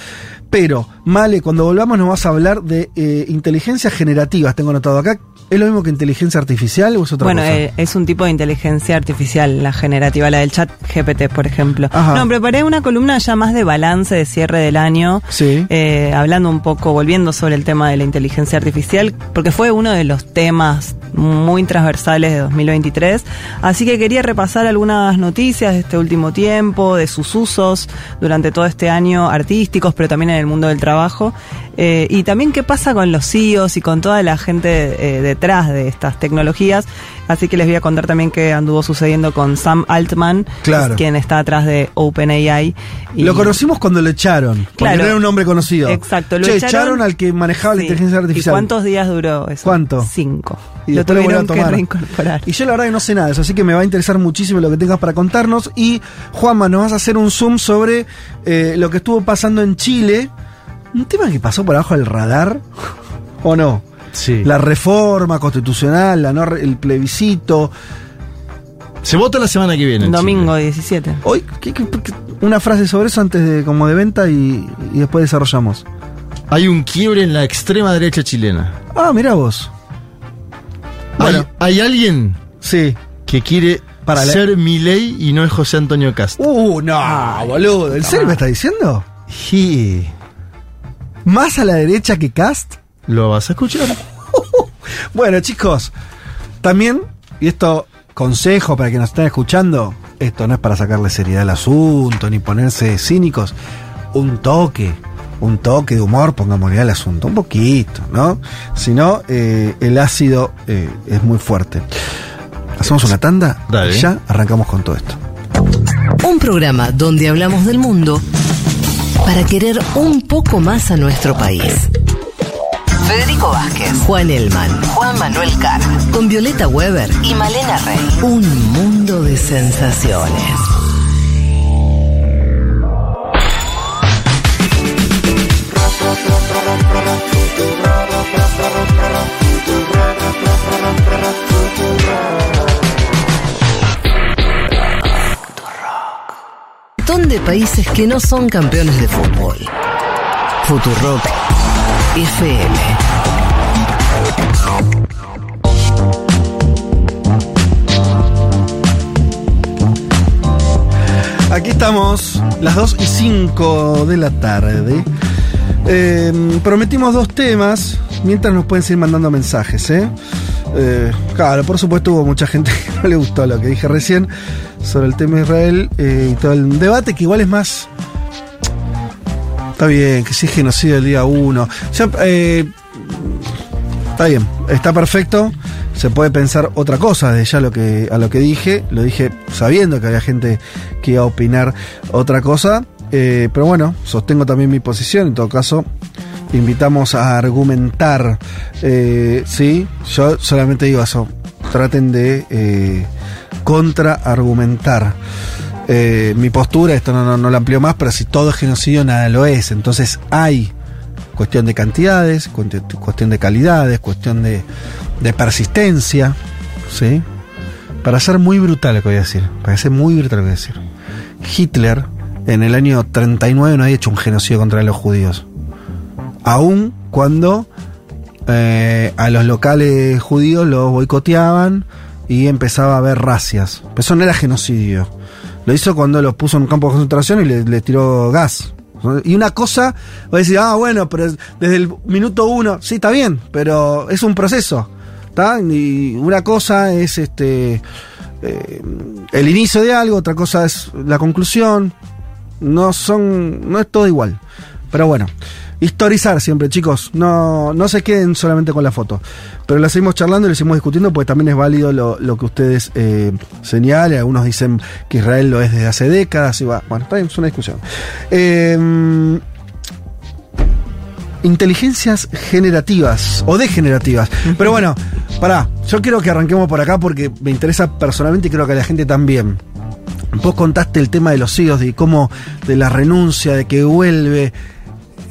Pero, Male, cuando volvamos nos vas a hablar de eh, inteligencias generativas, tengo anotado acá. ¿Es lo mismo que inteligencia artificial o es otra Bueno, cosa? eh, es un tipo de inteligencia artificial, la generativa, la del chat GPT, por ejemplo. Ajá. No, preparé una columna ya más de balance de cierre del año, Sí. eh, hablando un poco, volviendo sobre el tema de la inteligencia artificial, porque fue uno de los temas muy transversales de 2023. Así que quería repasar algunas noticias de este último tiempo, de sus usos durante todo este año artísticos, pero también en el mundo del trabajo. Eh, y también qué pasa con los CEOs y con toda la gente eh, detrás de estas tecnologías. Así que les voy a contar también qué anduvo sucediendo con Sam Altman, Claro. quien está atrás de OpenAI. y- Lo conocimos cuando lo echaron. Porque Claro. no era un hombre conocido. Exacto, lo Che, echaron, al que manejaba la inteligencia artificial. ¿Y cuántos días duró eso? ¿Cuánto? Cinco. Y lo lo tuvieron a que reincorporar. Y yo la verdad que no sé nada de eso, así que me va a interesar muchísimo lo que tengas para contarnos. Y Juanma, nos vas a hacer un zoom sobre eh, lo que estuvo pasando en Chile. Un tema que pasó por abajo del radar, ¿o no? Sí. La reforma constitucional, la no el plebiscito. Se vota la semana que viene. en Domingo Chile. 17. Hoy, ¿qué- qué- qué- una frase sobre eso antes de como de venta y, y después desarrollamos. Hay un quiebre en la extrema derecha chilena. Ah, mira vos. Bueno. Hay, hay alguien Sí. que quiere Para la- ser Milei y no es José Antonio Cast. Uh, no, boludo. ¿En serio me estás diciendo? Sí. ¿Más a la derecha que Cast? Lo vas a escuchar. Bueno, chicos, también, y esto, consejo para que nos estén escuchando, esto no es para sacarle seriedad al asunto, ni ponerse cínicos, un toque, un toque de humor, pongámosle al asunto, un poquito, ¿no? Si no, eh, el ácido eh, es muy fuerte. Hacemos una tanda Dale. y ya arrancamos con todo esto. Un programa donde hablamos del mundo para querer un poco más a nuestro país. Federico Vázquez, Juan Elman, Juan Manuel Carr, con Violeta Weber y Malena Rey. Un mundo de sensaciones. De países que no son campeones de fútbol. Futurock FM. Aquí estamos, las 2 y 5 de la tarde. Eh, prometimos dos temas, mientras nos pueden seguir mandando mensajes, ¿eh? Eh, claro, por supuesto hubo mucha gente que no le gustó lo que dije recién sobre el tema de Israel eh, y todo el debate que igual es más... Está bien, que si es genocidio el día 1. eh, está bien, está perfecto. Se puede pensar otra cosa de ya lo que, a lo que dije. Lo dije sabiendo que había gente que iba a opinar otra cosa. Eh, pero bueno, sostengo también mi posición. En todo caso, invitamos a argumentar. Eh, sí, yo solamente digo eso. Traten de eh, contraargumentar. Eh, mi postura, esto no, lo amplío más, pero si todo es genocidio, nada lo es. Entonces hay cuestión de cantidades, cuestión de calidades, cuestión de, de persistencia. ¿sí? Para ser muy brutal lo que voy a decir, para ser muy brutal lo que voy a decir. Hitler en el año 39 no había hecho un genocidio contra los judíos. Aún cuando eh, a los locales judíos los boicoteaban y empezaba a haber racias. Pero eso no era genocidio. Lo hizo cuando los puso en un campo de concentración y le, le tiró gas. Y una cosa, va a decir, ah, bueno, pero desde el minuto uno, sí, está bien, pero es un proceso. ¿está? Y una cosa es este eh, el inicio de algo, otra cosa es la conclusión. No son, no es todo igual. Pero bueno, historizar siempre, chicos. No, no se queden solamente con la foto. Pero la seguimos charlando y la seguimos discutiendo porque también es válido lo, lo que ustedes eh, señalen. Algunos dicen que Israel lo es desde hace décadas y va. Bueno, está bien, es una discusión. Eh, inteligencias generativas o degenerativas. Pero bueno, pará, yo quiero que arranquemos por acá porque me interesa personalmente y creo que la gente también. Vos contaste el tema de los hijos, de cómo, de la renuncia, de que vuelve,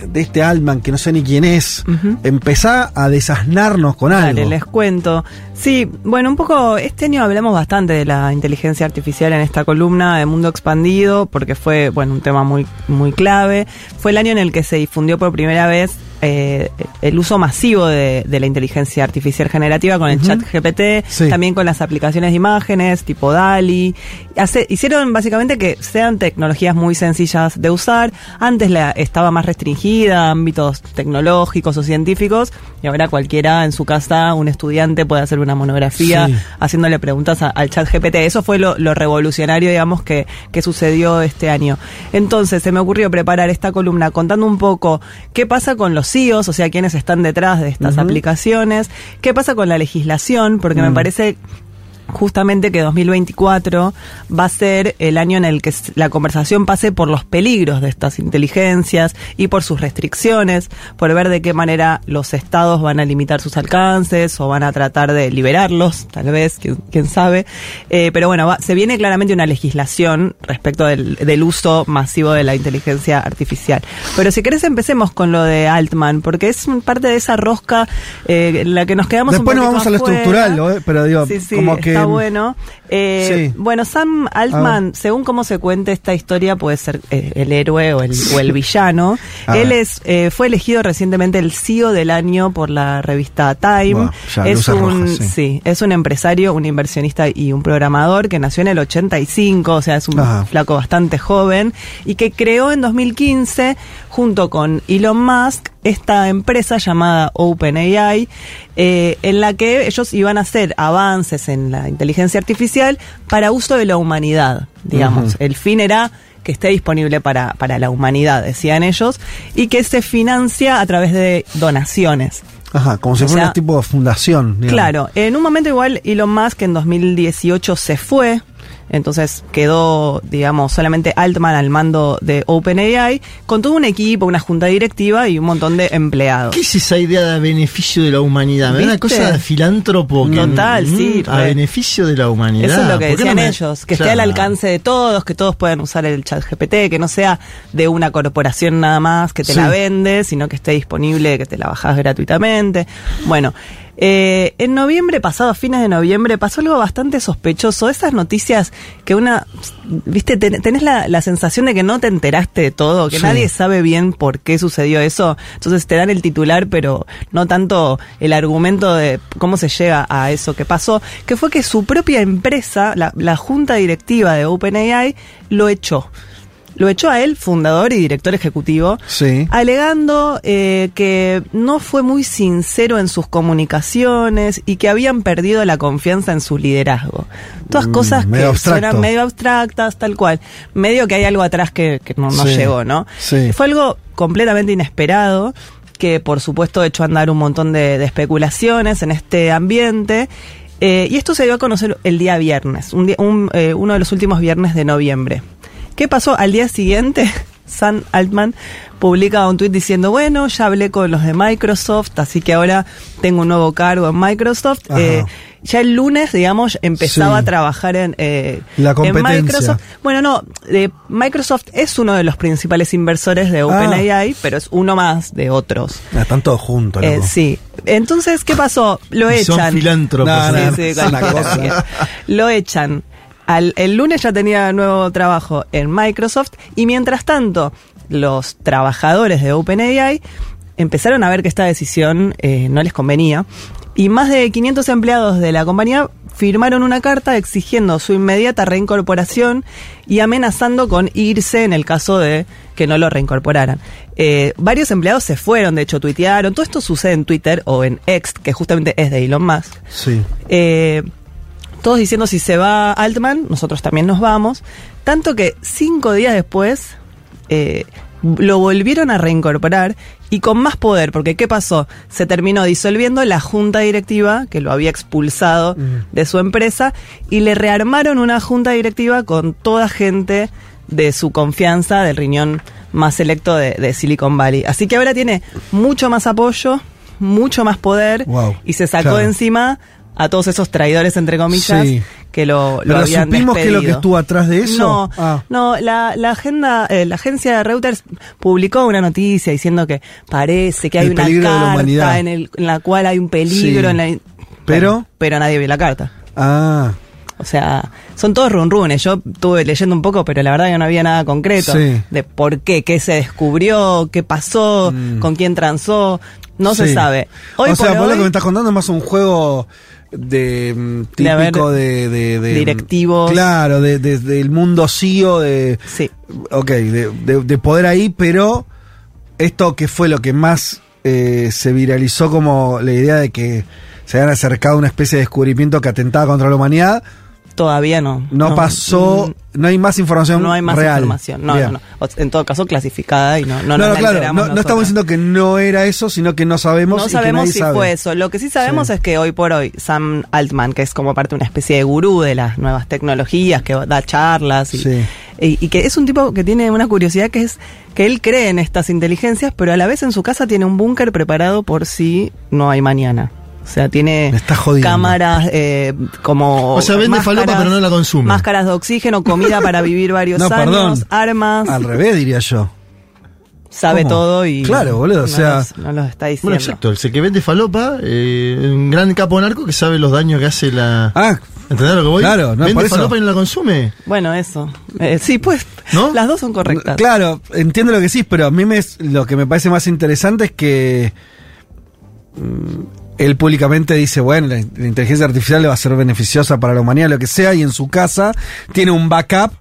de este Altman que no sé ni quién es. Ujú. Empezá a desasnarnos con algo. Dale, les cuento. Sí, bueno, un poco, este año hablamos bastante de la inteligencia artificial en esta columna de Mundo Expandido, porque fue, bueno, un tema muy, muy clave. Fue el año en el que se difundió por primera vez eh, el uso masivo de, de la inteligencia artificial generativa con el chat GPT, Sí. también con las aplicaciones de imágenes tipo DALI. Hace- hicieron básicamente que sean tecnologías muy sencillas de usar. Antes la, estaba más restringida a ámbitos tecnológicos o científicos y ahora cualquiera en su casa, un estudiante puede hacer una monografía Sí. haciéndole preguntas a- al chat GPT. Eso fue lo, lo revolucionario, digamos, que, que sucedió este año. Entonces se me ocurrió preparar esta columna contando un poco qué pasa con los CEOs, o sea, quiénes están detrás de estas aplicaciones, qué pasa con la legislación, porque me Mm. parece justamente que 2024 va a ser el año en el que la conversación pase por los peligros de estas inteligencias y por sus restricciones, por ver de qué manera los estados van a limitar sus alcances o van a tratar de liberarlos, tal vez, quién, quién sabe. Eh, pero bueno, va- se viene claramente una legislación respecto del, del uso masivo de la inteligencia artificial. Pero si querés empecemos con lo de Altman, porque es parte de esa rosca eh, en la que nos quedamos Después un nos vamos a lo afuera. estructural, pero digo, Sí, sí, como que. Está bueno. Eh, Sí. Bueno, Sam Altman, según cómo se cuente esta historia, puede ser eh, el héroe o el, o el villano. Él es eh, fue elegido recientemente el CEO del año por la revista Time. Ya, es un sí. es un empresario, un inversionista y un programador que nació en el 85, o sea, es un Ajá. flaco bastante joven y que creó en 2015 junto con Elon Musk esta empresa llamada OpenAI, eh, en la que ellos iban a hacer avances en la inteligencia artificial para uso de la humanidad, digamos. El fin era que esté disponible para, para la humanidad, decían ellos, y que se financia a través de donaciones. Ajá, como si O fuera sea, un tipo de fundación. digamos. Claro, en un momento igual Elon Musk en 2018 se fue, entonces quedó, digamos, solamente Altman al mando de OpenAI, con todo un equipo, una junta directiva y un montón de empleados. ¿Qué es esa idea de beneficio de la humanidad? Una cosa de filántropo. que- Total, sí, A re. beneficio de la humanidad. Eso es lo que ¿Por qué no decían me- ellos, que Claro. esté al alcance de todos, que todos puedan usar el chat GPT, que no sea de una corporación nada más que te Sí. la vende, sino que esté disponible, que te la bajas gratuitamente. Bueno, Eh, en noviembre pasado, a fines de noviembre, pasó algo bastante sospechoso. Esas noticias que una, viste, ten- tenés la, la sensación de que no te enteraste de todo, que Sí. nadie sabe bien por qué sucedió eso. Entonces te dan el titular, pero no tanto el argumento de cómo se llega a eso que pasó, que fue que su propia empresa, la, la junta directiva de OpenAI, lo echó. Lo echó a él, fundador y director ejecutivo, Sí. alegando eh, que no fue muy sincero en sus comunicaciones y que habían perdido la confianza en su liderazgo. Todas Mm, cosas que abstracto. suenan medio abstractas, tal cual. Medio que hay algo atrás que, que no, no Sí, llegó, ¿no? sí. Fue algo completamente inesperado que por supuesto echó a andar un montón de, de especulaciones en este ambiente. Eh, y esto se dio a conocer el día viernes, un día- un, eh, uno de los últimos viernes de noviembre. ¿Qué pasó? Al día siguiente, Sam Altman publica un tuit diciendo, bueno, ya hablé con los de Microsoft, así que ahora tengo un nuevo cargo en Microsoft. Eh, ya el lunes, digamos, empezaba Sí. a trabajar en, eh, La en competencia. Microsoft. Bueno, no, eh, Microsoft es uno de los principales inversores de OpenAI, pero es uno más de otros. Ah, Están todos juntos, Eh, loco. sí. Entonces, ¿qué pasó? Lo Y son echan. filántropos. No, Sí, no, sí, es una cualquiera cosa. que- Lo echan. Al, el lunes ya tenía nuevo trabajo en Microsoft y mientras tanto los trabajadores de OpenAI empezaron a ver que esta decisión eh, no les convenía y más de 500 empleados de la compañía firmaron una carta exigiendo su inmediata reincorporación y amenazando con irse en el caso de que no lo reincorporaran. Eh, varios empleados se fueron, de hecho tuitearon, todo esto sucede en Twitter o en X, que justamente es de Elon Musk. Sí. Eh, todos diciendo si se va Altman, nosotros también nos vamos. Tanto que cinco días después eh, lo volvieron a reincorporar y con más poder, porque ¿qué pasó? Se terminó disolviendo la junta directiva que lo había expulsado de su empresa y le rearmaron una junta directiva con toda gente de su confianza, del riñón más selecto de, de Silicon Valley. Así que ahora tiene mucho más apoyo, mucho más poder Wow, y se sacó claro. de encima a todos esos traidores, entre comillas, Sí. que lo, lo Pero habían supimos que lo que despedido. estuvo atrás de eso. No, Ah. no, la, la agenda, eh, la agencia de Reuters publicó una noticia diciendo que parece que hay El una carta en, el, en la cual hay un peligro. Sí. En la, Pero- Bueno, pero nadie vio la carta. Ah, O sea, son todos runrunes. Yo estuve leyendo un poco, pero la verdad que no había nada concreto Sí. de por qué, qué se descubrió, qué pasó, con quién transó. No se Mm. sabe. Hoy o sea, por vos lo que me estás contando es más un juego de mm, típico de, de- de- directivos. Claro, de, de- del mundo CEO de Sí. ok, de poder ahí, pero esto que fue lo que más eh, se viralizó como la idea de que se habían acercado a una especie de descubrimiento que atentaba contra la humanidad, todavía no. no, pasó, mm, no hay más información No hay más real. información. No, no, no. En todo caso, clasificada y no, no, No, claro, no, estamos diciendo que no era eso, sino que no sabemos. No y que sabemos nadie si sabe. fue eso. Lo que sí sabemos Sí. es que hoy por hoy Sam Altman, que es como parte de una especie de gurú de las nuevas tecnologías, que da charlas y, Sí. y- y que es un tipo que tiene una curiosidad que es que él cree en estas inteligencias, pero a la vez en su casa tiene un búnker preparado por si no hay mañana. O sea, tiene cámaras eh, como... O sea, vende falopa, pero no la consume. Máscaras de oxígeno, comida para vivir varios No, años, perdón. armas. Al revés, diría yo. sabe ¿Cómo? todo y Claro, boludo, o sea- los- no los está diciendo. Bueno, exacto. El que vende falopa, eh, un gran capo narco que sabe los daños que hace la. Ah, ¿Entendés lo que voy? Claro, no, Vende falopa y no la consume. Bueno, eso. Eh, sí, pues ¿No? las dos son correctas. Claro, entiendo lo que sí, pero a mí me, lo que me parece más interesante es que mm, él públicamente dice, bueno, la, la inteligencia artificial le va a ser beneficiosa para la humanidad, lo que sea, y en su casa tiene un backup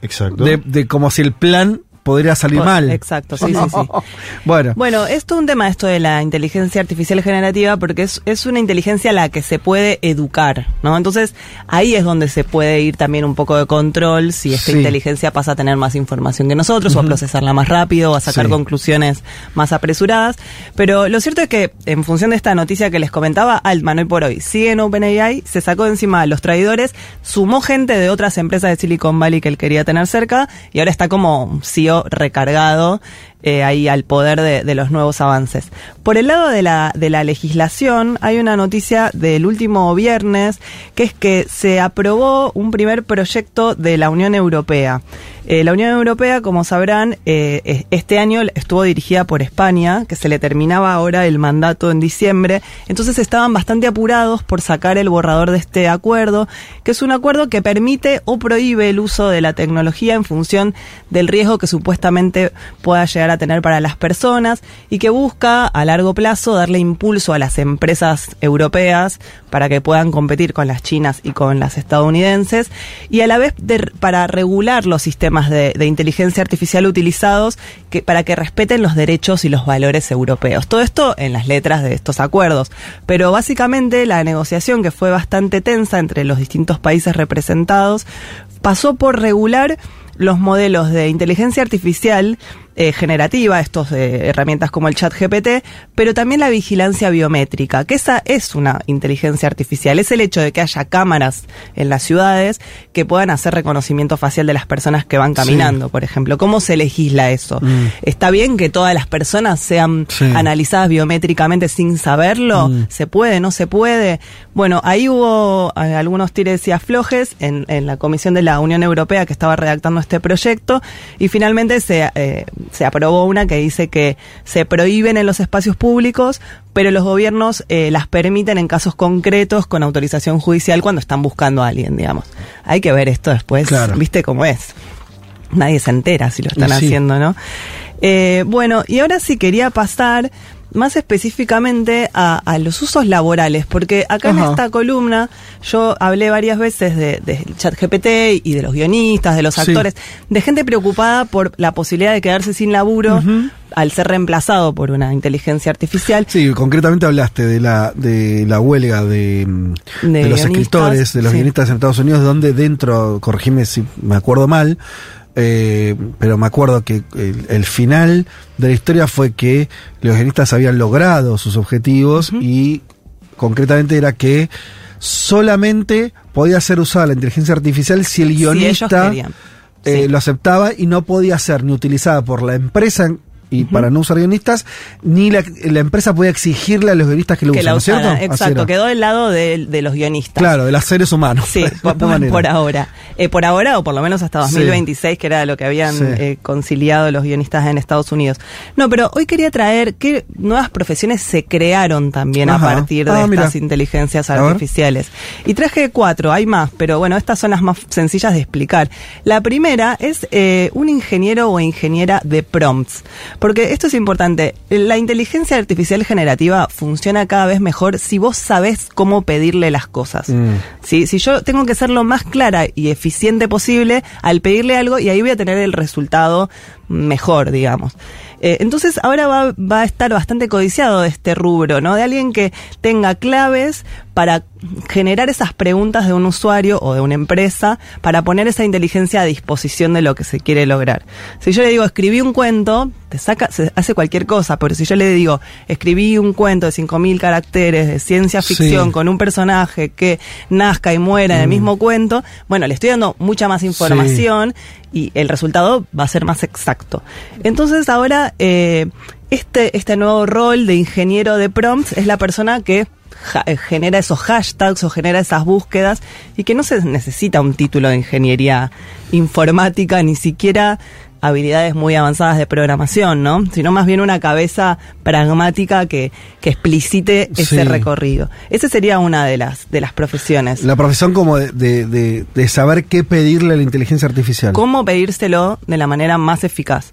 Exacto. de, de como si el plan podría salir Pues, mal. exacto, sí, sí, sí. bueno, Bueno, es todo un tema esto de la inteligencia artificial generativa porque es, es una inteligencia a la que se puede educar, ¿no? Entonces ahí es donde se puede ir también un poco de control si esta Sí. inteligencia pasa a tener más información que nosotros o a procesarla más rápido o a sacar Sí. conclusiones más apresuradas. Pero lo cierto es que en función de esta noticia que les comentaba, Altman hoy por hoy sigue en OpenAI, se sacó de encima a los traidores, sumó gente de otras empresas de Silicon Valley que él quería tener cerca y ahora está como CEO recargado eh, ahí al poder de, los nuevos avances. Por el lado de la, de la legislación, hay una noticia del último viernes, que es que se aprobó un primer proyecto de la Unión Europea. Eh, la Unión Europea, como sabrán, eh, este año estuvo dirigida por España, que se le terminaba ahora el mandato en diciembre, entonces estaban bastante apurados por sacar el borrador de este acuerdo, que es un acuerdo que permite o prohíbe el uso de la tecnología en función del riesgo que supuestamente pueda llegar a tener para las personas y que busca a largo plazo darle impulso a las empresas europeas para que puedan competir con las chinas y con las estadounidenses y a la vez para regular los sistemas de, de inteligencia artificial utilizados que, para que respeten los derechos y los valores europeos. Todo esto en las letras de estos acuerdos. Pero básicamente la negociación que fue bastante tensa entre los distintos países representados pasó por regular los modelos de inteligencia artificial eh, generativa, estos eh, herramientas como el chat GPT, pero también la vigilancia biométrica, que esa es una inteligencia artificial, es el hecho de que haya cámaras en las ciudades que puedan hacer reconocimiento facial de las personas que van caminando, por ejemplo. ¿Cómo se legisla eso? Mm. ¿Está bien que todas las personas sean Sí. analizadas biométricamente sin saberlo? Mm. ¿Se puede? ¿No se puede? Bueno, ahí hubo eh, algunos tires y aflojes en, en la Comisión de la Unión Europea que estaba redactando este proyecto y finalmente se, eh, se aprobó una que dice que se prohíben en los espacios públicos, pero los gobiernos eh, las permiten en casos concretos con autorización judicial cuando están buscando a alguien, digamos. Hay que ver esto después, Claro. ¿viste cómo es? Nadie se entera si lo están sí. haciendo, ¿no? Eh, bueno, y ahora sí quería pasar más específicamente a, a los usos laborales, porque acá en esta columna yo hablé varias veces de, del chat GPT y de los guionistas, de los Sí. actores, de gente preocupada por la posibilidad de quedarse sin laburo al ser reemplazado por una inteligencia artificial. Sí, concretamente hablaste de la de la huelga de, De de los escritores, de los sí. guionistas en Estados Unidos, donde dentro, corregime si me acuerdo mal, eh, pero me acuerdo que el, el final de la historia fue que los guionistas habían logrado sus objetivos y concretamente era que solamente podía ser usada la inteligencia artificial si el guionista eh, Sí. lo aceptaba y no podía ser ni utilizada por la empresa y para no usar guionistas, ni la, la empresa podía exigirle a los guionistas que lo que usen, la ¿no cierto? Así Exacto, quedó del lado de, de los guionistas. Claro, de los seres humanos. Sí, por, ahora. Eh, por ahora, o por lo menos hasta Sí. 2026, que era lo que habían Sí. eh, conciliado los guionistas en Estados Unidos. No, pero hoy quería traer qué nuevas profesiones se crearon también Ajá. a partir de Ah, mira. estas inteligencias artificiales. Y traje cuatro, hay más, pero bueno, estas son las más sencillas de explicar. La primera es eh, un ingeniero o ingeniera de prompts. Porque esto es importante. La inteligencia artificial generativa funciona cada vez mejor si vos sabés cómo pedirle las cosas. Mm. ¿sí? Si yo tengo que ser lo más clara y eficiente posible al pedirle algo y ahí voy a tener el resultado mejor, digamos. Eh, entonces ahora va, va a estar bastante codiciado este rubro, ¿no? De alguien que tenga claves para generar esas preguntas de un usuario o de una empresa para poner esa inteligencia a disposición de lo que se quiere lograr. Si yo le digo escribí un cuento, te saca, se hace cualquier cosa, pero si yo le digo escribí un cuento de 5.000 caracteres de ciencia Sí. ficción con un personaje que nazca y muera en el mismo cuento, bueno, le estoy dando mucha más información y el resultado va a ser más exacto. Entonces ahora eh, este, este nuevo rol de ingeniero de prompts es la persona que eh, genera esos hashtags o genera esas búsquedas y que no se necesita un título de ingeniería informática, ni siquiera habilidades muy avanzadas de programación, ¿no? Sino más bien una cabeza pragmática que, que explicite ese Sí. recorrido. Esa sería una de las, de las profesiones. La profesión como de, de- de- de saber qué pedirle a la inteligencia artificial. cómo pedírselo de la manera más eficaz.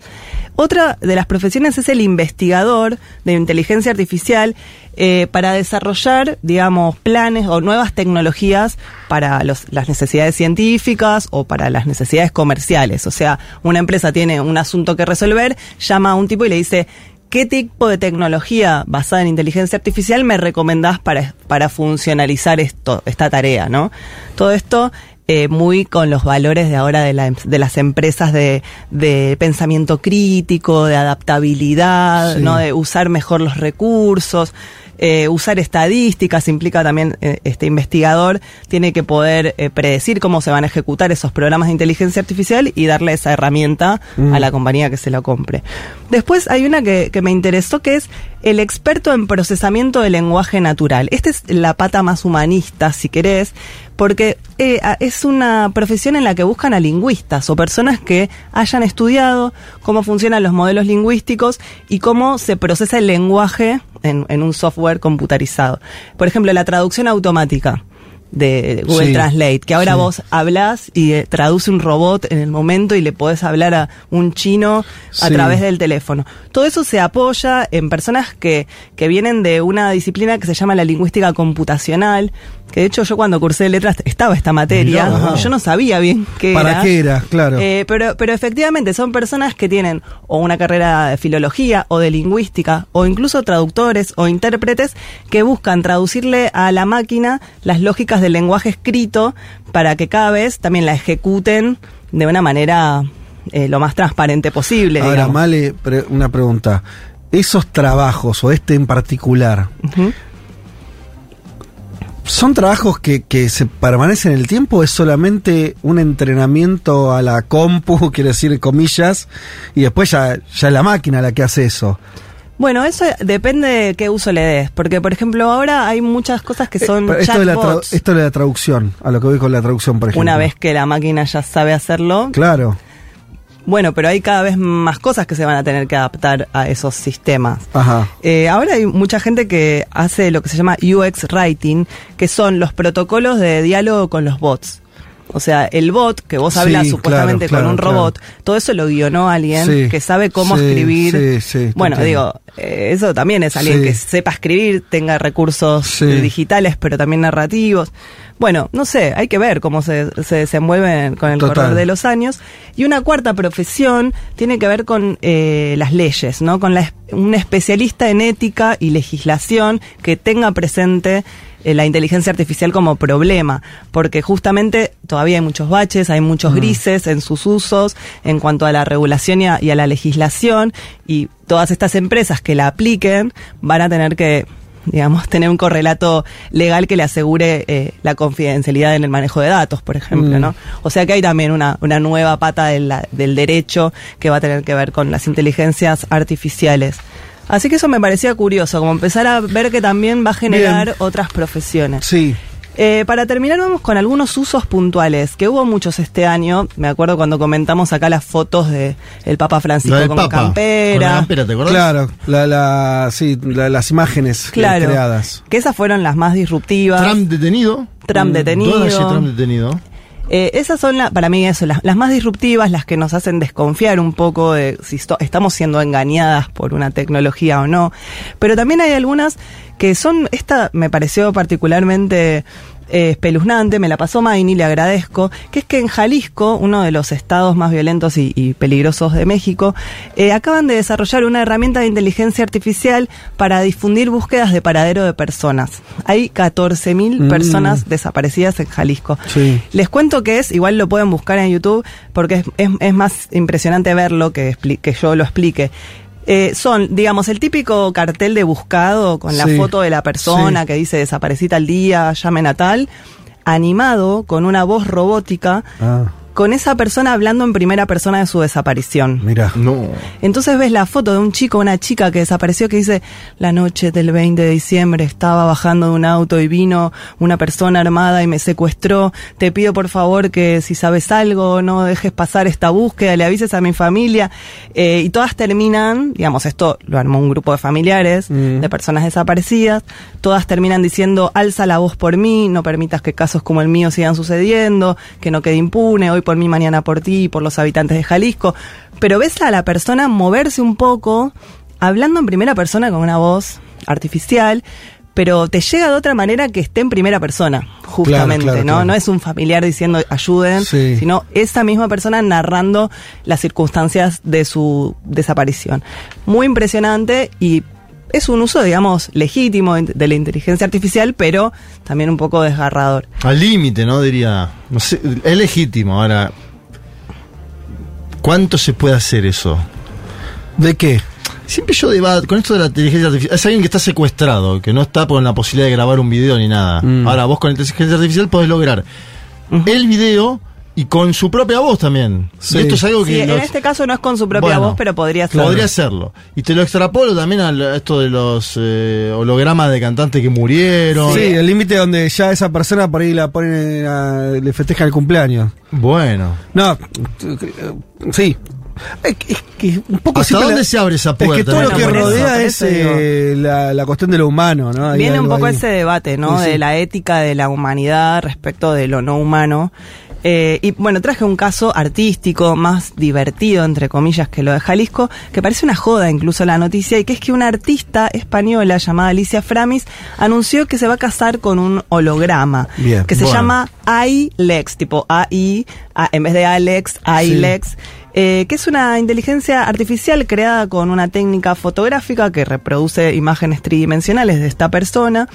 Otra de las profesiones es el investigador de inteligencia artificial eh, para desarrollar, digamos, planes o nuevas tecnologías para los- las necesidades científicas o para las necesidades comerciales. O sea, una empresa tiene un asunto que resolver, llama a un tipo y le dice, ¿qué tipo de tecnología basada en inteligencia artificial me recomendás para, para funcionalizar esto, esta tarea, ¿no? Todo esto eh, muy con los valores de ahora de, la- de las empresas de, de pensamiento crítico, de adaptabilidad, Sí. ¿no? De usar mejor los recursos. Eh, usar estadísticas, implica también eh, este investigador, tiene que poder eh, predecir cómo se van a ejecutar esos programas de inteligencia artificial y darle esa herramienta Mm. a la compañía que se lo compre. Después hay una que, que me interesó que es el experto en procesamiento de lenguaje natural. Esta es la pata más humanista, si querés, porque eh, es una profesión en la que buscan a lingüistas o personas que hayan estudiado cómo funcionan los modelos lingüísticos y cómo se procesa el lenguaje en, en un software computarizado. Por ejemplo, la traducción automática de Google Sí, Translate, que ahora sí. vos hablas y eh, traduce un robot en el momento y le podés hablar a un chino a Sí. través del teléfono. Todo eso se apoya en personas que, que vienen de una disciplina que se llama la lingüística computacional, que de hecho yo cuando cursé letras estaba esta materia, Mirá. yo no sabía bien qué ¿Para era. qué era? Claro. Eh, pero, pero efectivamente son personas que tienen o una carrera de filología o de lingüística o incluso traductores o intérpretes que buscan traducirle a la máquina las lógicas del lenguaje escrito para que cada vez también la ejecuten de una manera eh, lo más transparente posible. Ahora, digamos. Male, pre- una pregunta. Esos trabajos, o este en particular. ¿Son trabajos que, que se permanecen en el tiempo o es solamente un entrenamiento a la compu, quiero decir comillas, y después ya, ya es la máquina la que hace eso? Bueno, eso depende de qué uso le des, porque por ejemplo ahora hay muchas cosas que son Eh, esto, de la esto de la traducción, a lo que voy con la traducción, por ejemplo. Una vez que la máquina ya sabe hacerlo, Claro. Bueno, pero hay cada vez más cosas que se van a tener que adaptar a esos sistemas. Ajá. Eh, ahora hay mucha gente que hace lo que se llama UX Writing, que son los protocolos de diálogo con los bots. O sea, el bot que vos Sí, hablas supuestamente claro, con un claro, robot, todo eso lo guionó alguien Sí, que sabe cómo sí, escribir. sí, sí, te bueno, entiendo. digo, eh, eso también es alguien que sepa escribir, tenga recursos digitales, pero también narrativos. Bueno, no sé, hay que ver cómo se, se desenvuelven con el Total. correr de los años. Y una cuarta profesión tiene que ver con eh, las leyes, ¿no? Con la, un especialista en ética y legislación que tenga presente eh, la inteligencia artificial como problema, porque justamente todavía hay muchos baches, hay muchos grises en sus usos en cuanto a la regulación y a, y a la legislación, y todas estas empresas que la apliquen van a tener que digamos, tener un correlato legal que le asegure eh, la confidencialidad en el manejo de datos, por ejemplo, Mm. ¿no? O sea que hay también una, una nueva pata de la- del derecho que va a tener que ver con las inteligencias artificiales. Así que eso me parecía curioso, como empezar a ver que también va a generar Bien. otras profesiones. Sí. Eh, para terminar, vamos con algunos usos puntuales, que hubo muchos este año. Me acuerdo cuando comentamos acá las fotos de el Papa Francisco con Papa. Con campera. la campera, ¿te acordás? Claro, la, la, sí, la- las imágenes Claro, creadas. que esas fueron las más disruptivas. Trump detenido. Trump Mm, detenido. Trump detenido. Eh, esas son la- para mí eso, las, las más disruptivas, las que nos hacen desconfiar un poco de si esto- estamos siendo engañadas por una tecnología o no. Pero también hay algunas que son, esta me pareció particularmente eh, espeluznante, me la pasó Maini, le agradezco, que es que en Jalisco, uno de los estados más violentos y, y peligrosos de México, eh, acaban de desarrollar una herramienta de inteligencia artificial para difundir búsquedas de paradero de personas. Hay 14.000 Mm. personas desaparecidas en Jalisco. Sí. Les cuento que es, igual lo pueden buscar en YouTube, porque es, es- es más impresionante verlo que, que yo lo explique. Eh, son, digamos, el típico cartel de buscado con la Sí, foto de la persona sí. que dice desaparecí tal día, llamen a tal, animado con una voz robótica, Ah, con esa persona hablando en primera persona de su desaparición. mira. No. Entonces ves la foto de un chico o una chica que desapareció que dice, la noche del 20 de diciembre estaba bajando de un auto y vino una persona armada y me secuestró. Te pido por favor que si sabes algo no dejes pasar esta búsqueda, le avises a mi familia. Eh, y todas terminan, digamos, esto lo armó un grupo de familiares, Mm. de personas desaparecidas, todas terminan diciendo, alza la voz por mí, no permitas que casos como el mío sigan sucediendo, que no quede impune, hoy por mí, mañana por ti, y por los habitantes de Jalisco. Pero ves a la persona moverse un poco, hablando en primera persona con una voz artificial, pero te llega de otra manera que esté en primera persona, justamente, claro, ¿no? claro. No es un familiar diciendo ayuden, Sí. sino esa misma persona narrando las circunstancias de su desaparición. Muy impresionante y es un uso, digamos, legítimo de la inteligencia artificial, pero también un poco desgarrador. Al límite, ¿no? Diría. No sé, es legítimo. Ahora, ¿cuánto se puede hacer eso? ¿De qué? Siempre yo debato con esto de la inteligencia artificial. Es alguien que está secuestrado, que no está con la posibilidad de grabar un video ni nada. Mm. Ahora, vos con inteligencia artificial podés lograr el video y con su propia voz también. Sí. Esto es algo que Sí, en este caso no es con su propia Bueno, voz, pero podría ser. Podría serlo. Y te lo extrapolo también a esto de los eh, hologramas de cantantes que murieron. Sí, el límite donde ya esa persona por ahí la ponen a- le festeja el cumpleaños. Bueno. No, sí. Es que, es que un poco ¿Hasta dónde la- se abre esa Es que puerta? todo lo Bueno, que eso, rodea es eh, la, la cuestión de lo humano, ¿no? Hay Viene un poco ahí. ese debate, ¿no? Sí, sí. De la ética de la humanidad respecto de lo no humano. Eh, y bueno, traje un caso artístico más divertido, entre comillas, que lo de Jalisco, que parece una joda incluso la noticia, y que es que una artista española llamada Alicia Framis anunció que se va a casar con un holograma, Bien, que se bueno. llama iLex, tipo AI, en vez de Alex, iLex. Eh, que es una inteligencia artificial creada con una técnica fotográfica que reproduce imágenes tridimensionales de esta persona,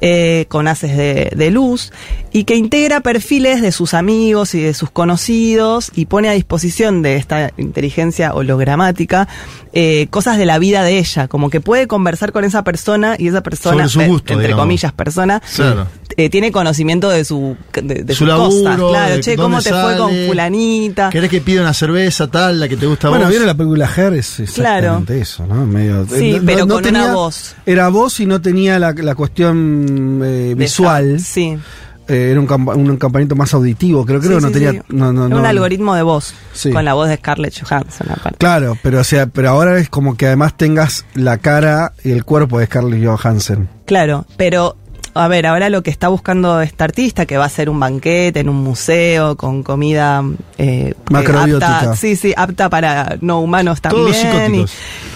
eh, con haces de, de luz, y que integra perfiles de sus amigos y de sus conocidos y pone a disposición de esta inteligencia hologramática eh, cosas de la vida de ella, como que puede conversar con esa persona y esa persona, eh, gusto, entre digamos. comillas, persona, Claro. Eh, tiene conocimiento de su de, de Su sus cosas. laburo, Claro, de che, ¿cómo te fue con fulanita? ¿Querés que pida una cerveza tal, la que te gusta a Bueno, vos? vieron la película Her, es exactamente eso, ¿no? Medio, Sí, eh, pero con una voz. Era voz y no tenía la, la cuestión eh, visual. esa- Sí. Eh, era un, campa- un campamento más auditivo, creo, creo Sí, que no sí, tenía... sí. No, no, un no. algoritmo de voz. Sí. Con la voz de Scarlett Johansson aparte. Claro, pero o sea, pero ahora es como que además tengas la cara y el cuerpo de Scarlett Johansson. Claro, pero a ver, ahora lo que está buscando esta artista, que va a ser un banquete en un museo con comida eh, Macrobiótica. apta, sí, sí, apta para no humanos también. y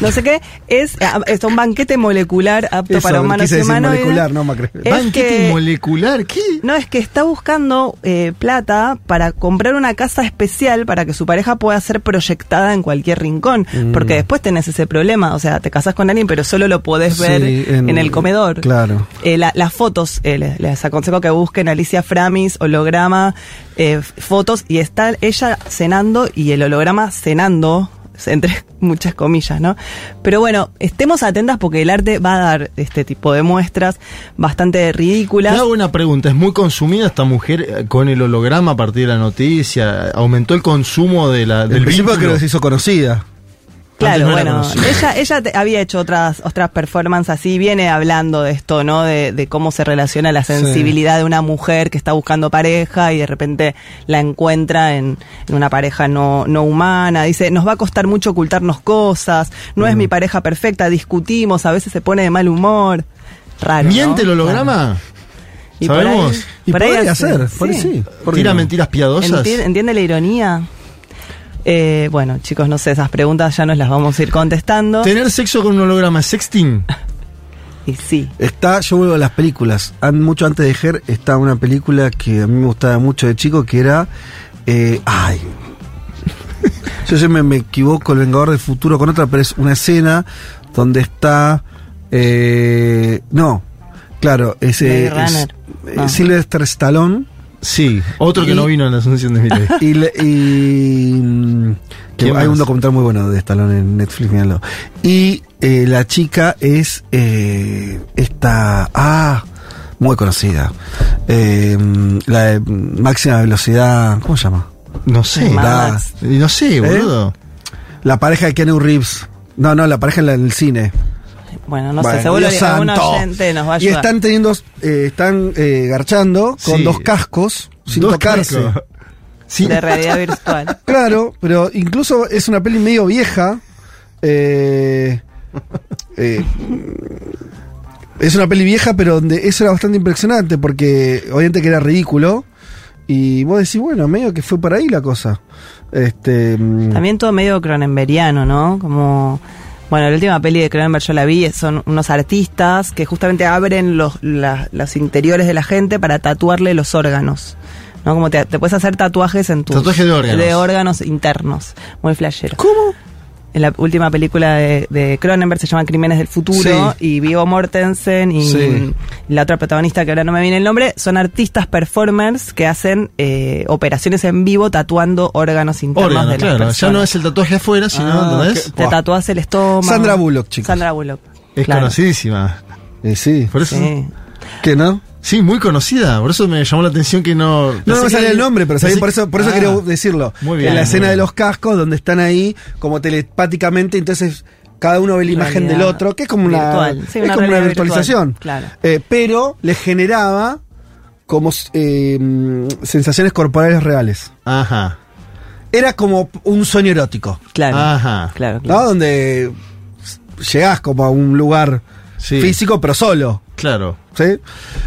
no sé qué, es, es un banquete molecular apto Eso, para humanos y humanoides. molecular, no macro. Banquete que- molecular, ¿qué? No, es que está buscando eh, plata para comprar una casa especial para que su pareja pueda ser proyectada en cualquier rincón. Mm. Porque después tenés ese problema. O sea, te casas con alguien, pero solo lo podés Sí, ver en- en, el comedor. claro. Eh, la- las fotos, eh, les, les aconsejo que busquen Alicia Framis, holograma, eh, fotos, y está ella cenando y el holograma cenando entre muchas comillas, ¿no? Pero bueno, estemos atentas porque el arte va a dar este tipo de muestras bastante Te ridículas. hago una pregunta. ¿Es muy consumida esta mujer eh, con el holograma a partir de la noticia? ¿Aumentó el consumo de la, Del principio vínculo? creo que se hizo conocida. Claro, no bueno, ella, ella te- había hecho otras, otras performances así, viene hablando de esto, ¿no? De, de cómo se relaciona la sensibilidad de una mujer que está buscando pareja y de repente la encuentra en, en una pareja no, no humana. Dice, nos va a costar mucho ocultarnos cosas, no es mi pareja perfecta, discutimos, a veces se pone de mal humor. Raro. ¿no? ¿Miente el holograma? Y por ahí- ¿Sabemos? Y por ahí podría hace- ser, por ahí sí. sí. ¿Por qué ¿Tira no? mentiras piadosas? Enti- ¿Entiende la ironía? Eh, bueno, chicos, no sé, esas preguntas ya nos las vamos a ir contestando. ¿Tener sexo con un holograma sexting? Y sí. Está, yo vuelvo a las películas. An- mucho antes de Her está una película que a mí me gustaba mucho de chico que era. eh, ay. Yo siempre me equivoco, El Vengador del Futuro con otra, pero es una escena donde está. eh, no, claro, ese. Es, eh, No. Sylvester Stallone. Sí. Otro que Y- no vino en la Asunción de Miley. Y, le- y, mm, que ¿Quién hay un documental muy bueno de Stallone en Netflix, mírenlo. Y eh, la chica es eh, esta. Ah, muy conocida. Eh, la de máxima velocidad. ¿Cómo se llama? No sé. La- No sé, boludo. La pareja de Keanu Reeves. No, no, la pareja en la- en el cine. Bueno, no Bueno, sé, seguro que algún oyente nos va a Y ayudar. están teniendo, eh, están eh, garchando con Sí. dos cascos sin Dos tocarse. cascos. Sí. De realidad virtual. Claro, pero incluso es una peli medio vieja. eh, eh, es una peli vieja, pero donde eso era bastante impresionante, porque obviamente que era ridículo. Y vos decís, bueno, medio que fue por ahí la cosa. Este, mm, También todo medio cronenberiano, ¿no? Como. Bueno, la última peli de Cronenberg yo la vi, son unos artistas que justamente abren los, la- los interiores de la gente para tatuarle los órganos. ¿No? Como te, te puedes hacer tatuajes en tus. Tatuaje de órganos. de órganos internos. Muy flashero. ¿Cómo? En la última película de, Cronenberg se llama Crímenes del Futuro y Vigo Mortensen y Sí. la otra protagonista que ahora no me viene el nombre son artistas performers que hacen eh, operaciones en vivo tatuando órganos internos Órgano, de claro. Ya no es el tatuaje afuera, sino, Ah, Te Buah. tatuás el estómago. Sandra Bullock, chicos. Sandra Bullock. Es Claro. conocidísima. Eh, sí. Por eso. Sí. ¿Qué no? Sí, muy conocida. Por eso me llamó la atención que no. No, no me salía el nombre, pero sabía, por eso, por eso Ah, quería decirlo. Muy bien. en la escena bien. de los cascos, donde están ahí como telepáticamente, entonces cada uno ve la imagen Realidad del otro, que es como una. Sí, es una como una virtualización. virtual, claro. Eh, pero le generaba como eh, sensaciones corporales reales. Ajá. Era como un sueño erótico, Claro. Ajá. Claro, ¿no? Donde llegás como a un lugar Sí. físico, pero solo. Claro. ¿Sí?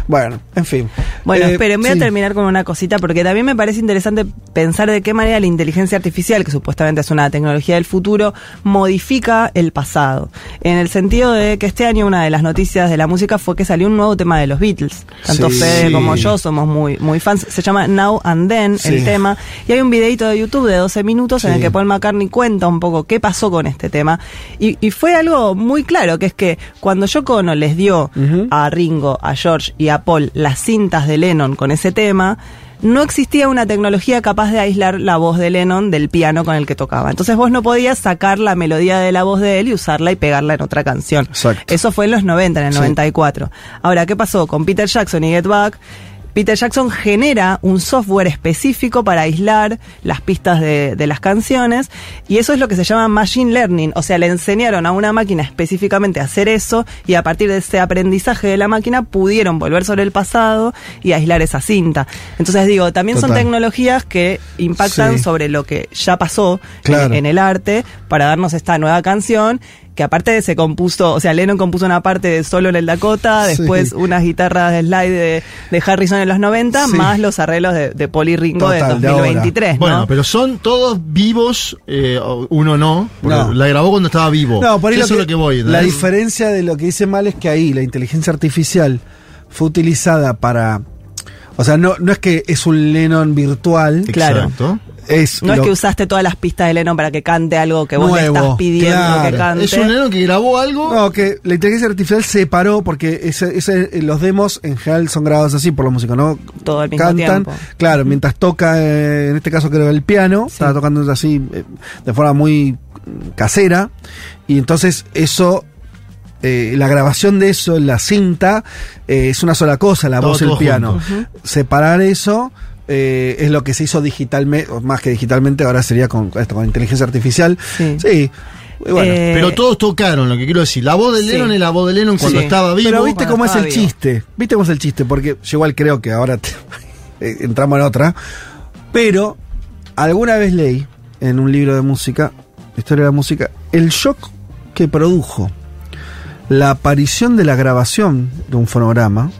Bueno, en fin. Bueno, Eh, esperen, voy sí. a terminar con una cosita porque también me parece interesante pensar de qué manera la inteligencia artificial, que supuestamente es una tecnología del futuro, modifica el pasado. En el sentido de que este año una de las noticias de la música fue que salió un nuevo tema de los Beatles. Tanto Sí. Fede como yo somos muy, muy fans. Se llama Now and Then el tema. Y hay un videito de YouTube de 12 minutos en el que Paul McCartney cuenta un poco qué pasó con este tema. Y, y fue algo muy claro, que es que cuando Yoko Ono les dio a Ringo, a George y a Paul las cintas de Lennon con ese tema, no existía una tecnología capaz de aislar la voz de Lennon del piano con el que tocaba. Entonces vos no podías sacar la melodía de la voz de él y usarla y pegarla en otra canción. Exacto. Eso fue en los 90, en el Sí. 94. Ahora, ¿qué pasó con Peter Jackson y Get Back? Peter Jackson genera un software específico para aislar las pistas de, de las canciones y eso es lo que se llama machine learning, o sea, le enseñaron a una máquina específicamente a hacer eso y a partir de ese aprendizaje de la máquina pudieron volver sobre el pasado y aislar esa cinta. Entonces digo, también son tecnologías que impactan Sí. sobre lo que ya pasó Claro. en, en el arte para darnos esta nueva canción que aparte se compuso, o sea, Lennon compuso una parte de solo en el Dakota, Sí. después unas guitarras de slide de, de Harrison en los 90, Sí. más los arreglos de, de Paul y Ringo de Total, de ahora. 2023, ¿no? Bueno, pero son todos vivos, eh, uno no, porque No. la grabó cuando estaba vivo. No, por ahí Eso lo es lo que voy. La diferencia de lo que dice mal es que ahí la inteligencia artificial fue utilizada para. O sea, no, no es que es un Lennon virtual. Claro. Es no es que usaste todas las pistas de Lennon para que cante algo que vos le estás pidiendo claro. que cante. Es un neno que grabó algo. No, que la inteligencia artificial se paró porque ese, ese- los demos en general son grabados así por los músicos, ¿no? Todo mismo Cantan, tiempo. claro, mientras toca, eh, en este caso creo el piano, estaba tocando así eh, de forma muy casera, y entonces eso, eh, la grabación de eso en la cinta eh, es una sola cosa, la Todo- voz y el piano. Separar eso eh, es lo que se hizo digitalmente, o más que digitalmente, ahora sería con esto, con inteligencia artificial. Sí. Sí. bueno. Eh, Pero todos tocaron, lo que quiero decir. La voz de Sí. Lennon es la voz de Lennon cuando Sí. estaba vivo. Pero viste cómo es el vivo. chiste. Viste cómo es el chiste, porque yo igual creo que ahora te- eh, entramos en otra. Pero alguna vez leí en un libro de música, historia de la música, el shock que produjo la aparición de la grabación de un fonograma,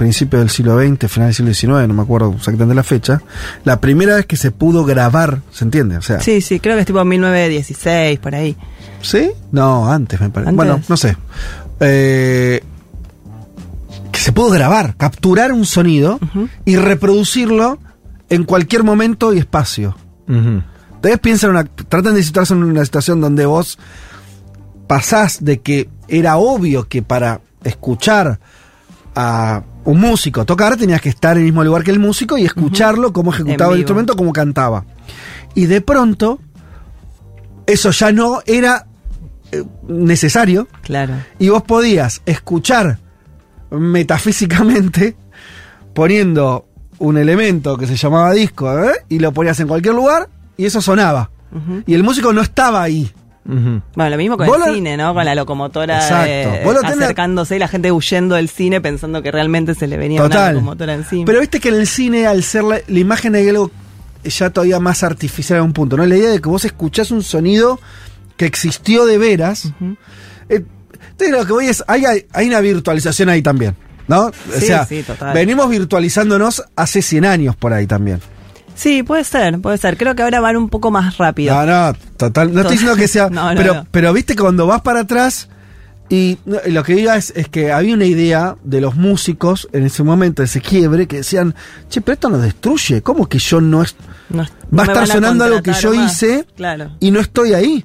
principio del siglo XX, final del siglo XIX, no me acuerdo exactamente la fecha, la primera vez que se pudo grabar, ¿se entiende? O sea, Sí, sí, creo que es tipo 1916, por ahí. ¿Sí? No, antes me parece. ¿Antes? Bueno, no sé. Eh, que se pudo grabar, capturar un sonido y reproducirlo en cualquier momento y espacio. Ujú. Ustedes piensan, una, tratan de situarse en una situación donde vos pasás de que era obvio que para escuchar a un músico tocar tenías que estar en el mismo lugar que el músico y escucharlo cómo ejecutaba el instrumento, cómo cantaba. Y de pronto, eso ya no era eh, necesario Claro. y vos podías escuchar metafísicamente poniendo un elemento que se llamaba disco ¿eh? y lo ponías en cualquier lugar y eso sonaba. Y el músico no estaba ahí. Bueno, lo mismo con el cine, ¿no? Con la locomotora eh, acercándose y la gente huyendo del cine pensando que realmente se le venía una Total. locomotora encima. Pero viste que en el cine, al ser la, la imagen hay algo ya todavía más artificial a un punto, ¿no? La idea de que vos escuchás un sonido que existió de veras. Eh, entonces lo que voy es, hay, hay, una virtualización ahí también, ¿no? O Sí, sea, sí, total. venimos virtualizándonos hace 100 años por ahí también. Sí, puede ser, puede ser. Creo que ahora van un poco más rápido. No, no, total. No estoy diciendo que sea. No, no, pero, no. pero viste que cuando vas para atrás. Y lo que diga es, es que había una idea de los músicos en ese momento, ese quiebre, que decían, che, pero esto nos destruye, ¿cómo que yo no es, No- va a estar sonando algo que yo más. hice Claro. y no estoy ahí?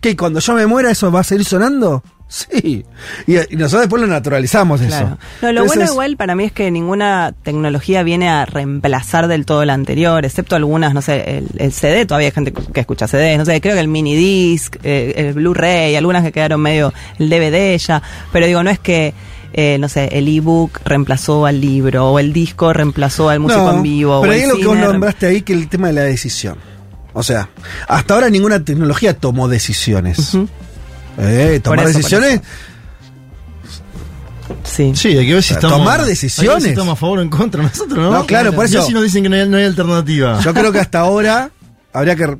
¿Qué ¿Qué? ¿Cuando yo me muera eso va a seguir sonando? Sí. Y, y nosotros después lo naturalizamos eso. No, lo Entonces, bueno igual para mí es que ninguna tecnología viene a reemplazar del todo la anterior, excepto algunas, no sé, el, el CD, todavía hay gente que escucha CDs, no sé, creo que el mini disc, eh, el Blu-ray, algunas que quedaron medio el DVD ya, pero digo, no es que eh, no sé, el ebook reemplazó al libro, o el disco reemplazó al músico no, en vivo. Pero o ahí lo que vos nombraste ahí, que el tema de la decisión. O sea, hasta ahora ninguna tecnología tomó decisiones. Ujú. Eh, tomar eso, decisiones. Sí. Sí, hay que ver si estamos. tomar decisiones. si estamos a favor o en contra. Nosotros no. No, claro, por eso- si nos dicen que no hay, no hay alternativa. Yo creo que hasta ahora habría que.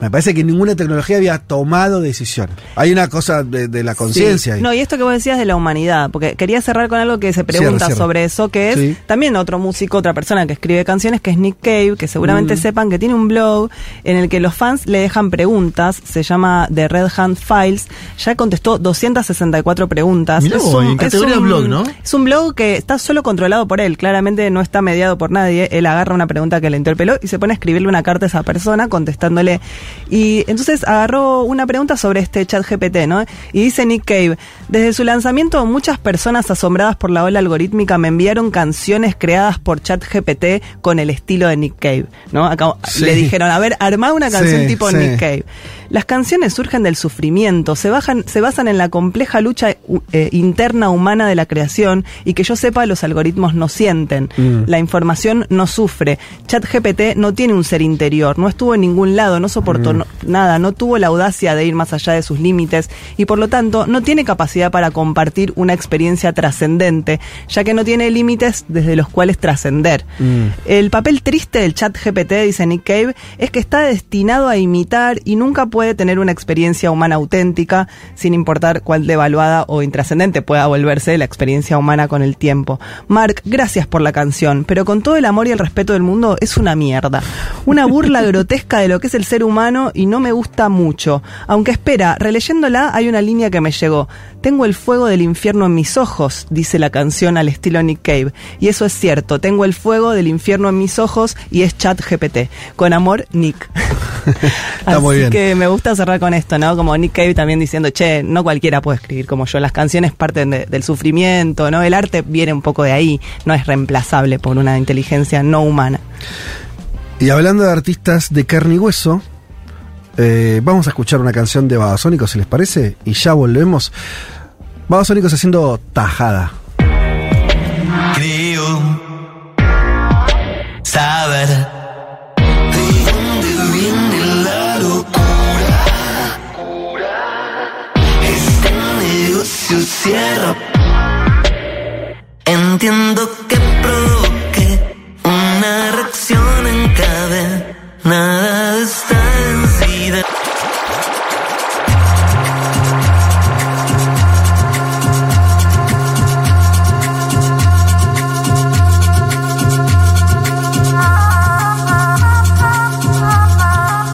Me parece que ninguna tecnología había tomado decisiones. Hay una cosa de, de la conciencia. Sí. No, y esto que vos decías de la humanidad, porque quería cerrar con algo que se pregunta Cierra, cierra. sobre eso, que es Sí. también otro músico, otra persona que escribe canciones, que es Nick Cave, que seguramente Mm. sepan que tiene un blog en el que los fans le dejan preguntas, se llama The Red Hand Files, ya contestó 264 preguntas. Mirá vos, en categoría blog, ¿no? Es un blog que está solo controlado por él, claramente no está mediado por nadie, él agarra una pregunta que le interpeló y se pone a escribirle una carta a esa persona contestándole. Y entonces agarró una pregunta sobre este chat GPT, ¿no? Y dice Nick Cave, desde su lanzamiento muchas personas asombradas por la ola algorítmica me enviaron canciones creadas por chat GPT con el estilo de Nick Cave, ¿no? Acá Sí. le dijeron, a ver, armá una canción Sí, tipo sí. Nick Cave. Las canciones surgen del sufrimiento, se, bajan, se basan en la compleja lucha eh, interna humana de la creación y que yo sepa los algoritmos no sienten. Mm. La información no sufre. ChatGPT no tiene un ser interior, no estuvo en ningún lado, no soportó Mm. no- nada, no tuvo la audacia de ir más allá de sus límites y por lo tanto no tiene capacidad para compartir una experiencia trascendente, ya que no tiene límites desde los cuales trascender. Mm. El papel triste del chat GPT, dice Nick Cave, es que está destinado a imitar y nunca puede tener una experiencia humana auténtica, sin importar cuál devaluada o intrascendente pueda volverse la experiencia humana con el tiempo. Mark, gracias por la canción, pero con todo el amor y el respeto del mundo, es una mierda. Una burla grotesca de lo que es el ser humano y no me gusta mucho. Aunque espera, releyéndola hay una línea que me llegó. Tengo el fuego del infierno en mis ojos, dice la canción al estilo Nick Cave. Y eso es cierto, tengo el fuego del infierno en mis ojos y es chat GPT. Con amor, Nick. Está Así muy bien. que me gusta cerrar con esto, ¿no? Como Nick Cave también diciendo, che, no cualquiera puede escribir como yo. Las canciones parten de- del sufrimiento, ¿no? El arte viene un poco de ahí, no es reemplazable por una inteligencia no humana. Y hablando de artistas de carne y hueso, eh, vamos a escuchar una canción de Babasónicos, si les parece, y ya volvemos. Babasónicos haciendo tajada. Creo cierra. Entiendo que provoque una reacción en cadena. Nada de esta densidad.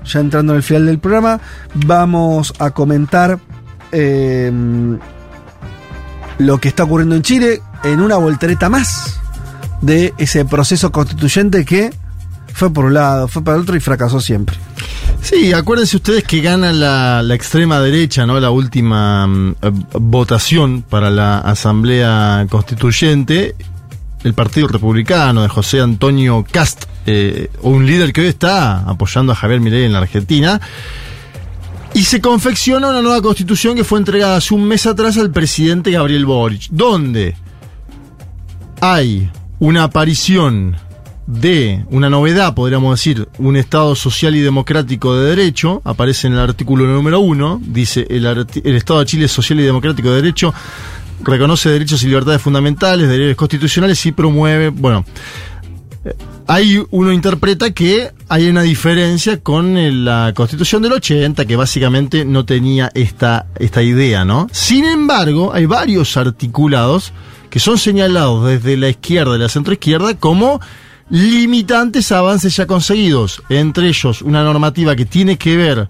Ya entrando en el final del programa, vamos a comentar eh, lo que está ocurriendo en Chile en una voltereta más de ese proceso constituyente que fue por un lado, fue para el otro y fracasó siempre. Sí, acuérdense ustedes que gana la, la extrema derecha, ¿no? La última mm, votación para la Asamblea Constituyente. El Partido Republicano de José Antonio Cast, eh, un líder que hoy está apoyando a Javier Milei en la Argentina. Y se confecciona una nueva constitución que fue entregada hace un mes atrás al presidente Gabriel Boric, donde hay una aparición de una novedad, podríamos decir, un Estado social y democrático de derecho, aparece en el artículo número uno, dice el, el Estado de Chile es social y democrático de derecho, reconoce derechos y libertades fundamentales, derechos constitucionales y promueve, bueno, ahí uno interpreta que hay una diferencia con eh, la constitución del 80, que básicamente no tenía esta, esta idea, ¿no? Sin embargo, hay varios articulados que son señalados desde la izquierda y la centroizquierda como limitantes avances ya conseguidos. Entre ellos, una normativa que tiene que ver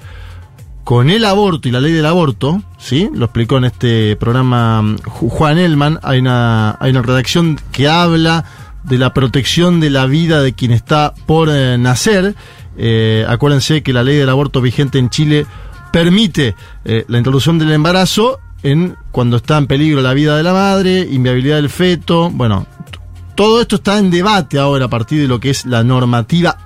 con el aborto y la ley del aborto, ¿sí? Lo explicó en este programa mm, Ju- Juan Elman. Hay una, hay una redacción que habla de la protección de la vida de quien está por eh, nacer. Eh, acuérdense que la ley del aborto vigente en Chile permite eh, la introducción del embarazo en cuando está en peligro la vida de la madre, inviabilidad del feto. Bueno, todo esto está en debate ahora a partir de lo que es la normativa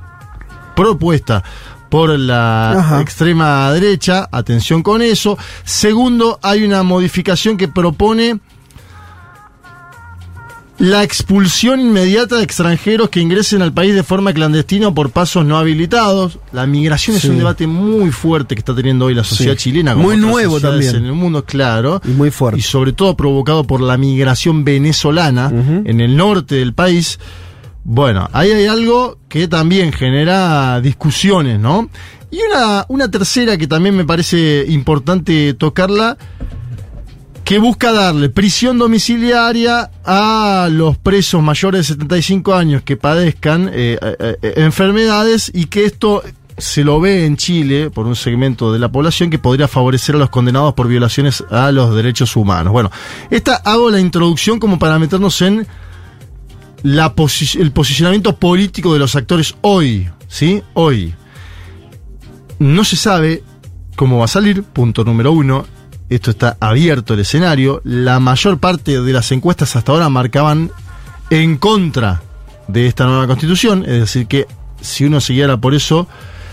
propuesta por la Ajá. extrema derecha. Atención con eso. Segundo, hay una modificación que propone la expulsión inmediata de extranjeros que ingresen al país de forma clandestina o por pasos no habilitados. La migración Sí. es un debate muy fuerte que está teniendo hoy la sociedad Sí. chilena. Muy nuevo también. En el mundo, claro. Y muy fuerte. Y sobre todo provocado por la migración venezolana en el norte del país. Bueno, ahí hay algo que también genera discusiones, ¿no? Y una, una tercera que también me parece importante tocarla, que busca darle prisión domiciliaria a los presos mayores de 75 años que padezcan eh, eh, eh, enfermedades y que esto se lo ve en Chile por un segmento de la población que podría favorecer a los condenados por violaciones a los derechos humanos. Bueno, esta hago la introducción como para meternos en la el posicionamiento político de los actores hoy, ¿sí? Hoy. No se sabe cómo va a salir, punto número uno. Esto está abierto el escenario. La mayor parte de las encuestas hasta ahora marcaban en contra de esta nueva constitución, es decir, que si uno se guiara por eso,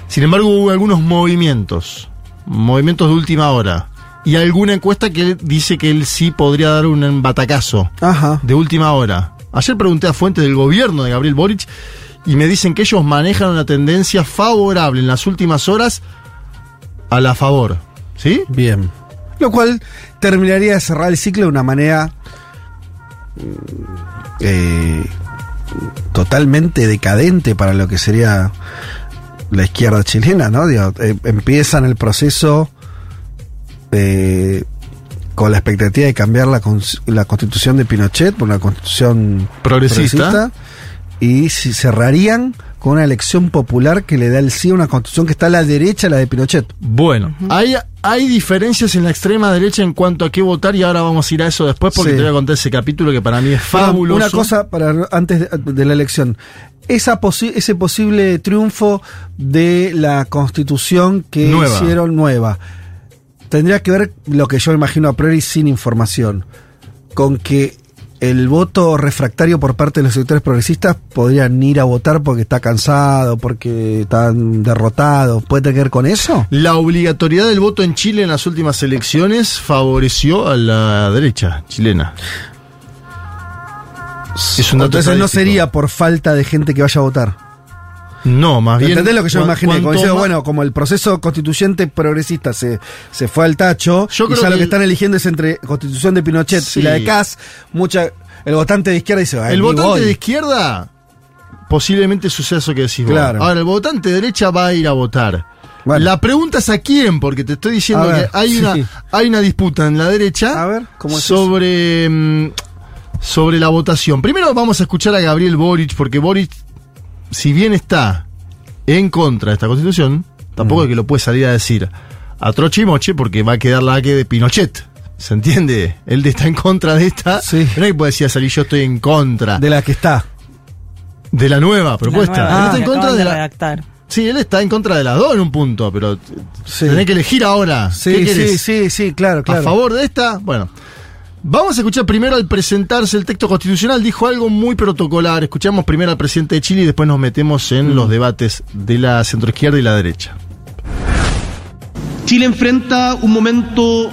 sin embargo hubo algunos movimientos, movimientos de última hora, y alguna encuesta que dice que él sí podría dar un batacazo Ajá. de última hora. Ayer pregunté a fuentes del gobierno de Gabriel Boric y me dicen que ellos manejan una tendencia favorable en las últimas horas a la favor. ¿Sí? Bien. Lo cual terminaría de cerrar el ciclo de una manera mm, eh, totalmente decadente para lo que sería la izquierda chilena, ¿no? Digo, eh, empiezan el proceso eh, con la expectativa de cambiar la, la constitución de Pinochet por una constitución Progresista. y si cerrarían con una elección popular que le da el sí a una constitución que está a la derecha, la de Pinochet. Bueno, hay, hay diferencias en la extrema derecha en cuanto a qué votar y ahora vamos a ir a eso después porque Sí. te voy a contar ese capítulo que para mí es fabuloso. Una cosa para antes de, de la elección. Esa posi- ese posible triunfo de la constitución que Nueva. hicieron nueva tendría que ver lo que yo imagino a priori sin información con que el voto refractario por parte de los sectores progresistas podrían ir a votar porque está cansado, porque están derrotados. ¿Puede tener que ver con eso? La obligatoriedad del voto en Chile en las últimas elecciones favoreció a la derecha chilena. Es un dato Entonces no sería por falta de gente que vaya a votar. No, más bien. ¿Entendés lo que yo imaginé? Como bueno, como el proceso constituyente progresista se, se fue al tacho, Yo y creo ya lo que que están eligiendo es entre constitución de Pinochet Sí. y la de Kass, mucha, el votante de izquierda dice, "Ay, El votante voy". de izquierda posiblemente suceda eso que decís vos. Claro. Ahora, el votante de derecha va a ir a votar. Bueno. La pregunta es a quién, porque te estoy diciendo ver, que hay, sí. una, hay una disputa en la derecha A ver, ¿cómo es sobre, mm, sobre la votación. Primero vamos a escuchar a Gabriel Boric, porque Boric, si bien está en contra de esta constitución, tampoco Mm. es que lo puede salir a decir a troche y moche, porque va a quedar la que de Pinochet. ¿Se entiende? Él está en contra de esta. Sí. No es que puede decir salir yo estoy en contra de la que está. de la nueva propuesta. La nueva, él que está en contra de de la. redactar. Sí, él está en contra de las dos en un punto, pero Sí. tenés que elegir ahora. ¿Qué Sí, sí, sí, sí, claro, claro. ¿A favor de esta? Bueno. Vamos a escuchar primero al presentarse el texto constitucional. Dijo algo muy protocolar. Escuchamos primero al presidente de Chile y después nos metemos en los debates de la centroizquierda y la derecha. Chile enfrenta un momento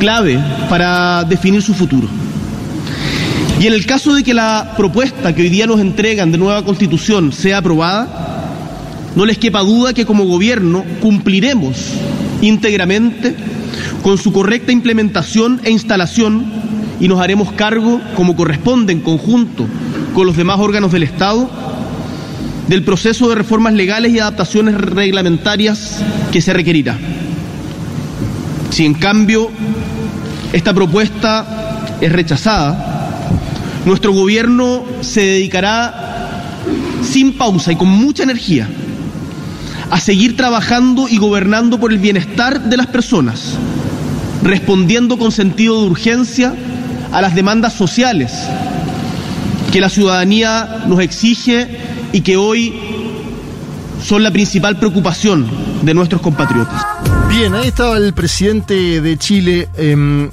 clave para definir su futuro. Y en el caso de que la propuesta que hoy día nos entregan de nueva constitución sea aprobada, no les quepa duda que como gobierno cumpliremos íntegramente con su correcta implementación e instalación y nos haremos cargo, como corresponde en conjunto con los demás órganos del Estado, del proceso de reformas legales y adaptaciones reglamentarias que se requerirá. Si en cambio esta propuesta es rechazada, nuestro gobierno se dedicará sin pausa y con mucha energía a seguir trabajando y gobernando por el bienestar de las personas, respondiendo con sentido de urgencia a las demandas sociales que la ciudadanía nos exige y que hoy son la principal preocupación de nuestros compatriotas. Bien, ahí estaba el presidente de Chile. em,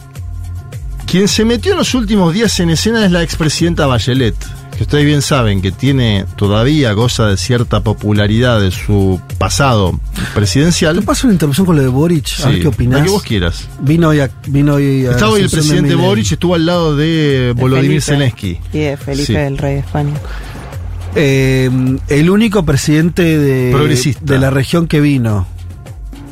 quien se metió en los últimos días en escena es la expresidenta Bachelet, que ustedes bien saben que tiene todavía goza de cierta popularidad de su pasado presidencial. ¿Te paso una interrupción con lo de Boric? a ver Sí, qué opinás. que vos quieras. Vino hoy a, vino hoy a Estaba hoy el presidente. Boric, estuvo al lado de De Volodymyr. Zelensky. Y de Felipe, Sí. el rey de España. Eh, el único presidente de, Progresista. de la región que vino.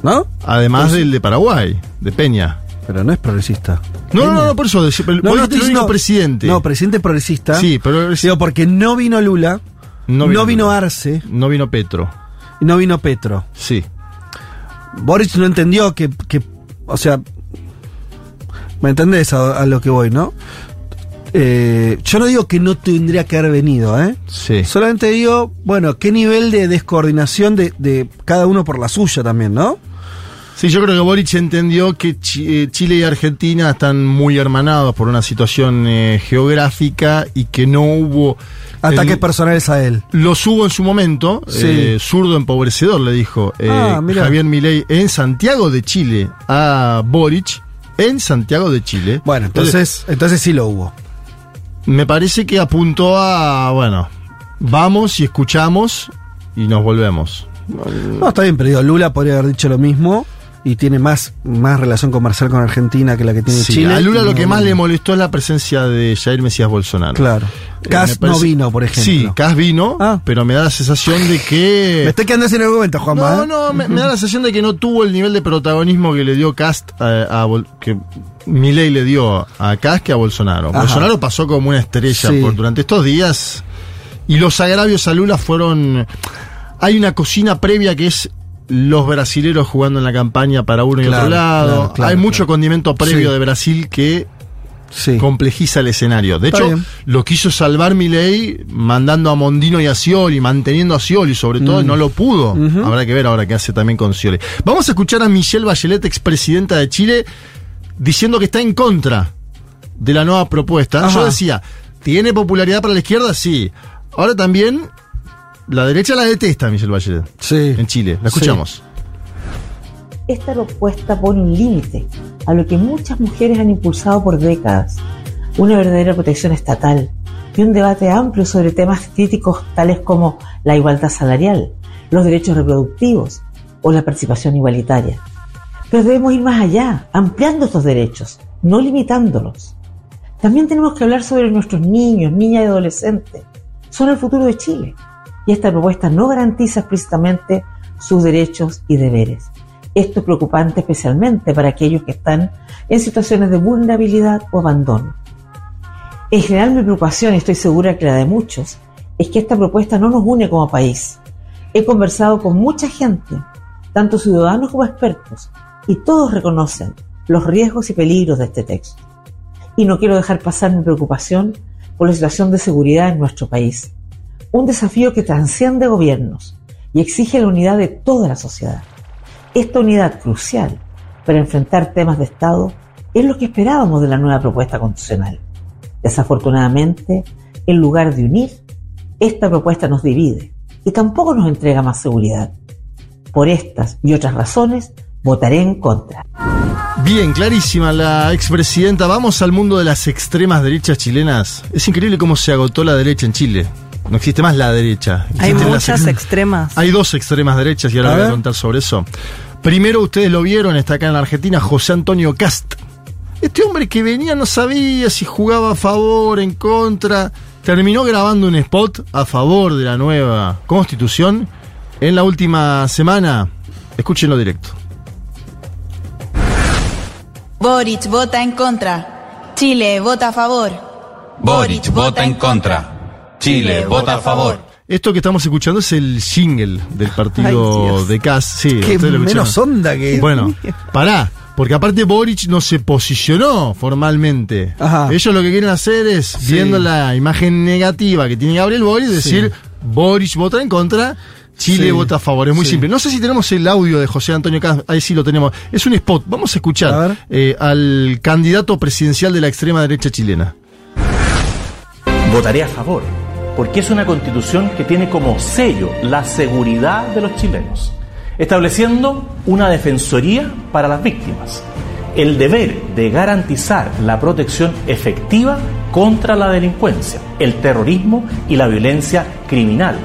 ¿No? Además del de Paraguay, de Peña. Pero no es progresista. No, no, no, no, por eso, No, vos no, dijiste estoy diciendo- presidente. No, presidente progresista. Sí, pero Digo, porque no vino Lula, no vino, Arce, no vino Petro. y no vino Petro. Sí. Boric no entendió que, que o sea, ¿me entendés a, a lo que voy, no? Eh, yo no digo que no tendría que haber venido, ¿eh? Sí. Solamente digo, bueno, qué nivel de descoordinación de, de cada uno por la suya también, ¿no? Sí, yo creo que Boric entendió que eh, Chile y Argentina están muy hermanados por una situación eh, geográfica y que no hubo... Ataques personales a él. Los hubo en su momento, Sí. eh, zurdo empobrecedor, le dijo eh, Ah. Javier Milei en Santiago de Chile a Boric en Santiago de Chile. Bueno, entonces, entonces sí lo hubo. Me parece que apuntó a, bueno, vamos y escuchamos y nos volvemos. No, está bien, pero digo, Lula podría haber dicho lo mismo y tiene más, más relación comercial con Argentina que la que tiene Sí, Chile. a Lula lo que más le molestó es la presencia de Jair Mesías Bolsonaro. Claro. Eh, Cas parece- no vino, por ejemplo. Sí, Cas vino, Ah. pero me da la sensación de que... Me estoy quedando sin argumento, Juanma. No, ¿eh? no, me, me da la sensación de que no tuvo el nivel de protagonismo que le dio Cast a, a Bol- que Milei le dio a Cast que a Bolsonaro. Ajá. Bolsonaro pasó como una estrella Sí. por, durante estos días y los agravios a Lula fueron... Hay una cocina previa que es los brasileros jugando en la campaña para uno y otro lado. claro, claro, Hay mucho condimento previo Sí. de Brasil que Sí. complejiza el escenario. De Está hecho, bien. lo quiso salvar Milei mandando a Mondino y a Scioli, manteniendo a Scioli sobre todo, y no lo pudo. Mm. Habrá que ver ahora qué hace también con Scioli. Vamos a escuchar a Michelle Bachelet, expresidenta de Chile, diciendo que está en contra de la nueva propuesta. Ajá. Yo decía, ¿tiene popularidad para la izquierda? Sí. Ahora también la derecha la detesta Michelle Bachelet Sí. en Chile. La escuchamos. Esta propuesta pone un límite a lo que muchas mujeres han impulsado por décadas, una verdadera protección estatal y un debate amplio sobre temas críticos tales como la igualdad salarial, los derechos reproductivos o la participación igualitaria. Pero debemos ir más allá, ampliando estos derechos, no limitándolos. También tenemos que hablar sobre nuestros niños, niñas y adolescentes. Son el futuro de Chile. Y esta propuesta no garantiza explícitamente sus derechos y deberes. Esto es preocupante especialmente para aquellos que están en situaciones de vulnerabilidad o abandono. En general mi preocupación, y estoy segura que la de muchos, es que esta propuesta no nos une como país. He conversado con mucha gente, tanto ciudadanos como expertos, y todos reconocen los riesgos y peligros de este texto. Y no quiero dejar pasar mi preocupación por la situación de seguridad en nuestro país. Un desafío que transciende gobiernos y exige la unidad de toda la sociedad. Esta unidad crucial para enfrentar temas de Estado es lo que esperábamos de la nueva propuesta constitucional. Desafortunadamente, en lugar de unir, esta propuesta nos divide y tampoco nos entrega más seguridad. Por estas y otras razones, votaré en contra. Bien, clarísima la expresidenta. Vamos al mundo de las extremas derechas chilenas. Es increíble cómo se agotó la derecha en Chile. No existe más la derecha. Hay las muchas ex- extremas. Hay dos extremas derechas y ahora voy a contar sobre eso. Primero, ustedes lo vieron, está acá en la Argentina, José Antonio Cast. Este hombre que venía no sabía si jugaba a favor, en contra. Terminó grabando un spot a favor de la nueva constitución en la última semana. Escúchenlo directo. Boric vota en contra. Chile vota a favor. Boric vota en contra. Chile vota a favor. Esto que estamos escuchando es el jingle del partido de Cas. Sí, Qué lo menos onda que. Bueno, pará, porque aparte Boric no se posicionó formalmente. Ajá. Ellos lo que quieren hacer es, Sí. viendo la imagen negativa que tiene Gabriel Boric, decir Boric vota en contra, Chile Sí. vota a favor. Es muy Sí. simple. No sé si tenemos el audio de José Antonio Cas, ahí sí lo tenemos. Es un spot. Vamos a escuchar eh, al candidato presidencial de la extrema derecha chilena. Votaré a favor. Porque es una constitución que tiene como sello la seguridad de los chilenos, estableciendo una defensoría para las víctimas, el deber de garantizar la protección efectiva contra la delincuencia, el terrorismo y la violencia criminal.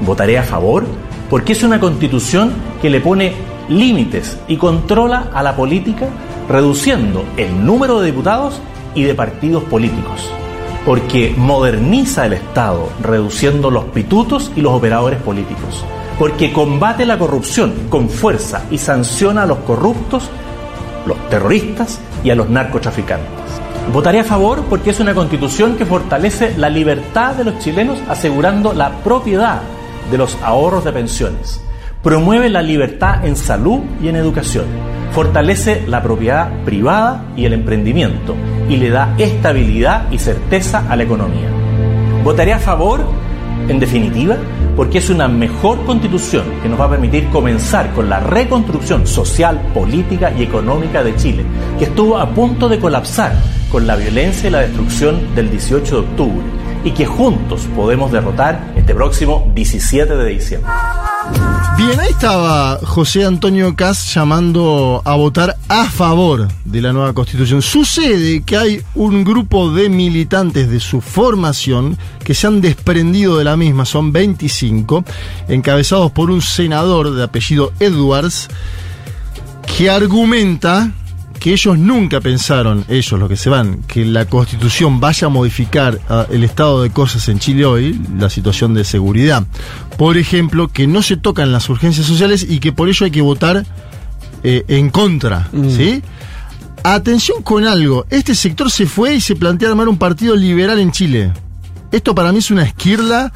Votaré a favor porque es una constitución que le pone límites y controla a la política reduciendo el número de diputados y de partidos políticos. Porque moderniza el Estado reduciendo los pitutos y los operadores políticos. Porque combate la corrupción con fuerza y sanciona a los corruptos, los terroristas y a los narcotraficantes. Votaré a favor porque es una constitución que fortalece la libertad de los chilenos asegurando la propiedad de los ahorros de pensiones. Promueve la libertad en salud y en educación. Fortalece la propiedad privada y el emprendimiento y le da estabilidad y certeza a la economía. Votaré a favor, en definitiva, porque es una mejor constitución que nos va a permitir comenzar con la reconstrucción social, política y económica de Chile, que estuvo a punto de colapsar con la violencia y la destrucción del 18 de octubre y que juntos podemos derrotar este próximo 17 de diciembre. Bien, ahí estaba José Antonio Cas llamando a votar a favor de la nueva constitución. Sucede que hay un grupo de militantes de su formación que se han desprendido de la misma, son 25, encabezados por un senador de apellido Edwards, que argumenta que ellos nunca pensaron, ellos los que se van, que la constitución vaya a modificar ah, el estado de cosas en Chile hoy, la situación de seguridad. Por ejemplo, que no se tocan las urgencias sociales y que por ello hay que votar eh, en contra, ¿sí? Atención con algo, este sector se fue y se plantea armar un partido liberal en Chile. Esto para mí es una esquirla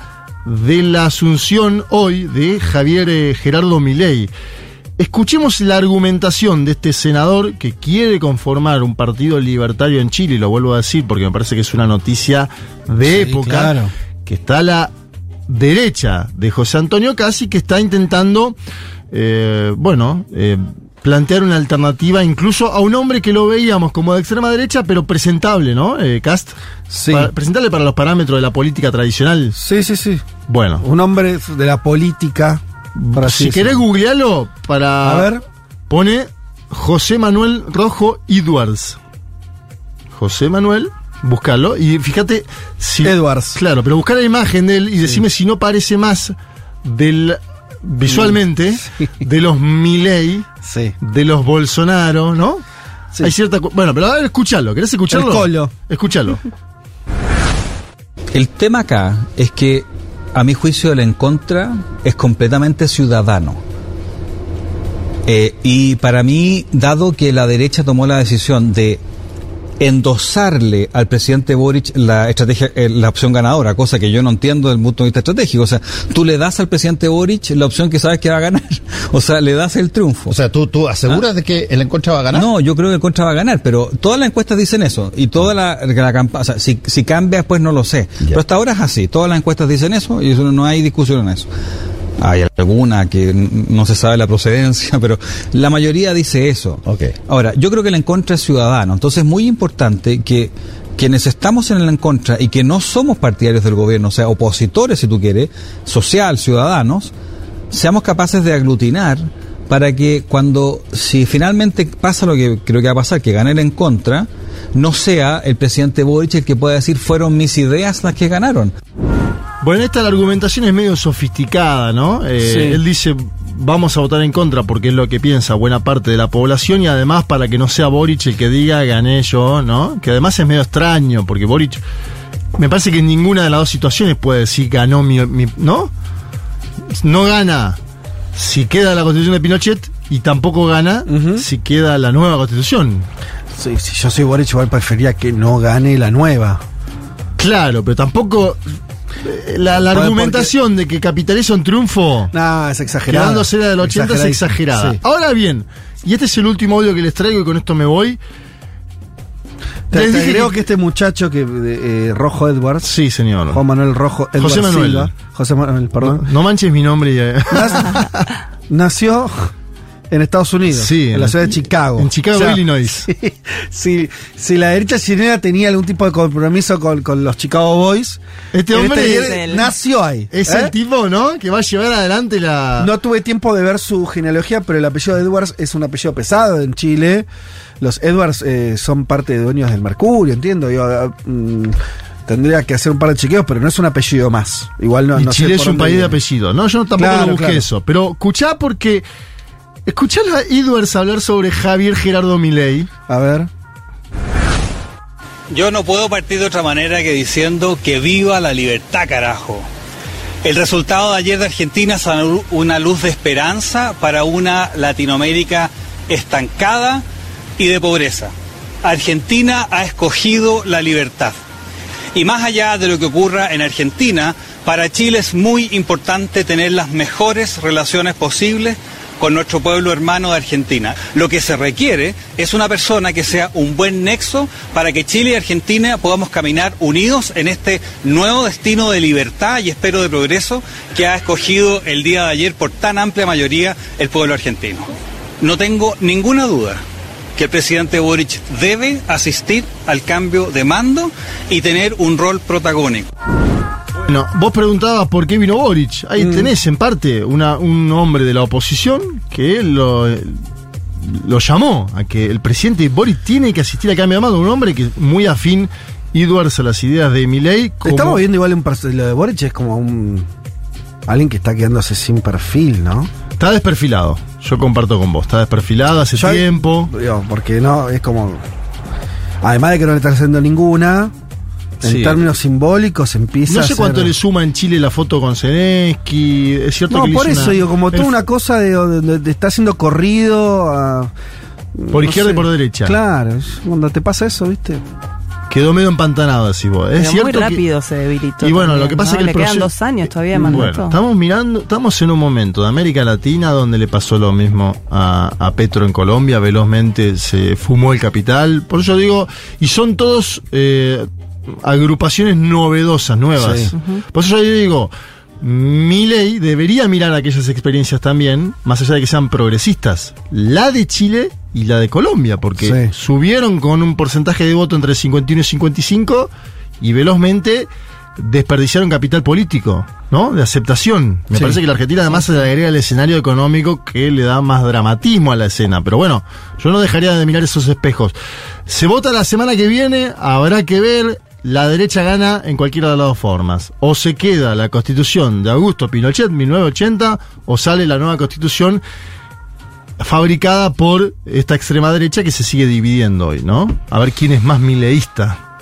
de la asunción hoy de Javier eh, Gerardo Milei. Escuchemos la argumentación de este senador que quiere conformar un partido libertario en Chile, y lo vuelvo a decir porque me parece que es una noticia de Sí, época, claro. que está a la derecha de José Antonio Casi, que está intentando, eh, bueno, eh, plantear una alternativa incluso a un hombre que lo veíamos como de extrema derecha, pero presentable, ¿no? Eh, Cast. Sí. Presentable para los parámetros de la política tradicional. Sí, sí, sí. Bueno. Un hombre de la política. Así si querés decirlo. googlearlo para. A ver. Pone José Manuel Rojo Edwards. José Manuel, búscalo y fíjate si. Edwards. Claro, pero buscar la imagen de él y decime si no parece más del. visualmente, de los Milei, Sí. de los Bolsonaro, ¿no? Sí. Hay cierta. Bueno, pero a ver, escúchalo. ¿Querés escucharlo? El colo. Escúchalo. El tema acá es que, a mi juicio, el en contra es completamente ciudadano. Eh, y para mí, dado que la derecha tomó la decisión de endosarle al presidente Boric la estrategia, eh, la opción ganadora, cosa que yo no entiendo desde el punto de vista estratégico. O sea, tú le das al presidente Boric la opción que sabes que va a ganar. O sea, le das el triunfo. O sea, ¿tú, tú aseguras de que el encuentro va a ganar? No, yo creo que el contra va a ganar, pero todas las encuestas dicen eso. Y toda la, la campaña, o sea, si, si cambia, pues no lo sé. Pero hasta ahora es así. Todas las encuestas dicen eso y eso no hay discusión en eso. Hay alguna que no se sabe la procedencia, pero la mayoría dice eso. Ok. Ahora, yo creo que el en contra es ciudadano. Entonces es muy importante que quienes estamos en el en contra y que no somos partidarios del gobierno, o sea, opositores, si tú quieres, social, ciudadanos, seamos capaces de aglutinar para que cuando, si finalmente pasa lo que creo que va a pasar, que gane el en contra, no sea el presidente Boric el que pueda decir fueron mis ideas las que ganaron. Bueno, esta la argumentación es medio sofisticada, ¿no? Eh, Sí. Él dice, vamos a votar en contra porque es lo que piensa buena parte de la población y además para que no sea Boric el que diga gané yo, ¿no? Que además es medio extraño porque Boric, me parece que en ninguna de las dos situaciones puede decir ganó mi, mi- ¿no? No gana si queda la constitución de Pinochet y tampoco gana si queda la nueva constitución. Sí, si yo soy Boric, igual preferiría que no gane la nueva. Claro, pero tampoco... La, Porque- argumentación de que capitaliza un triunfo No, es exagerado. Quedándose la del 80 es exagerada. Sí. Ahora bien, y este es el último audio que les traigo y con esto me voy. Te, Les dije agrego que- que este muchacho que eh, Rojo Edwards. Sí, señor. Juan Manuel Rojo Edwards. José Manuel. Silva, José Manuel, perdón. No, no manches mi nombre. y, eh. Nació En Estados Unidos. Sí, En, en la ciudad de Chicago. en Chicago, Illinois. Si, si, si la derecha chilena tenía algún tipo de compromiso con, con los Chicago Boys. Este hombre es nació ahí. Es ¿eh? el tipo, ¿no? Que va a llevar adelante la. No tuve tiempo de ver su genealogía, pero el apellido de Edwards es un apellido pesado en Chile. Los Edwards eh, son parte de dueños del Mercurio, entiendo. Yo, ah, mm, tendría que hacer un par de chequeos, pero no es un apellido más. Igual no, y no Chile es un país de apellido. No, yo tampoco Claro, lo busqué claro. eso. Pero escuchá porque. Escuchá a Edwards hablar sobre Javier Gerardo Milei. A ver. Yo no puedo partir de otra manera que diciendo que viva la libertad, carajo. El resultado de ayer de Argentina es una luz de esperanza para una Latinoamérica estancada y de pobreza. Argentina ha escogido la libertad. Y más allá de lo que ocurra en Argentina, para Chile es muy importante tener las mejores relaciones posibles con nuestro pueblo hermano de Argentina. Lo que se requiere es una persona que sea un buen nexo para que Chile y Argentina podamos caminar unidos en este nuevo destino de libertad y espero de progreso que ha escogido el día de ayer por tan amplia mayoría el pueblo argentino. No tengo ninguna duda que el presidente Boric debe asistir al cambio de mando y tener un rol protagónico. Bueno, vos preguntabas por qué vino Boric. Ahí Mm. tenés en parte una- un hombre de la oposición que lo, lo llamó a que el presidente Boric tiene que asistir al cambio de mando. Un hombre que es muy afín, Edwards, a las ideas de Milei. como- Estamos viendo igual un lo de Boric es como un. Alguien que está quedándose sin perfil, ¿no? Está desperfilado. Yo comparto con vos. Está desperfilado hace Yo- tiempo. Digo, porque no, es como. Además de que no le está haciendo ninguna, en Sí. términos simbólicos empieza No a sé ser- cuánto le suma en Chile la foto con Zelensky. Es cierto No, que por eso una- digo, como toda el- una cosa de donde te está haciendo corrido a- Por no izquierda y por derecha. Claro, cuando te pasa eso, ¿viste? Quedó medio empantanado así vos. Es Pero cierto muy que- rápido se debilitó. Y bueno, también, lo que pasa ¿no? es que Le el quedan dos años todavía de Bueno, mandato. estamos mirando, estamos en un momento de América Latina donde le pasó lo mismo a, a Petro en Colombia, velozmente se fumó el capital, por eso digo, y son todos eh, agrupaciones novedosas, nuevas. Sí. Por eso yo digo, mi ley debería mirar aquellas experiencias también, más allá de que sean progresistas, la de Chile y la de Colombia, porque Sí. subieron con un porcentaje de voto entre 51 y 55 y velozmente desperdiciaron capital político, ¿no? De aceptación. Me Sí. parece que la Argentina además se le agrega el escenario económico que le da más dramatismo a la escena. Pero bueno, yo no dejaría de mirar esos espejos. Se vota la semana que viene, habrá que ver. La derecha gana en cualquiera de las dos formas. O se queda la constitución de Augusto Pinochet, 1980, o sale la nueva constitución fabricada por esta extrema derecha que se sigue dividiendo hoy, ¿no? A ver quién es más mileísta.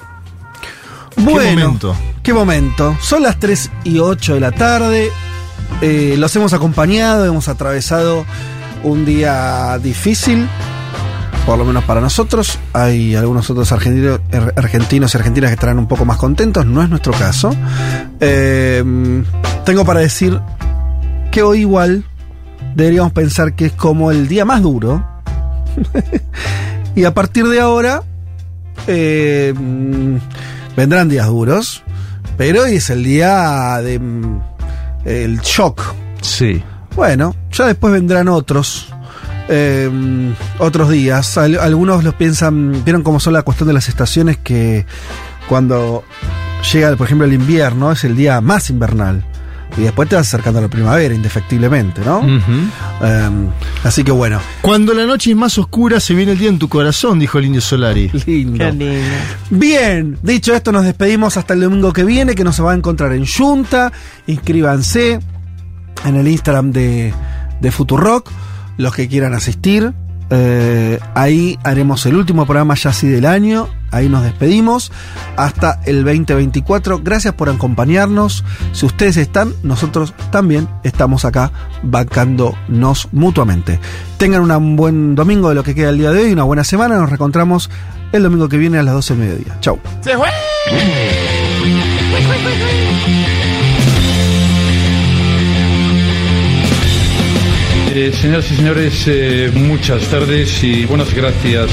Bueno, ¿Qué momento? Qué momento. Son las 3 y 8 de la tarde. Eh, los hemos acompañado, hemos atravesado un día difícil, por lo menos para nosotros. Hay algunos otros argentinos, er- argentinos y argentinas que estarán un poco más contentos, no es nuestro caso. Eh, tengo para decir que hoy igual deberíamos pensar que es como el día más duro. y a partir de ahora eh, vendrán días duros, pero hoy es el día de mm, el shock. Sí. Bueno, ya después vendrán otros. Eh, otros días. Al- algunos los piensan, vieron cómo son la cuestión de las estaciones que cuando llega, por ejemplo, el invierno es el día más invernal. Y después te vas acercando a la primavera, indefectiblemente, ¿no? Eh, así que bueno. Cuando la noche es más oscura, se viene el día en tu corazón, dijo el indio Solari. Lindo. Qué lindo. Bien, dicho esto, nos despedimos hasta el domingo que viene, que nos va a encontrar en Junta. Inscríbanse en el Instagram de, de Futurock, los que quieran asistir. Eh, ahí haremos el último programa ya así del año. Ahí nos despedimos hasta el 2024. Gracias por acompañarnos. Si ustedes están, nosotros también estamos acá bancándonos mutuamente. Tengan un buen domingo de lo que queda el día de hoy, una buena semana. Nos reencontramos el domingo que viene a las 12 del mediodía. Chau. Se fue. Eh, señoras y señores, eh, muchas tardes y buenas gracias.